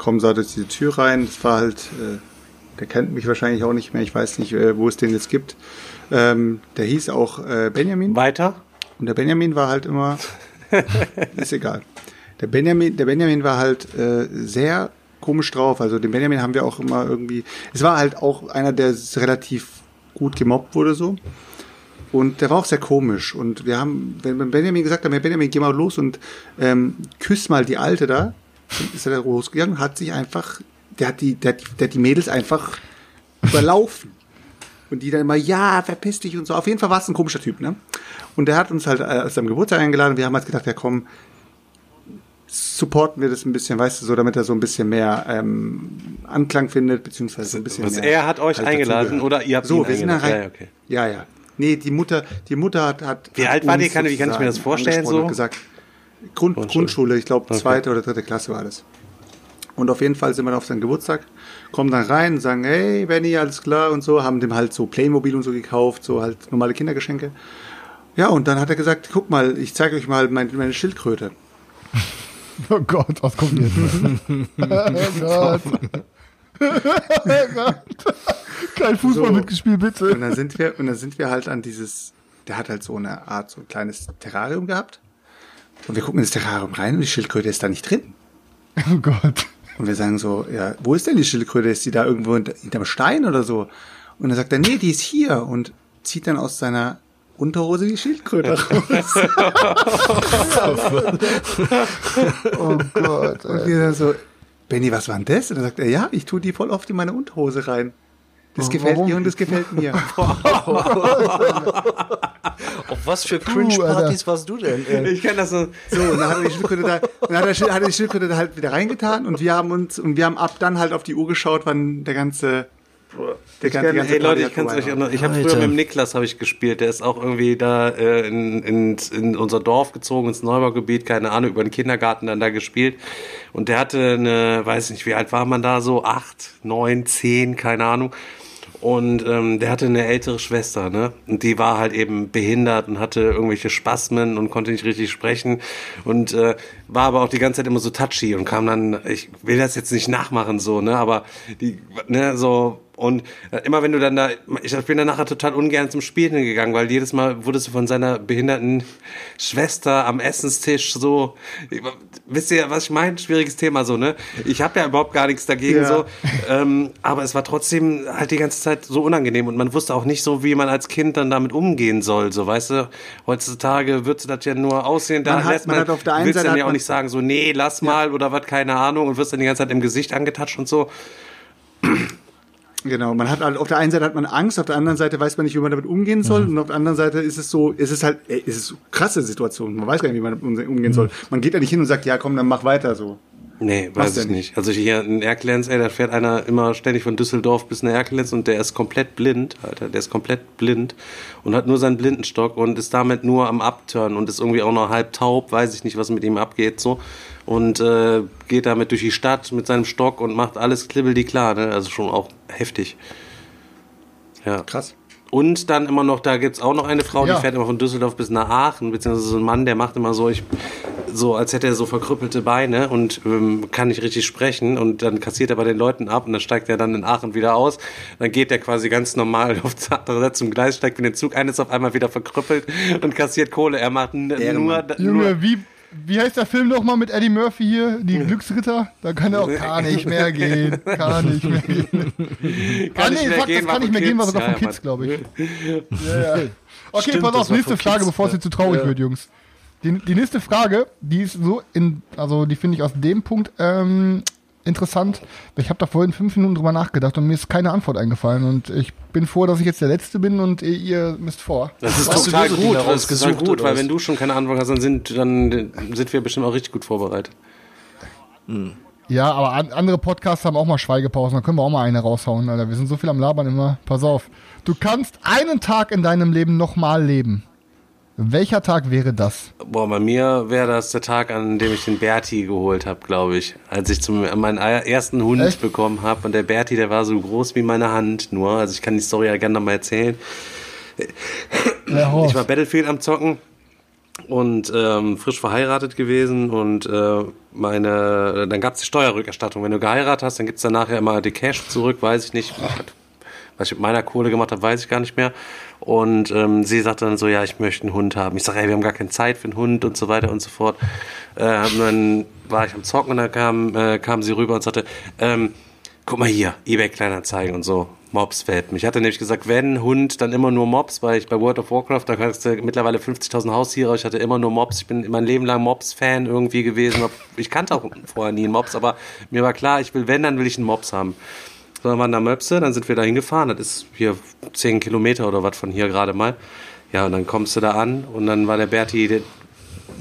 kommen so durch die Tür rein. Das war halt, äh, der kennt mich wahrscheinlich auch nicht mehr. Ich weiß nicht, äh, wo es den jetzt gibt. Ähm, der hieß auch äh, Benjamin. weiter? Und der Benjamin war halt immer, (laughs) ist egal. Der Benjamin, der Benjamin war halt äh, sehr komisch drauf. Also den Benjamin haben wir auch immer irgendwie. Es war halt auch einer, der relativ gut gemobbt wurde so. Und der war auch sehr komisch. Und wir haben, wenn Benjamin gesagt hat, Benjamin, geh mal los und ähm, küss mal die Alte da, ist er da losgegangen, hat sich einfach, der hat die, der der hat die Mädels einfach überlaufen. Und die dann immer, ja, verpiss dich und so. Auf jeden Fall war es ein komischer Typ, ne? Und der hat uns halt äh, zu seinem Geburtstag eingeladen. Wir haben halt gedacht, ja komm, supporten wir das ein bisschen, weißt du, so, damit er so ein bisschen mehr ähm, Anklang findet, beziehungsweise so ein bisschen Was mehr. er hat euch halt eingeladen oder ihr habt so, ihn wir sind da eingeladen? rein. Ja, okay. ja, ja. Nee, die Mutter, die Mutter hat, hat Wie hat alt war die? Kann- wie kann ich mir das vorstellen, so? und gesagt, Grund, Grundschule. Grundschule, ich glaube Okay. zweite oder dritte Klasse war das. Und auf jeden Fall sind wir auf seinen Geburtstag, kommen dann rein, sagen, hey Benny, alles klar und so, haben dem halt so Playmobil und so gekauft, so halt normale Kindergeschenke. Ja, und dann hat er gesagt, guck mal, ich zeige euch mal meine, meine Schildkröte. (laughs) Oh Gott, was kommt jetzt? (laughs) oh (laughs) oh Gott. Kein Fußball So. mitgespielt, bitte. Und dann sind wir, und dann sind wir halt an dieses, der hat halt so eine Art, so ein kleines Terrarium gehabt. Und wir gucken ins Terrarium rein und die Schildkröte ist da nicht drin. (laughs) Oh Gott. Und wir sagen so, ja, wo ist denn die Schildkröte? Ist die da irgendwo hinter- hinterm Stein oder so? Und dann sagt er, nee, die ist hier und zieht dann aus seiner Unterhose die Schildkröte raus. (laughs) Oh Gott. Und wir dann so, Benny, was war denn das? Und dann sagt er, ja, ich tue die voll oft in meine Unterhose rein. Das gefällt Warum? ihr und das gefällt mir. (laughs) Auf was für Cringe-Partys warst du denn? Äh, Ich kann das so. So, und dann hat er die Schildkröte da, und dann hat er, hat er die Schildkröte da halt wieder reingetan und wir haben uns, und wir haben ab dann halt auf die Uhr geschaut, wann der ganze, der Ich kann, hey Leute, ich kann es euch noch, Ich habe früher mit dem Niklas habe ich gespielt. Der ist auch irgendwie da äh, in, in, in unser Dorf gezogen, ins Neubaugebiet, keine Ahnung, über den Kindergarten dann da gespielt. Und der hatte eine, weiß nicht, wie alt war man da so? Acht, neun, zehn, keine Ahnung. Und ähm, der hatte eine ältere Schwester, ne? Und die war halt eben behindert und hatte irgendwelche Spasmen und konnte nicht richtig sprechen. Und äh, war aber auch die ganze Zeit immer so touchy und kam dann, ich will das jetzt nicht nachmachen, so, ne? Aber die, ne, so. Und äh, immer wenn du dann da, ich bin dann nachher total ungern zum Spielen gegangen, weil jedes Mal wurdest du von seiner behinderten Schwester am Essenstisch so, wisst ihr, was ich meine? Schwieriges Thema so, ne? Ich habe ja überhaupt gar nichts dagegen Ja. so, ähm, aber es war trotzdem halt die ganze Zeit so unangenehm und man wusste auch nicht so, wie man als Kind dann damit umgehen soll, so, weißt du? Heutzutage würdest du das ja nur aussehen, da Man hat- lässt man man, hat auf der einen willst Seite dann ja auch nicht sagen so, nee, lass mal oder was, keine Ahnung und wirst dann die ganze Zeit im Gesicht angetatscht und so. Genau, man hat halt, auf der einen Seite hat man Angst, auf der anderen Seite weiß man nicht, wie man damit umgehen soll, und auf der anderen Seite ist es so, ist es halt, ey, ist es so krasse Situation, man weiß gar nicht, wie man damit umgehen soll. Man geht da nicht hin und sagt, ja komm, dann mach weiter so. Nee, weiß ich nicht. Also hier in Erkelenz, ey, da fährt einer immer ständig von Düsseldorf bis nach Erkelenz und der ist komplett blind, Alter. Der ist komplett blind und hat nur seinen Blindenstock und ist damit nur am Abturnen und ist irgendwie auch noch halb taub, weiß ich nicht, was mit ihm abgeht, so. Und äh, geht damit durch die Stadt mit seinem Stock und macht alles klibbel klar, ne? Also schon auch heftig. Ja. Krass. Und dann immer noch, da gibt's auch noch eine Frau, Ja. die fährt immer von Düsseldorf bis nach Aachen, beziehungsweise so ein Mann, der macht immer so, ich, so als hätte er so verkrüppelte Beine und ähm, kann nicht richtig sprechen und dann kassiert er bei den Leuten ab und dann steigt er dann in Aachen wieder aus. Dann geht er quasi ganz normal (laughs) auf zum Gleis, steigt in den Zug ein, ist auf einmal wieder verkrüppelt und kassiert Kohle. Er macht nur, nur Junge, wie, wie heißt der Film nochmal mit Eddie Murphy hier? Die Glücksritter? Da kann er auch gar nicht mehr gehen. Kann (laughs) nicht mehr gehen. ah, nicht nee, mehr fuck, gehen, das kann nicht mehr gehen, war sogar von Kids, glaube ich. (laughs) Ja, ja. Okay, Stimmt, pass auf, nächste Frage, Kids, bevor es jetzt zu traurig Ja. wird, Jungs. Die, die nächste Frage, die ist so in, also die finde ich aus dem Punkt ähm, interessant. Ich habe da vorhin fünf Minuten drüber nachgedacht und mir ist keine Antwort eingefallen. Und ich bin froh, dass ich jetzt der Letzte bin und ihr, ihr müsst vor. Das ist Hast du total gut, das ist total gut, weil was? wenn du schon keine Antwort hast, dann sind, dann sind wir bestimmt auch richtig gut vorbereitet. Ja, aber an, andere Podcasts haben auch mal Schweigepausen. Da können wir auch mal eine raushauen, Alter. Wir sind so viel am Labern immer. Pass auf. Du kannst einen Tag in deinem Leben nochmal leben. Welcher Tag wäre das? Boah, bei mir wäre das der Tag, an dem ich den Berti geholt habe, glaube ich. Als ich zum, meinen ersten Hund Echt? bekommen habe. Und der Berti, der war so groß wie meine Hand nur. Also ich kann die Story ja gerne nochmal erzählen. Ja. Ich war Battlefield am Zocken und ähm, frisch verheiratet gewesen und äh, meine, dann gab es die Steuerrückerstattung. Wenn du geheiratet hast, dann gibt's dann nachher immer die Cash zurück, weiß ich nicht. Was ich mit meiner Kohle gemacht habe, weiß ich gar nicht mehr. Und ähm, sie sagte dann so, ja, ich möchte einen Hund haben. Ich sage, ey, wir haben gar keine Zeit für einen Hund und so weiter und so fort. Äh, und dann war ich am Zocken und dann kam, äh, kam sie rüber und sagte, ähm, guck mal hier, eBay Kleinanzeigen und so. Mobs-Welpen. Ich hatte nämlich gesagt, wenn Hund, dann immer nur Mobs, weil ich bei World of Warcraft, da kannst du mittlerweile 50.000 Haustiere, ich hatte immer nur Mobs. Ich bin mein Leben lang Mobs-Fan irgendwie gewesen. Ich kannte auch vorher nie einen Mobs, aber mir war klar, ich will, wenn, dann will ich einen Mobs haben. So, dann waren da Möpse, dann sind wir da hingefahren. Das ist hier 10 Kilometer oder was von hier gerade mal. Ja, und dann kommst du da an und dann war der Berti der,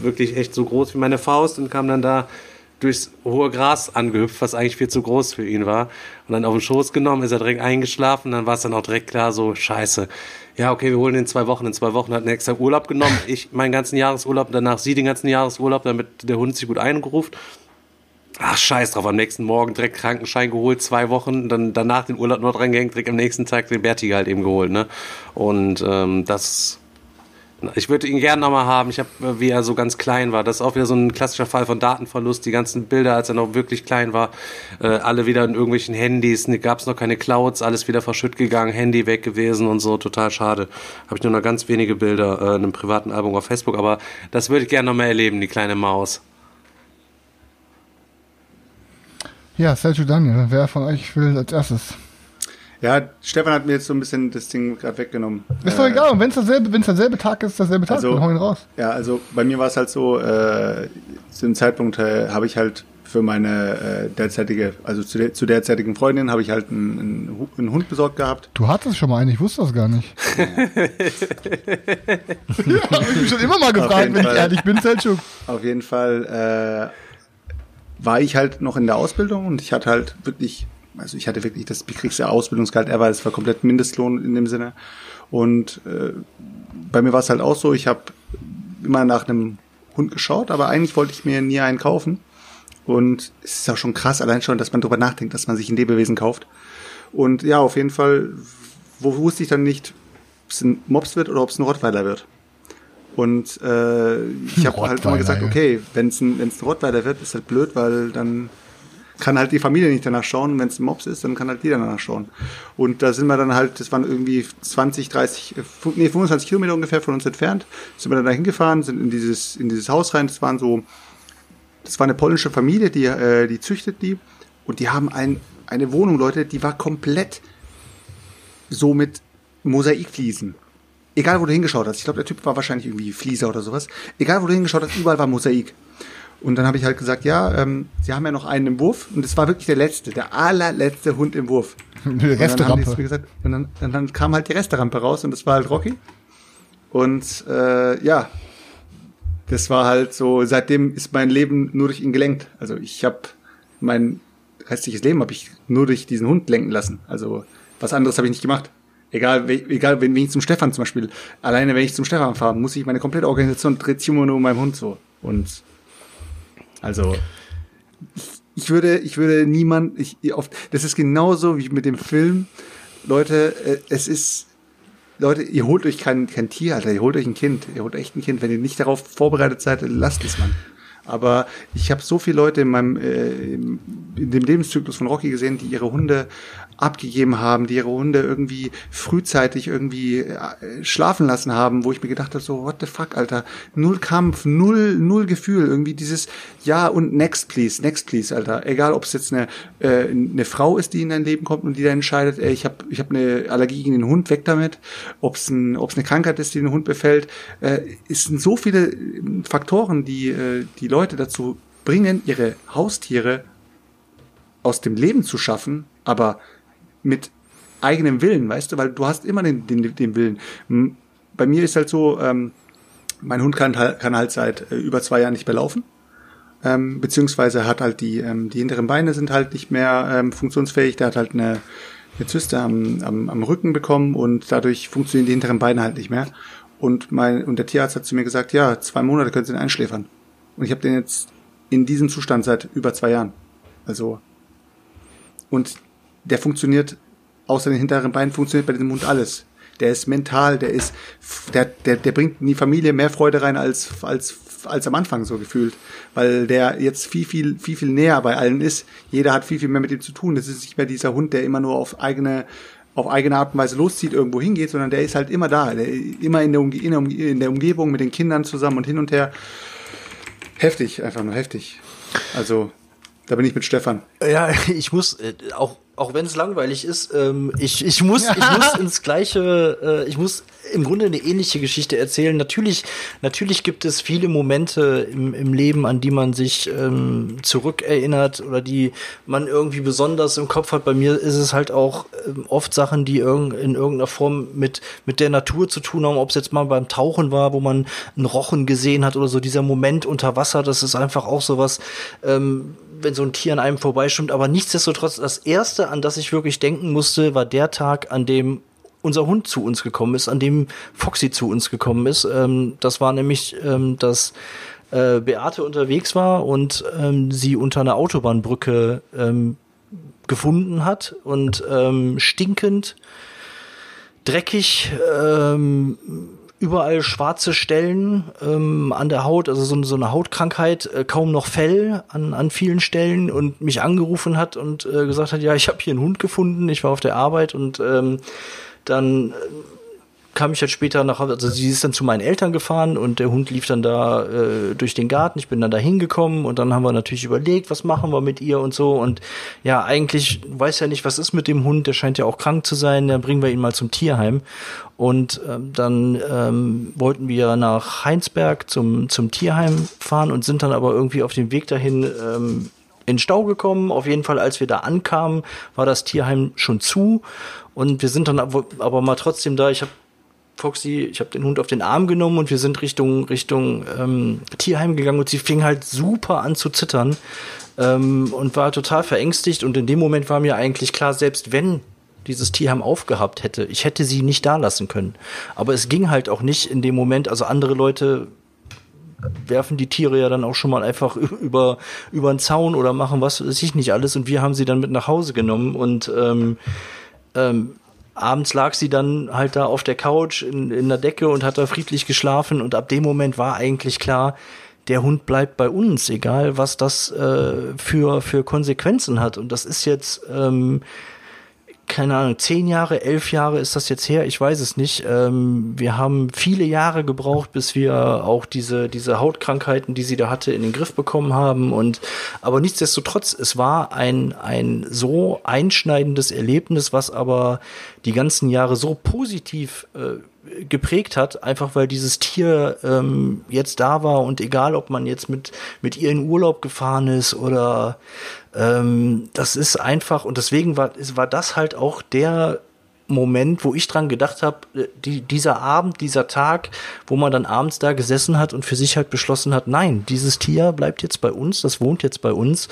wirklich echt so groß wie meine Faust und kam dann da durchs hohe Gras angehüpft, was eigentlich viel zu groß für ihn war. Und dann auf den Schoß genommen, ist er direkt eingeschlafen. Dann war es dann auch direkt klar, so scheiße. Ja, okay, wir holen ihn in zwei Wochen. In zwei Wochen hat er extra Urlaub genommen. Ich meinen ganzen Jahresurlaub, danach sie den ganzen Jahresurlaub, damit der Hund sich gut eingeruft. Ach, scheiß drauf, am nächsten Morgen direkt Krankenschein geholt, zwei Wochen, dann danach den Urlaub noch dran gehängt, direkt am nächsten Tag den Bertiger halt eben geholt, ne? Und ähm, das ich würde ihn gerne nochmal haben. Ich habe, äh, wie er so ganz klein war. Das ist auch wieder so ein klassischer Fall von Datenverlust. Die ganzen Bilder, als er noch wirklich klein war, äh, alle wieder in irgendwelchen Handys. Ne, Gab es noch keine Clouds, alles wieder verschütt gegangen, Handy weg gewesen und so. Total schade. Habe ich nur noch ganz wenige Bilder äh, in einem privaten Album auf Facebook. Aber das würde ich gerne nochmal erleben, die kleine Maus. Ja, Sergio Daniel, wer von euch will als erstes? Ja, Stefan hat mir jetzt so ein bisschen das Ding gerade weggenommen. Ist doch Äh, egal, wenn es derselbe, wenn's derselbe Tag ist, derselbe Tag, Also- dann hau ihn raus. Ja, also bei mir war es halt so, äh, zu dem Zeitpunkt äh, habe ich halt für meine äh, derzeitige, also zu, der, zu derzeitigen Freundin habe ich halt einen, einen, Hu- einen Hund besorgt gehabt. Du hattest schon mal einen, ich wusste das gar nicht. (laughs) (laughs) ja, hab ich mich schon immer mal gefragt, wenn ich Fall. ehrlich bin, Selchuk. Auf jeden Fall äh, war ich halt noch in der Ausbildung und ich hatte halt wirklich, also ich hatte wirklich das bekriegsste Ausbildungsgehalt ever, es war komplett Mindestlohn in dem Sinne. Und äh, bei mir war es halt auch so, ich habe immer nach einem Hund geschaut, aber eigentlich wollte ich mir nie einen kaufen. Und es ist auch schon krass, allein schon, dass man darüber nachdenkt, dass man sich ein Lebewesen kauft. Und ja, auf jeden Fall, wo wusste ich dann nicht, ob es ein Mops wird oder ob es ein Rottweiler wird. Und äh, ich (laughs) habe halt immer gesagt, okay, wenn es ein, wenn's ein Rottweiler wird, ist halt blöd, weil dann kann halt die Familie nicht danach schauen. Wenn es ein Mops ist, dann kann halt die danach schauen. Und da sind wir dann halt, das waren irgendwie 20, 30, äh, nee, 25 Kilometer ungefähr von uns entfernt, sind wir dann da hingefahren, sind in dieses, in dieses Haus rein. Das waren so, das war eine polnische Familie, die, äh, die züchtet die. Und die haben ein, eine Wohnung, Leute, die war komplett so mit Mosaikfliesen. Egal, wo du hingeschaut hast. Ich glaube, der Typ war wahrscheinlich irgendwie Flieser oder sowas. Egal, wo du hingeschaut hast, überall war Mosaik. Und dann habe ich halt gesagt, ja, ähm, sie haben ja noch einen im Wurf. Und es war wirklich der letzte, der allerletzte Hund im Wurf. (laughs) Eine Und dann haben die Resterampe. gesagt, und dann, und dann kam halt die Resterampe raus und das war halt Rocky. Und äh, ja, das war halt so, seitdem ist mein Leben nur durch ihn gelenkt. Also ich habe mein restliches Leben habe ich nur durch diesen Hund lenken lassen. Also was anderes habe ich nicht gemacht. Egal, egal, wenn, wenn ich zum Stefan zum Beispiel, alleine wenn ich zum Stefan fahre, muss ich meine komplette Organisation dreht sich immer nur um meinen Hund so. Und also ich würde, ich würde niemand, ich, oft, das ist genauso wie mit dem Film. Leute, äh, es ist, Leute, ihr holt euch kein, kein Tier, Alter, ihr holt euch ein Kind, ihr holt echt ein Kind. Wenn ihr nicht darauf vorbereitet seid, lasst es man. Aber ich habe so viele Leute in meinem äh, in dem Lebenszyklus von Rocky gesehen, die ihre Hunde abgegeben haben, die ihre Hunde irgendwie frühzeitig irgendwie äh, schlafen lassen haben, wo ich mir gedacht habe, so what the fuck, Alter, null Kampf, null null Gefühl, irgendwie dieses ja und next please, next please, Alter, egal ob es jetzt eine äh, eine Frau ist, die in dein Leben kommt und die dann entscheidet, ey, ich habe ich habe eine Allergie gegen den Hund, weg damit, ob es ein, ob's eine Krankheit ist, die den Hund befällt, äh, es sind so viele äh, Faktoren, die äh, die Leute dazu bringen, ihre Haustiere aus dem Leben zu schaffen, aber mit eigenem Willen, weißt du, weil du hast immer den, den, den Willen. Bei mir ist halt so, ähm, mein Hund kann, halt- kann halt seit äh, über zwei Jahren nicht mehr laufen. Ähm, beziehungsweise hat halt die, ähm, die hinteren Beine sind halt nicht mehr ähm, funktionsfähig. Der hat halt eine, eine Zyste am, am, am Rücken bekommen und dadurch funktionieren die hinteren Beine halt nicht mehr. Und mein, und der Tierarzt hat zu mir gesagt, ja, zwei Monate können Sie ihn einschläfern. Und ich habe den jetzt in diesem Zustand seit über zwei Jahren. Also, und der funktioniert, außer den hinteren Beinen funktioniert bei diesem Hund alles. Der ist mental, der ist, der, der, der bringt in die Familie mehr Freude rein als, als, als am Anfang so gefühlt. Weil der jetzt viel, viel, viel, viel näher bei allen ist. Jeder hat viel, viel mehr mit ihm zu tun. Das ist nicht mehr dieser Hund, der immer nur auf eigene, auf eigene Art und Weise loszieht, irgendwo hingeht, sondern der ist halt immer da. Der, immer in der, Umge in, der in der Umgebung mit den Kindern zusammen und hin und her. Heftig, einfach nur heftig. Also, da bin ich mit Stefan. Ja, (laughs) ich muss äh, auch auch wenn es langweilig ist, ähm, ich, ich, muss, ich muss (laughs) ins gleiche, äh, ich muss im Grunde eine ähnliche Geschichte erzählen. Natürlich, natürlich gibt es viele Momente im, im Leben, an die man sich ähm, zurückerinnert oder die man irgendwie besonders im Kopf hat. Bei mir ist es halt auch ähm, oft Sachen, die irg in irgendeiner Form mit, mit der Natur zu tun haben, ob es jetzt mal beim Tauchen war, wo man einen Rochen gesehen hat oder so. Dieser Moment unter Wasser, das ist einfach auch sowas, ähm, wenn so ein Tier an einem vorbeischwimmt. Aber nichtsdestotrotz, das erste, an das ich wirklich denken musste, war der Tag, an dem unser Hund zu uns gekommen ist, an dem Foxy zu uns gekommen ist. Ähm, das war nämlich, ähm, dass äh, Beate unterwegs war und ähm, sie unter einer Autobahnbrücke ähm, gefunden hat und ähm, stinkend, dreckig, ähm, überall schwarze Stellen ähm, an der Haut, also so, so eine Hautkrankheit, äh, kaum noch Fell an, an vielen Stellen und mich angerufen hat und äh, gesagt hat, ja, ich habe hier einen Hund gefunden, ich war auf der Arbeit und ähm, dann äh, kam ich halt später nach Hause, also sie ist dann zu meinen Eltern gefahren und der Hund lief dann da äh, durch den Garten. Ich bin dann da hingekommen und dann haben wir natürlich überlegt, was machen wir mit ihr und so. Und ja, eigentlich weiß ja nicht, was ist mit dem Hund, der scheint ja auch krank zu sein, dann bringen wir ihn mal zum Tierheim. Und ähm, dann ähm, wollten wir nach Heinsberg zum, zum Tierheim fahren und sind dann aber irgendwie auf dem Weg dahin ähm, in Stau gekommen. Auf jeden Fall, als wir da ankamen, war das Tierheim schon zu. Und wir sind dann aber, mal trotzdem da. Ich habe Foxy, ich habe den Hund auf den Arm genommen und wir sind Richtung Richtung ähm, Tierheim gegangen und sie fing halt super an zu zittern ähm, und war total verängstigt und in dem Moment war mir eigentlich klar, selbst wenn dieses Tierheim aufgehabt hätte, ich hätte sie nicht da lassen können. Aber es ging halt auch nicht in dem Moment, also andere Leute werfen die Tiere ja dann auch schon mal einfach (laughs) über über einen Zaun oder machen was weiß ich nicht alles. Und wir haben sie dann mit nach Hause genommen. Und ähm, ähm, abends lag sie dann halt da auf der Couch in, in der Decke und hat da friedlich geschlafen. Und ab dem Moment war eigentlich klar, der Hund bleibt bei uns, egal was das äh, für, für Konsequenzen hat. Und das ist jetzt ähm, keine Ahnung, zehn Jahre, elf Jahre ist das jetzt her, ich weiß es nicht. Ähm, wir haben viele Jahre gebraucht, bis wir auch diese, diese Hautkrankheiten, die sie da hatte, in den Griff bekommen haben. Und aber nichtsdestotrotz, es war ein, ein so einschneidendes Erlebnis, was aber die ganzen Jahre so positiv äh, geprägt hat, einfach weil dieses Tier ähm, jetzt da war und egal, ob man jetzt mit, mit ihr in Urlaub gefahren ist oder ähm, das ist einfach und deswegen war, war das halt auch der Moment, wo ich dran gedacht habe, äh, die, dieser Abend, dieser Tag, wo man dann abends da gesessen hat und für sich halt beschlossen hat, nein, dieses Tier bleibt jetzt bei uns, das wohnt jetzt bei uns.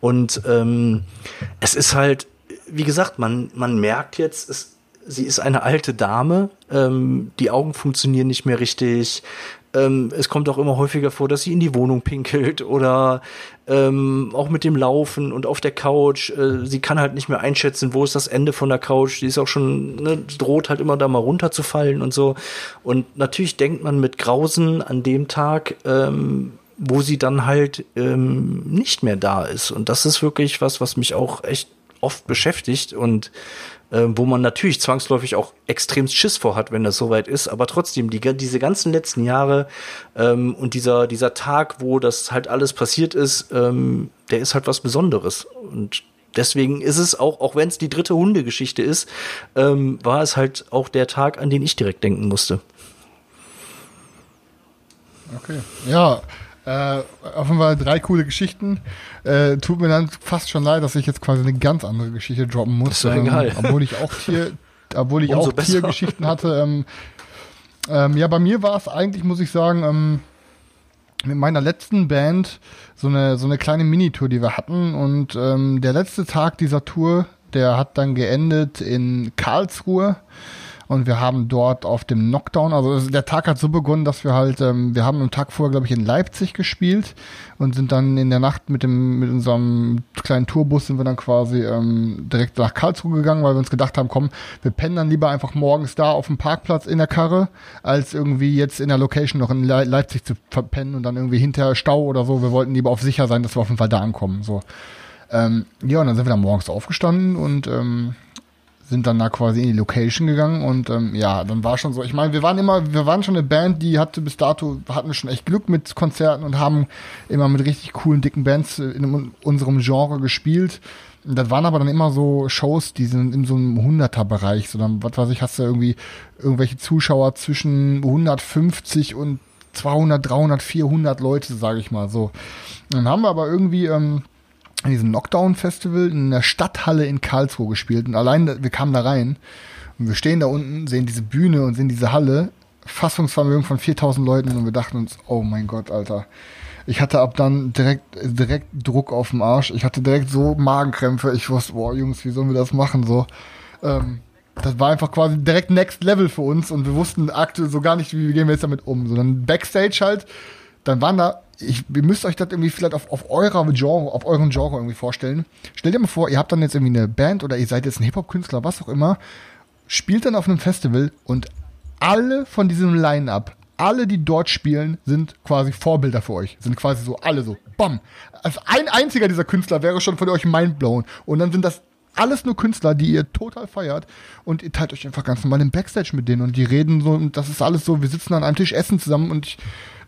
Und ähm, es ist halt, wie gesagt, man, man merkt jetzt, es, sie ist eine alte Dame, ähm, die Augen funktionieren nicht mehr richtig. Ähm, es kommt auch immer häufiger vor, dass sie in die Wohnung pinkelt oder ähm, auch mit dem Laufen und auf der Couch. Äh, sie kann halt nicht mehr einschätzen, wo ist das Ende von der Couch. Die ist auch schon, ne, droht halt immer da mal runterzufallen und so. Und natürlich denkt man mit Grausen an dem Tag, ähm, wo sie dann halt ähm, nicht mehr da ist. Und das ist wirklich was, was mich auch echt oft beschäftigt und äh, wo man natürlich zwangsläufig auch extrem Schiss vor hat, wenn das soweit ist. Aber trotzdem, die, diese ganzen letzten Jahre ähm, und dieser, dieser Tag, wo das halt alles passiert ist, ähm, der ist halt was Besonderes. Und deswegen ist es auch, auch wenn es die dritte Hundegeschichte ist, ähm, war es halt auch der Tag, an den ich direkt denken musste. Okay. Ja, äh, offenbar drei coole Geschichten. Äh, tut mir dann fast schon leid, dass ich jetzt quasi eine ganz andere Geschichte droppen muss. Egal. Ähm, obwohl ich auch Tier, (laughs) obwohl ich auch Tiergeschichten hatte. Ähm, ähm, ja, bei mir war es eigentlich, muss ich sagen, ähm, mit meiner letzten Band so eine, so eine kleine Minitour, die wir hatten. Und ähm, der letzte Tag dieser Tour, der hat dann geendet in Karlsruhe und wir haben dort auf dem Knockdown, also der Tag hat so begonnen, dass wir halt, ähm, wir haben am Tag vorher, glaube ich, in Leipzig gespielt und sind dann in der Nacht mit dem mit unserem kleinen Tourbus sind wir dann quasi ähm, direkt nach Karlsruhe gegangen, weil wir uns gedacht haben, komm, wir pennen dann lieber einfach morgens da auf dem Parkplatz in der Karre, als irgendwie jetzt in der Location noch in Le Leipzig zu verpennen und dann irgendwie hinter Stau oder so. Wir wollten lieber auf sicher sein, dass wir auf jeden Fall da ankommen. So. Ähm, ja, und dann sind wir dann morgens aufgestanden und ähm, sind dann da quasi in die Location gegangen und ähm, ja, dann war schon so. Ich meine, wir waren immer, wir waren schon eine Band, die hatte bis dato hatten wir schon echt Glück mit Konzerten und haben immer mit richtig coolen dicken Bands in unserem Genre gespielt. Das waren aber dann immer so Shows, die sind in so einem 100er-Bereich. So dann, was weiß ich, hast du irgendwie irgendwelche Zuschauer zwischen 150 und 200, 300, 400 Leute, sage ich mal so. Dann haben wir aber irgendwie ähm, in diesem Knockdown-Festival in der Stadthalle in Karlsruhe gespielt. Und allein, wir kamen da rein und wir stehen da unten, sehen diese Bühne und sehen diese Halle. Fassungsvermögen von 4000 Leuten und wir dachten uns, oh mein Gott, Alter. Ich hatte ab dann direkt, direkt Druck auf dem Arsch. Ich hatte direkt so Magenkrämpfe. Ich wusste, boah, Jungs, wie sollen wir das machen? So, ähm, das war einfach quasi direkt Next Level für uns und wir wussten aktuell so gar nicht, wie gehen wir jetzt damit um. Sondern Backstage halt, dann waren da, ich, ihr müsst euch das irgendwie vielleicht auf, auf eurer Genre, auf euren Genre irgendwie vorstellen. Stellt dir mal vor, ihr habt dann jetzt irgendwie eine Band oder ihr seid jetzt ein Hip-Hop-Künstler, was auch immer, spielt dann auf einem Festival und alle von diesem Line-Up, alle, die dort spielen, sind quasi Vorbilder für euch. Sind quasi so alle so, bam. Also ein einziger dieser Künstler wäre schon von euch mindblown. Und dann sind das alles nur Künstler, die ihr total feiert und ihr teilt euch einfach ganz normal im Backstage mit denen und die reden so und das ist alles so, wir sitzen an einem Tisch, essen zusammen und ich,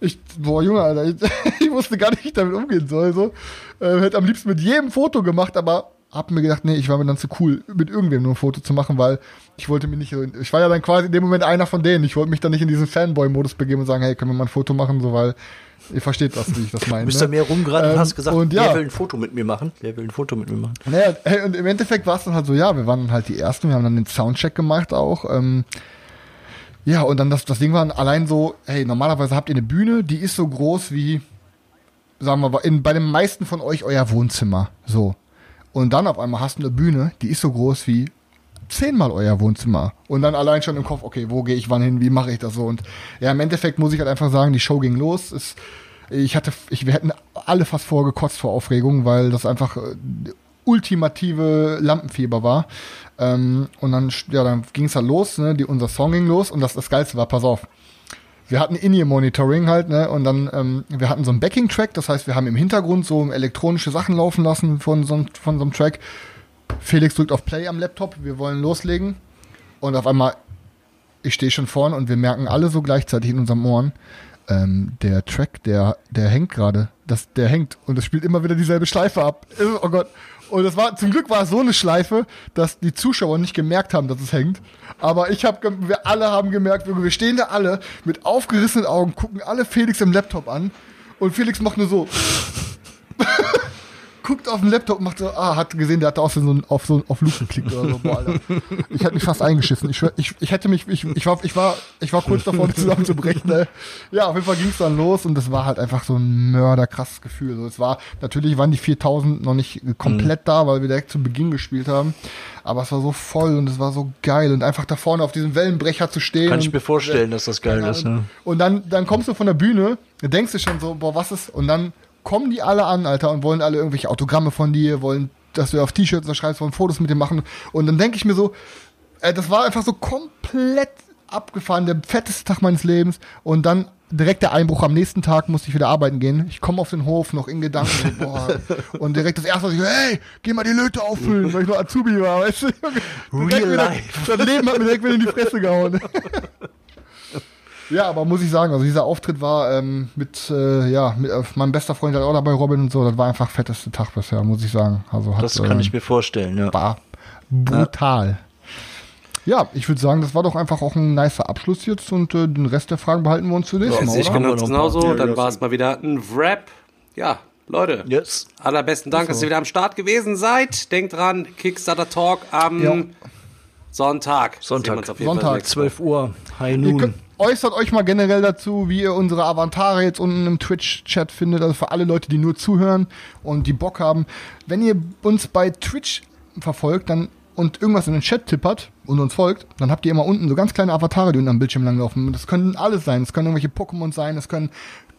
ich boah Junge, Alter, ich, (laughs) ich wusste gar nicht, wie ich damit umgehen soll, so. Äh, hätte am liebsten mit jedem Foto gemacht, aber hab mir gedacht, nee, ich war mir dann zu cool, mit irgendwem nur ein Foto zu machen, weil ich wollte mir nicht, ich war ja dann quasi in dem Moment einer von denen. Ich wollte mich dann nicht in diesen Fanboy-Modus begeben und sagen, hey, können wir mal ein Foto machen, so, weil ihr versteht das, wie ich das meine. Du bist da ne? mehr rumgerannt und Ähm, hast gesagt, und ja. wer will ein Foto mit mir machen? Wer will ein Foto mit mir machen? Naja, hey, und im Endeffekt war es dann halt so, ja, wir waren dann halt die Ersten, wir haben dann den Soundcheck gemacht auch. Ähm, ja, und dann das, das Ding war allein so, hey, normalerweise habt ihr eine Bühne, die ist so groß wie, sagen wir mal, in, bei den meisten von euch euer Wohnzimmer. So. Und dann auf einmal hast du eine Bühne, die ist so groß wie zehnmal euer Wohnzimmer. Und dann allein schon im Kopf, okay, wo gehe ich wann hin, wie mache ich das so? Und ja, im Endeffekt muss ich halt einfach sagen, die Show ging los. Es, ich hatte, ich, wir hätten alle fast vorgekotzt vor Aufregung, weil das einfach äh, ultimative Lampenfieber war. Ähm, und dann, ja, dann ging es halt los, ne, die, unser Song ging los und das, das Geilste war, pass auf. Wir hatten In-Ear-Monitoring halt, ne, und dann, ähm, wir hatten so einen Backing-Track, das heißt, wir haben im Hintergrund so elektronische Sachen laufen lassen von so, einem- von so einem Track. Felix drückt auf Play am Laptop, wir wollen loslegen. Und auf einmal, ich stehe schon vorne und wir merken alle so gleichzeitig in unserem Ohren, ähm, der Track, der, der hängt gerade. Das, der hängt und es spielt immer wieder dieselbe Schleife ab. Oh Gott. Und es war, zum Glück war es so eine Schleife, dass die Zuschauer nicht gemerkt haben, dass es hängt. Aber ich habe, wir alle haben gemerkt, wir stehen da alle mit aufgerissenen Augen, gucken alle Felix im Laptop an und Felix macht nur so. Guckt auf den Laptop und macht so, ah, hat gesehen, der hat da auf so, einen- auf so auf Loop geklickt oder so. Boah, Alter. Ich hätte mich fast eingeschissen. Ich, ich, ich hätte mich, ich, ich, war, ich, war, ich war kurz davor, zusammenzubrechen. Ne? Ja, auf jeden Fall ging es dann los und das war halt einfach so ein mörderkrasses Gefühl. So, es war, natürlich waren die 4000 noch nicht komplett da, weil wir direkt zu Beginn gespielt haben. Aber es war so voll und es war so geil und einfach da vorne auf diesem Wellenbrecher zu stehen. Kann ich und- mir vorstellen, dass das geil ist. Ne? und dann, dann kommst du von der Bühne, denkst du schon so, boah, was ist? Und dann kommen die alle an, Alter, und wollen alle irgendwelche Autogramme von dir, wollen, dass du auf T-Shirts unterschreibst, wollen Fotos mit dir machen. Und dann denke ich mir so, äh, das war einfach so komplett abgefahren, der fetteste Tag meines Lebens. Und dann direkt der Einbruch. Am nächsten Tag musste ich wieder arbeiten gehen. Ich komme auf den Hof, noch in Gedanken. Boah. (laughs) Und direkt das erste, was ich, hey, geh mal die Löte auffüllen, weil ich noch Azubi war, weißt du? Real wieder, life. Das Leben hat mir direkt wieder in die Fresse gehauen. (laughs) Ja, aber muss ich sagen, also dieser Auftritt war ähm, mit, äh, ja, mit, äh, mein bester Freund hat auch dabei, Robin und so, das war einfach fetteste Tag bisher, muss ich sagen. Also hat, Das kann ähm, ich mir vorstellen, ja. war brutal. Ja, ich würde sagen, das war doch einfach auch ein nicer Abschluss jetzt und äh, den Rest der Fragen behalten wir uns zunächst Ja, mal, ich genau, genauso. Ja, Dann ja, war es mal wieder ein Wrap. Ja, Leute. Yes. Allerbesten Dank, dass ihr wieder am Start gewesen seid. Denkt dran, Kickstarter Talk am Ja. Sonntag. Sonntag. Sonntag, Fall nächstes Mal. 12 Uhr, High Ihr Noon. Äußert euch mal generell dazu, wie ihr unsere Avatare jetzt unten im Twitch-Chat findet. Also für alle Leute, die nur zuhören und die Bock haben. Wenn ihr uns bei Twitch verfolgt dann und irgendwas in den Chat tippert und uns folgt, dann habt ihr immer unten so ganz kleine Avatare, die unten am Bildschirm langlaufen. Das können alles sein. Das können irgendwelche Pokémon sein, das können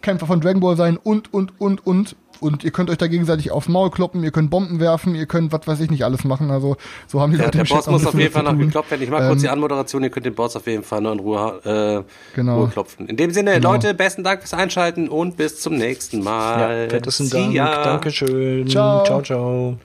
Kämpfer von Dragon Ball sein und, und, und, und. Und ihr könnt euch da gegenseitig aufs Maul kloppen, ihr könnt Bomben werfen, ihr könnt was weiß ich nicht alles machen. Also so haben die Ja, Leute der Boss muss auf jeden Fall noch geklopft werden. Ich mache kurz Ähm, die Anmoderation. Ihr könnt den Boss auf jeden Fall noch in Ruhe, äh, Genau. Ruhe klopfen. In dem Sinne, Leute, besten Dank fürs Einschalten und bis zum nächsten Mal. Ja, fettesten See Dank. Dankeschön. Ciao. ciao. ciao.